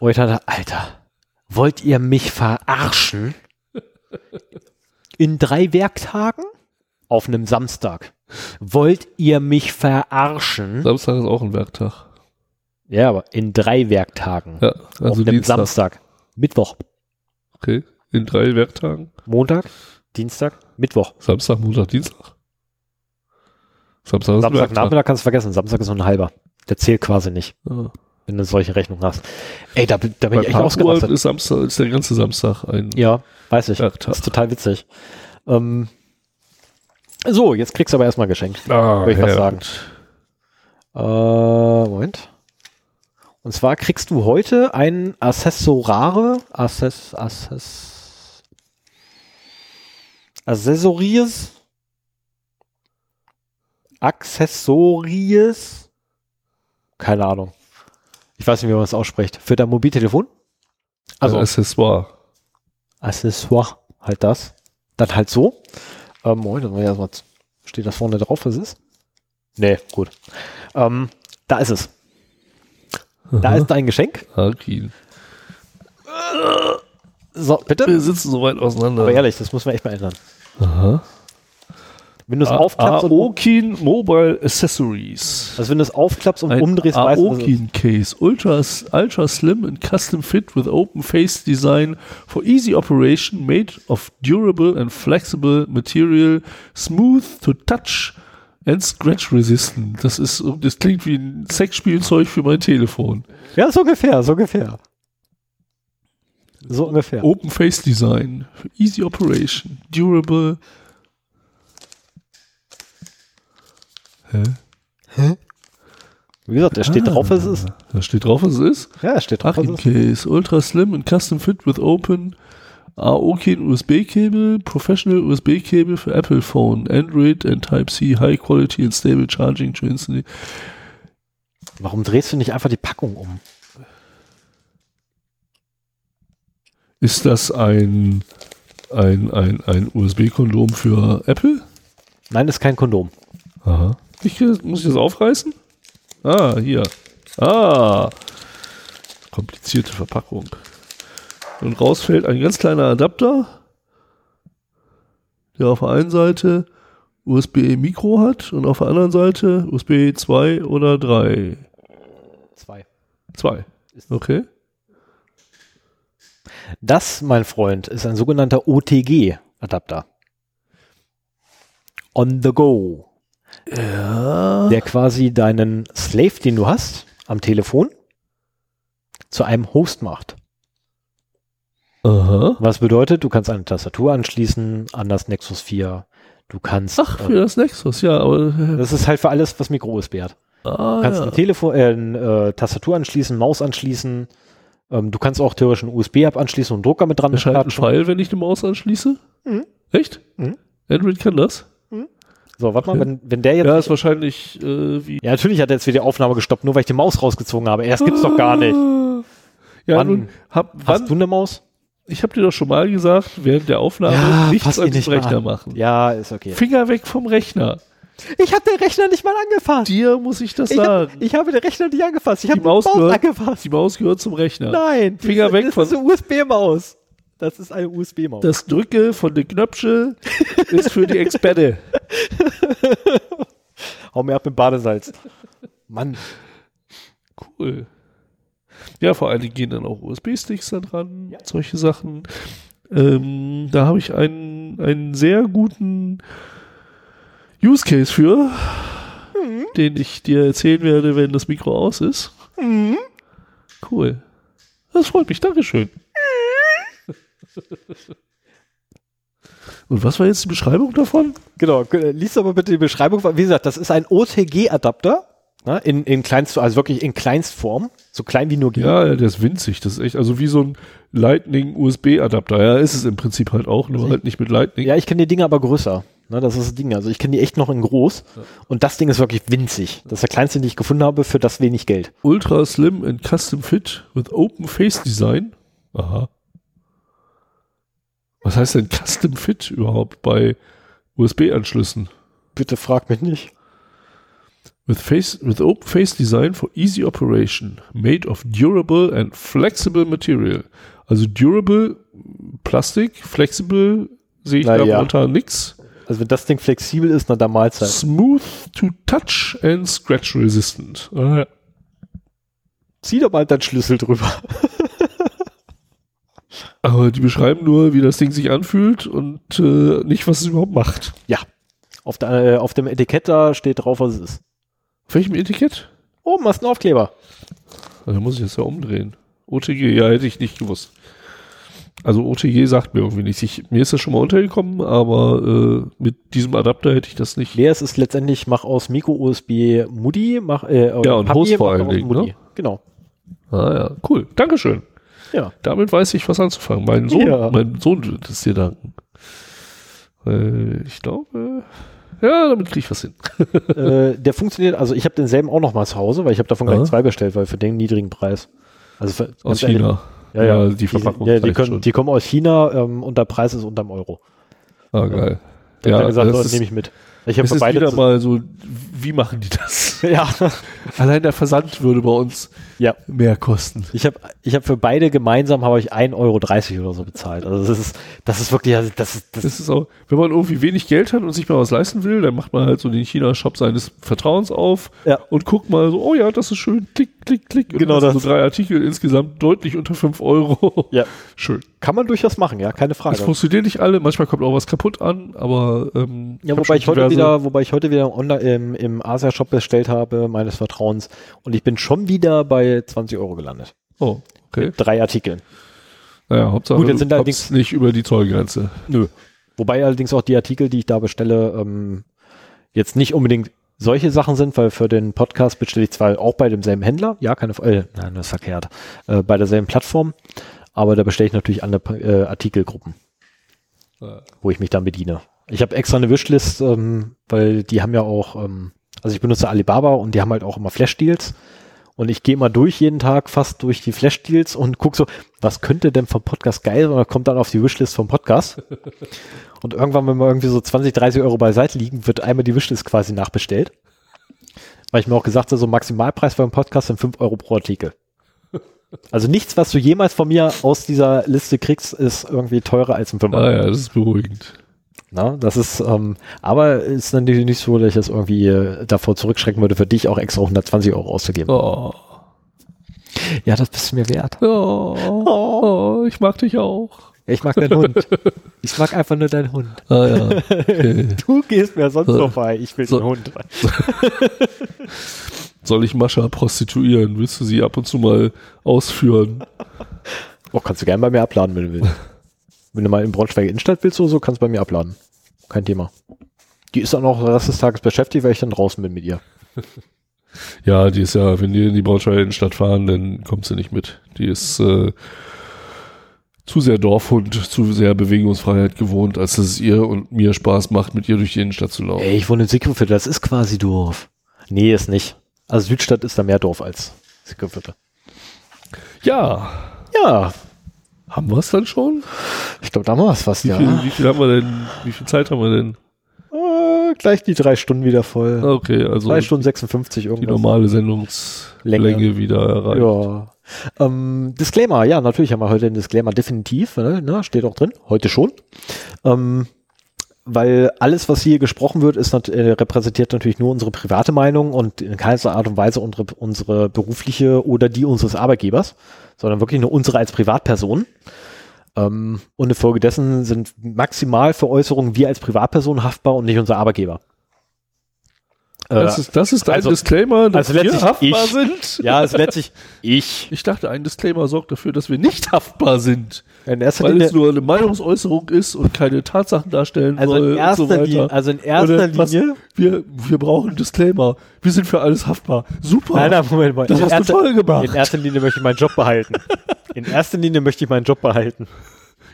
Und ich dachte, Alter, wollt ihr mich verarschen? In drei Werktagen? Auf einem Samstag. Wollt ihr mich verarschen? Samstag ist auch ein Werktag. Ja, aber in drei Werktagen. Ja, auf also einem Dienstag. Samstag. Mittwoch. Okay, in drei Werktagen. Montag, Dienstag, Mittwoch. Samstag, Montag, Dienstag. Samstag Samstag. Nachmittag kannst du vergessen. Samstag ist nur ein halber. Der zählt quasi nicht, Ja. wenn du solche Rechnung hast. Ey, da, bin- da bin Bei ich echt ausgerastet. ist Samstag, ist der ganze Samstag ein Ja, weiß ich. Werktag. Das ist total witzig. Ähm, so, jetzt kriegst du aber erstmal geschenkt. Ah, Würde ich was sagen. Äh, Moment. Und zwar kriegst du heute ein Accessorare, Access, Access, Accessories. Accessories. Keine Ahnung. Ich weiß nicht, wie man das ausspricht. Für dein Mobiltelefon? Also Accessoire. Accessoire, halt das. Dann halt so. Ähm, Moment, dann erstmal, steht das vorne drauf, was ist? Nee, gut. Ähm, da ist es. Da ist dein Geschenk. Arkin. So, bitte? Wir sitzen so weit auseinander. Aber ehrlich, das muss man echt mal ändern. Aha. Wenn du es aufklappst Aokin Mobile Accessories. also wenn du es aufklappst und Ein umdrehst, weißt du, ist. Aokin Case. Ultra, ultra slim and custom fit with open face design for easy operation made of durable and flexible material, smooth to touch and scratch resistant. Das ist, das klingt wie ein Sexspielzeug für mein Telefon. Ja, so ungefähr, so ungefähr. So ungefähr. Open face design for easy operation, durable. Hä? Wie gesagt, da steht drauf, was es ist. Da steht drauf, was es ist. Ja, steht drauf, was Achim es ist. Case, Ultra Slim and Custom Fit with Open AOKIN USB-Cable, Professional USB-Cable für Apple Phone, Android and Type-C, High Quality and Stable Charging to instantly. Warum drehst du nicht einfach die Packung um? Ist das ein, ein, ein, ein USB-Kondom für Apple? Nein, das ist kein Kondom. Aha. Ich, muss ich das aufreißen? Ah, hier. Ah. Komplizierte Verpackung. Und raus fällt ein ganz kleiner Adapter, der auf der einen Seite USB-Mikro hat und auf der anderen Seite USB 2 oder 3. Zwei. 2. Okay. Das, mein Freund, ist ein sogenannter OTG-Adapter. On the go. Ja. Der quasi deinen Slave, den du hast, am Telefon, zu einem Host macht. Aha. Was bedeutet, du kannst eine Tastatur anschließen an das Nexus 4. Du kannst. Ach, für das Nexus, ja, aber. das ist halt für alles, was Micro-USB hat. Ah, Du kannst ja. ein Telefon, äh, eine äh, Tastatur anschließen, Maus anschließen. Ähm, du kannst auch theoretisch einen USB-Hub anschließen und einen Drucker mit dran Erscheint ein klatschen. Pfeil, wenn ich eine Maus anschließe? Mhm. Echt? Mhm. Android kann das? So, warte mal, wenn, wenn der jetzt. Ja, ist wahrscheinlich äh, wie. Ja, natürlich hat er jetzt wieder die Aufnahme gestoppt, nur weil ich die Maus rausgezogen habe. Erst gibt's doch gar nicht. Ja, Wann nun, hab, Hast wann, du eine Maus? Ich habe dir doch schon mal gesagt, während der Aufnahme nichts fass an nicht Rechner an. machen. Ja, ist okay. Finger weg vom Rechner. Ich habe den Rechner nicht mal angefasst. Dir muss ich das Ich, hab, sagen. ich habe den Rechner nicht angefasst. Ich habe Die Maus gehört- angefasst. Die Maus gehört zum Rechner. Nein. Finger das, weg das von- ist eine USB-Maus. Das ist eine USB-Maus. Das Drücke von den Knöpfchen ist für die Experte. Hau mir ab mit Badesalz. Mann. Cool. Ja, vor allen Dingen gehen dann auch USB-Sticks da dran, Ja. solche Sachen. Ähm, da habe ich einen, einen sehr guten Use Case für, Mhm. den ich dir erzählen werde, wenn das Mikro aus ist. Mhm. Cool. Das freut mich. Dankeschön. Und was war jetzt die Beschreibung davon? Genau, g- liest aber bitte die Beschreibung. Wie gesagt, das ist ein OTG-Adapter. Ne, in, in Kleinst, also wirklich in Kleinstform. So klein wie nur geht. Ja, ja, der ist winzig. Das ist echt, also wie so ein Lightning-USB-Adapter. Ja, ist es im Prinzip halt auch, nur halt nicht mit Lightning. Ja, ich kenne die Dinge aber größer. Ne, das ist das Ding. Also ich kenne die echt noch in groß. Und das Ding ist wirklich winzig. Das ist der kleinste, den ich gefunden habe, für das wenig Geld. Ultra slim and custom fit with open face design. Aha. Was heißt denn custom fit überhaupt bei USB-Anschlüssen? Bitte frag mich nicht. With face with open face design for easy operation, made of durable and flexible material. Also durable Plastik, flexible sehe ich Na da ja. momentan nix. Also wenn das Ding flexibel ist, na dann Mahlzeit. Smooth to touch and scratch resistant. Ah, ja. Zieh doch mal deinen Schlüssel drüber. Aber die beschreiben nur, wie das Ding sich anfühlt und äh, nicht, was es überhaupt macht. Ja. Auf, der, äh, auf dem Etikett da steht drauf, was es ist. Auf welchem Etikett? Oben hast du einen Aufkleber. Also muss ich das ja umdrehen. OTG, ja, hätte ich nicht gewusst. Also OTG sagt mir irgendwie nichts. Ich, mir ist das schon mal untergekommen, aber äh, mit diesem Adapter hätte ich das nicht. Leer ist es letztendlich, mach aus Micro-USB Moody, mach, äh, Ja, und Host vor allen aus Dingen, ne? Genau. Ah ja, cool. Dankeschön. Ja. Damit weiß ich, was anzufangen. Mein Sohn, Ja. mein Sohn wird es dir danken. Weil ich glaube, ja, damit kriege ich was hin. äh, der funktioniert, also ich habe denselben auch noch mal zu Hause, weil ich habe davon gleich zwei bestellt, weil für den niedrigen Preis. Also für, Aus ganz ehrlich, China. Ja, ja, die Verpackung. Ja, die, reicht können, die kommen aus China ähm, und der Preis ist unterm Euro. ah, geil. Ja, ja gesagt, das das nehme ich mit. Ich habe beide wieder mal so, wie machen die das? Ja, Allein der Versand würde bei uns ja. mehr kosten. Ich habe ich hab für beide gemeinsam habe ich 1,30 Euro oder so bezahlt. Also das ist, das ist wirklich, also das ist, das Das ist auch, wenn man irgendwie wenig Geld hat und sich mal was leisten will, dann macht man halt so den China-Shop seines Vertrauens auf Ja. und guckt mal so, oh ja, das ist schön, klick, klick, klick. Und Genau das. So drei Artikel insgesamt deutlich unter 5 Euro. ja, Schön. kann man durchaus machen, ja, keine Frage. Es funktionieren nicht alle, manchmal kommt auch was kaputt an, aber ähm, Ja, wobei ich heute wieder, wobei ich heute wieder online, im, im Asia-Shop bestellt habe, meines Vertrauens. Und ich bin schon wieder bei 20 Euro gelandet. Oh, okay. Drei Artikeln. Naja, Hauptsache, Gut, jetzt sind allerdings- nicht über die Zollgrenze. Nö. Wobei allerdings auch die Artikel, die ich da bestelle, ähm, jetzt nicht unbedingt solche Sachen sind, weil für den Podcast bestelle ich zwar auch bei demselben Händler, ja, keine, äh, nein, das ist verkehrt, äh, bei derselben Plattform, aber da bestelle ich natürlich andere äh, Artikelgruppen, wo ich mich dann bediene. Ich habe extra eine Wishlist, ähm, weil die haben ja auch, ähm, also ich benutze Alibaba und die haben halt auch immer Flash-Deals. Und ich gehe mal durch jeden Tag fast durch die Flash-Deals und gucke so, was könnte denn vom Podcast geil sein? Und dann kommt dann auf die Wishlist vom Podcast. Und irgendwann, wenn wir irgendwie so 20, 30 Euro beiseite liegen, wird einmal die Wishlist quasi nachbestellt. Weil ich mir auch gesagt habe, so Maximalpreis beim Podcast sind 5 Euro pro Artikel. Also nichts, was du jemals von mir aus dieser Liste kriegst, ist irgendwie teurer als ein 5 Euro. Ah ja, das ist beruhigend. Na, das ist, ähm, aber ist natürlich nicht so, dass ich das irgendwie äh, davor zurückschrecken würde, für dich auch extra 120 Euro auszugeben. Oh. Ja, das bist du mir wert. Oh. oh, ich mag dich auch. Ich mag deinen Hund. Ich mag einfach nur deinen Hund. Ah ja. Okay. Du gehst mir sonst So. vorbei. Ich will So. den Hund. Soll ich Mascha prostituieren? Willst du sie ab und zu mal ausführen? Oh, kannst du gerne bei mir abladen, wenn du willst. Wenn du mal in Braunschweig Innenstadt willst oder so, kannst du bei mir abladen. Kein Thema. Die ist dann auch den Rest des Tages beschäftigt, weil ich dann draußen bin mit ihr. Ja, die ist ja, wenn die in die Braunschweiger Innenstadt fahren, dann kommt sie nicht mit. Die ist äh, zu sehr Dorfhund, zu sehr Bewegungsfreiheit gewohnt, als dass es ihr und mir Spaß macht, mit ihr durch die Innenstadt zu laufen. Ey, ich wohne in Siegfried, das ist quasi Dorf. Nee, ist nicht. Also Südstadt ist da mehr Dorf als Siegfried. Ja, Ja, haben wir es dann schon? ich glaube, da war es fast, Wie, ja. viel, wie viel haben wir denn? Wie viel Zeit haben wir denn? Äh, gleich die drei Stunden wieder voll. Okay, also Drei Stunden 56 die irgendwas. normale Sendungslänge Länge. wieder erreicht. Ja. Ähm, Disclaimer, ja, natürlich haben wir heute einen Disclaimer, definitiv, ne, ne, steht auch drin, heute schon. Ähm, weil alles, was hier gesprochen wird, ist äh, repräsentiert natürlich nur unsere private Meinung und in keiner Art und Weise unsere, unsere berufliche oder die unseres Arbeitgebers, sondern wirklich nur unsere als Privatperson. Ähm, und infolgedessen sind maximal für Äußerungen wir als Privatperson haftbar und nicht unser Arbeitgeber. Das Äh, ist, das ist ein also- Disclaimer, dass also wir haftbar ich. sind. ja, es ist letztlich ich. Ich dachte, ein Disclaimer sorgt dafür, dass wir nicht haftbar sind, In erster weil Linie, es nur eine Meinungsäußerung ist und keine Tatsachen darstellen Also soll in erster und so weiter. Linie, also in erster Oder was- Linie. Wir, wir brauchen einen Disclaimer. Wir sind für alles haftbar. Super. Nein, nein, Moment mal. Das in hast du erster, toll gemacht. In erster Linie möchte ich meinen Job behalten. In erster Linie möchte ich meinen Job behalten.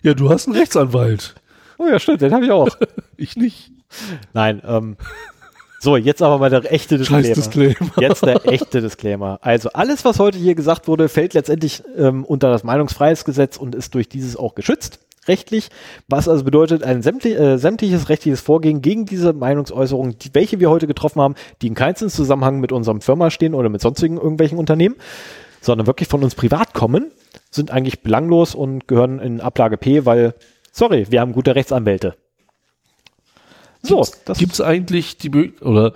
Ja, du hast einen Rechtsanwalt. Oh ja, stimmt, den habe ich auch. Ich nicht. Nein, ähm. So, jetzt aber mal der echte Scheiß Disclaimer. Disclaimer. Jetzt der echte Disclaimer. Also alles, was heute hier gesagt wurde, fällt letztendlich ähm, unter das Meinungsfreiheitsgesetz und ist durch dieses auch geschützt, rechtlich. Was also bedeutet, ein sämtlich, äh, sämtliches rechtliches Vorgehen gegen diese Meinungsäußerung, die, welche wir heute getroffen haben, die in keinem Zusammenhang mit unserem Firma stehen oder mit sonstigen irgendwelchen Unternehmen, sondern wirklich von uns privat kommen, sind eigentlich belanglos und gehören in Ablage P, weil, sorry, wir haben gute Rechtsanwälte. So, das Gibt es eigentlich die oder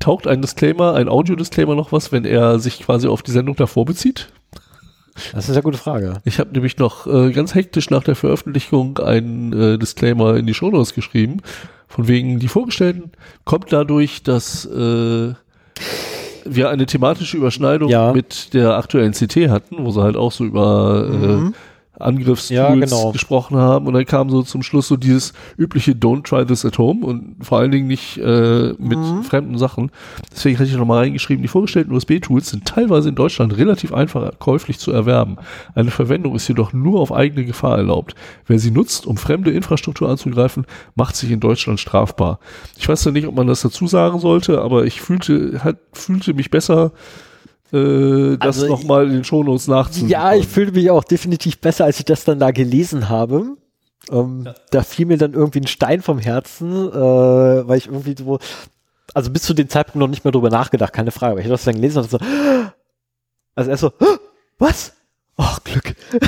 taugt ein Disclaimer, ein Audio-Disclaimer noch was, wenn er sich quasi auf die Sendung davor bezieht? das ist eine gute Frage. Ich habe nämlich noch äh, ganz hektisch nach der Veröffentlichung einen äh, Disclaimer in die Shownotes geschrieben. Von wegen, die Vorgestellten kommt dadurch, dass äh, wir eine thematische Überschneidung Ja. mit der aktuellen CT hatten, wo sie halt auch so über Mhm. äh, Angriffstools Ja, genau. gesprochen haben und dann kam so zum Schluss so dieses übliche Don't try this at home und vor allen Dingen nicht äh, mit Mhm. fremden Sachen. Deswegen hatte ich nochmal reingeschrieben, die vorgestellten USB-Tools sind teilweise in Deutschland relativ einfach käuflich zu erwerben. Eine Verwendung ist jedoch nur auf eigene Gefahr erlaubt. Wer sie nutzt, um fremde Infrastruktur anzugreifen, macht sich in Deutschland strafbar. Ich weiß ja nicht, ob man das dazu sagen sollte, aber ich fühlte, hat, fühlte mich besser, äh, das Also nochmal in den Shownotes nachzuholen. Ja, ich fühle mich auch definitiv besser, als ich das dann da gelesen habe. Ähm, Da fiel mir dann irgendwie ein Stein vom Herzen, äh, weil ich irgendwie so, also bis zu dem Zeitpunkt noch nicht mehr drüber nachgedacht, keine Frage. Aber ich habe das dann gelesen und so, also erst so, was? Ach, Glück.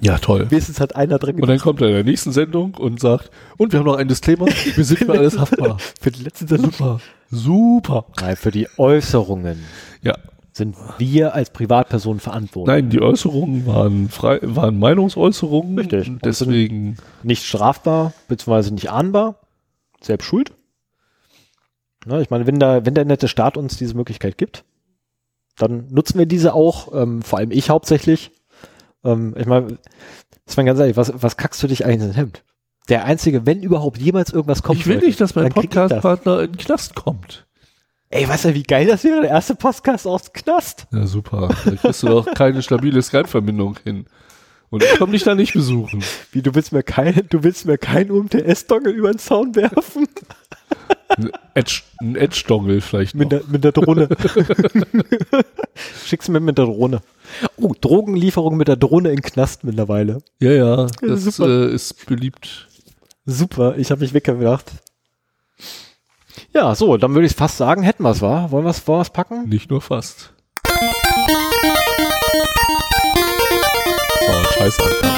Ja, toll. Wenigstens hat einer drin Und dann kommt er in der nächsten Sendung und sagt, und wir haben noch ein Disclaimer, wir sind für alles haftbar. für die letzte Sendung. Super, super. Nein, für die Äußerungen Ja, sind wir als Privatperson verantwortlich. nein, die Äußerungen waren frei, waren Meinungsäußerungen. Richtig. Und deswegen, Nicht strafbar, beziehungsweise nicht ahnbar, selbst schuld. Na, ich meine, wenn, da, wenn der nette Staat uns diese Möglichkeit gibt, dann nutzen wir diese auch, ähm, vor allem ich hauptsächlich. Ähm, ich meine, das war ganz ehrlich, was, was kackst du dich eigentlich ins Hemd? Der einzige, wenn überhaupt jemals irgendwas kommt. ich will nicht, dass mein. Podcastpartner in den Knast kommt. Ey, weißt du, wie geil das wäre? Der erste Podcast aus dem Knast. Ja, super. Da kriegst du doch keine stabile Skype-Verbindung hin. Und ich komme dich da nicht besuchen. Wie, du willst mir kein, du willst mir kein UMTS-Dongle über den Zaun werfen? Ein Edge- Edge-Dongle vielleicht noch. Mit der, mit der Drohne. Schick's mir mit der Drohne. Oh, Drogenlieferung mit der Drohne in Knast mittlerweile. Ja, ja, das super. äh, ist beliebt. Super, ich habe mich weggedacht. Ja, so, dann würde ich fast sagen, hätten wir es, wa? Wollen wir es wir's packen? Nicht nur fast. So, scheiß Anfang.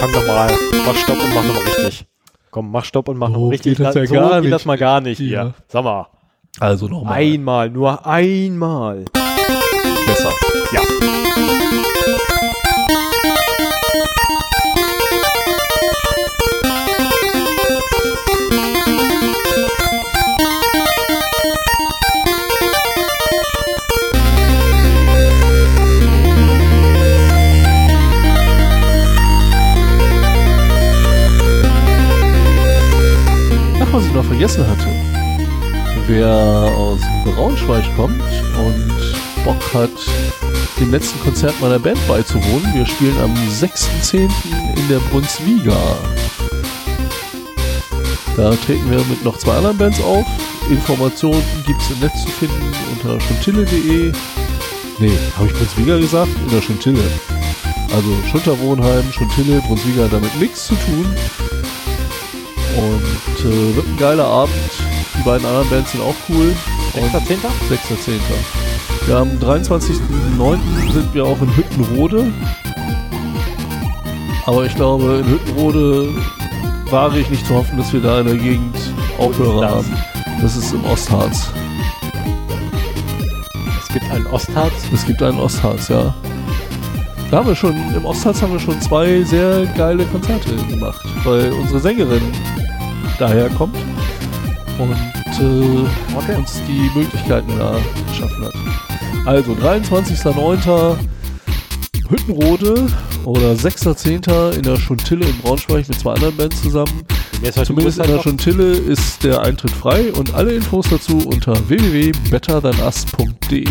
Fang doch mal. Mach Stopp und mach nochmal richtig. Komm, mach Stopp und mach So nochmal richtig. geht das ja so gar geht nicht. das mal gar nicht Ja. hier. Sag mal. Also nochmal. Einmal, nur einmal. Besser. Ja. Vergessen hatte. Wer aus Braunschweig kommt und Bock hat, dem letzten Konzert meiner Band beizuwohnen, wir spielen am 6.10. in der Brunswiga. Da treten wir mit noch zwei anderen Bands auf. Informationen gibt es im Netz zu finden unter schuntille.de. Nee, habe ich Brunswiga gesagt? In der Schuntille. Also Schunterwohnheim, Schuntille, Brunswiga hat damit nichts zu tun. Und äh, wird ein geiler Abend. Die beiden anderen Bands sind auch cool. Und 6.10.? 6.10. Ja, am 23.09. sind wir auch in Hüttenrode. Aber ich glaube, in Hüttenrode wage ich nicht zu hoffen, dass wir da in der Gegend Aufhörer haben. Das ist im Ostharz. Es gibt einen Ostharz. Es gibt einen Ostharz, ja. Da haben wir schon, im Ostharz haben wir schon zwei sehr geile Konzerte gemacht, weil unsere Sängerin daher kommt und äh, Okay. uns die Möglichkeiten da geschaffen hat. Also 23.09. Hüttenrode oder 6.10. in der Schuntille in Braunschweig mit zwei anderen Bands zusammen. Zumindest in der Schuntille ist der Eintritt frei und alle Infos dazu unter www.betterthanus.de.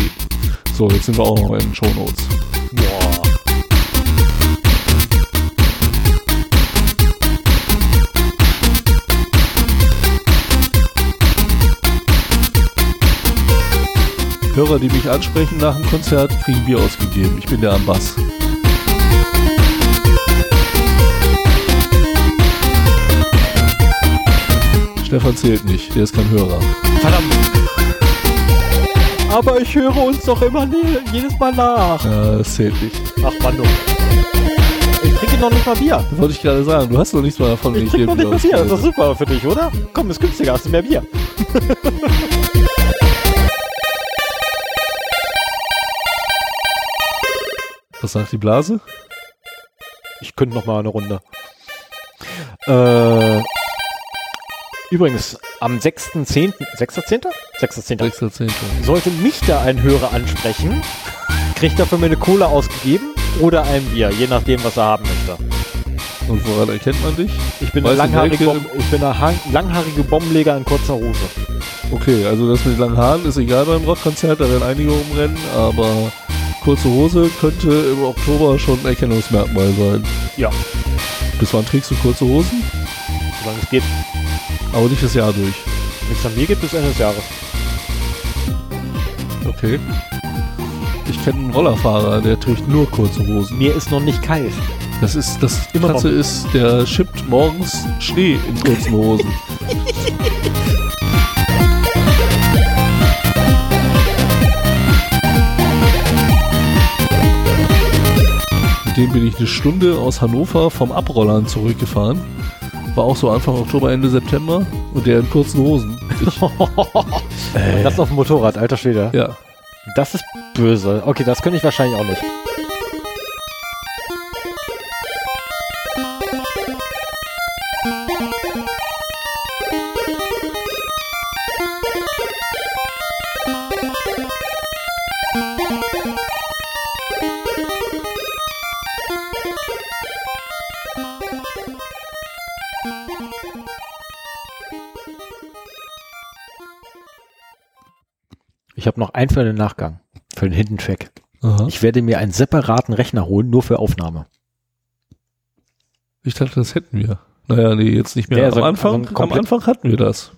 So, jetzt sind wir auch noch in den Shownotes. Hörer, die mich ansprechen nach dem Konzert, kriegen Bier ausgegeben. Ich bin der am Bass. Stefan zählt nicht, der ist kein Hörer. Verdammt. Aber ich höre uns doch immer jedes Mal nach. Ja, das zählt nicht. Ach Mann, du. Ich trinke noch nicht mal Bier. Das wollte ich gerade sagen, du hast noch nichts mal davon, wenn Ich trinke noch nicht mal Bier. Das ist doch super für dich, oder? Komm, ist günstiger, hast du mehr Bier. Was sagt die Blase? Ich könnte noch mal eine Runde. Äh, übrigens, am 6.10. 6.10.? 6.10. 6.10. Sollte mich da ein Hörer ansprechen, kriegt er für mir eine Cola ausgegeben Oder ein Bier, je nachdem, was er haben möchte. Und woran erkennt man dich? Ich bin, eine langhaarige, Nelke. Bom ich bin eine ha- langhaarige Bombenleger in kurzer Hose. Okay, also das mit langen Haaren ist egal beim Rockkonzert, da werden einige umrennen, aber kurze Hose könnte im Oktober schon ein Erkennungsmerkmal sein. Ja. Bis wann trägst du kurze Hosen? Solange es geht. Aber nicht das Jahr durch. Wenn es an mir geht, bis Ende des Jahres. Okay. Ich kenne einen Rollerfahrer, der trägt nur kurze Hosen. Mir ist noch nicht kalt. Das ist, das Immer Katze ist, der schippt morgens Schnee in kurzen Hosen. dem bin ich eine Stunde aus Hannover vom Abrollern zurückgefahren. War auch so Anfang Oktober, Ende September und der in kurzen Hosen. Ich, Das auf dem Motorrad, alter Schwede. ja, Das ist böse. Okay, das könnte ich wahrscheinlich auch nicht. Ich habe noch einen für den Nachgang. Für den Hidden Track. aha. Ich werde mir einen separaten Rechner holen, nur für Aufnahme. Ich dachte, das hätten wir. Naja, nee, jetzt nicht mehr. Ja, am, so ein- Anfang, also am Anfang hatten wir das.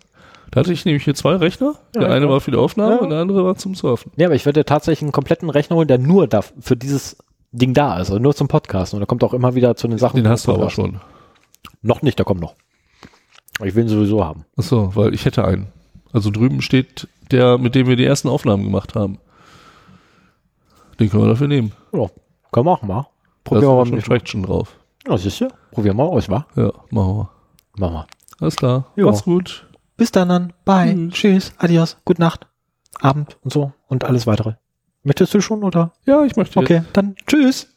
Da hatte ich nämlich hier zwei Rechner. Der Ja, eine ja. war für die Aufnahme Ja. und der andere war zum Surfen. Ja, aber ich werde tatsächlich einen kompletten Rechner holen, der nur da, für dieses Ding da ist, also nur zum Podcasten. Und da kommt auch immer wieder zu den Sachen. Den hast du aber schon. Noch nicht, der kommt noch. Ich will ihn sowieso haben. Achso, weil ich hätte einen. Also drüben steht der, mit dem wir die ersten Aufnahmen gemacht haben. Den können wir dafür nehmen. Ja, können wir auch mal. Probieren wir mal schon mit. Traction drauf. Ja, siehst du? Probieren wir aus, wa? Ja, machen wir. Machen wir. Alles klar. Jo. Macht's gut. Bis dann dann. Bye. Tschüss. Tschüss. Adios. Gute Nacht. Abend und so. Und alles weitere. Möchtest du schon oder? Ja, ich möchte. Okay, dann tschüss.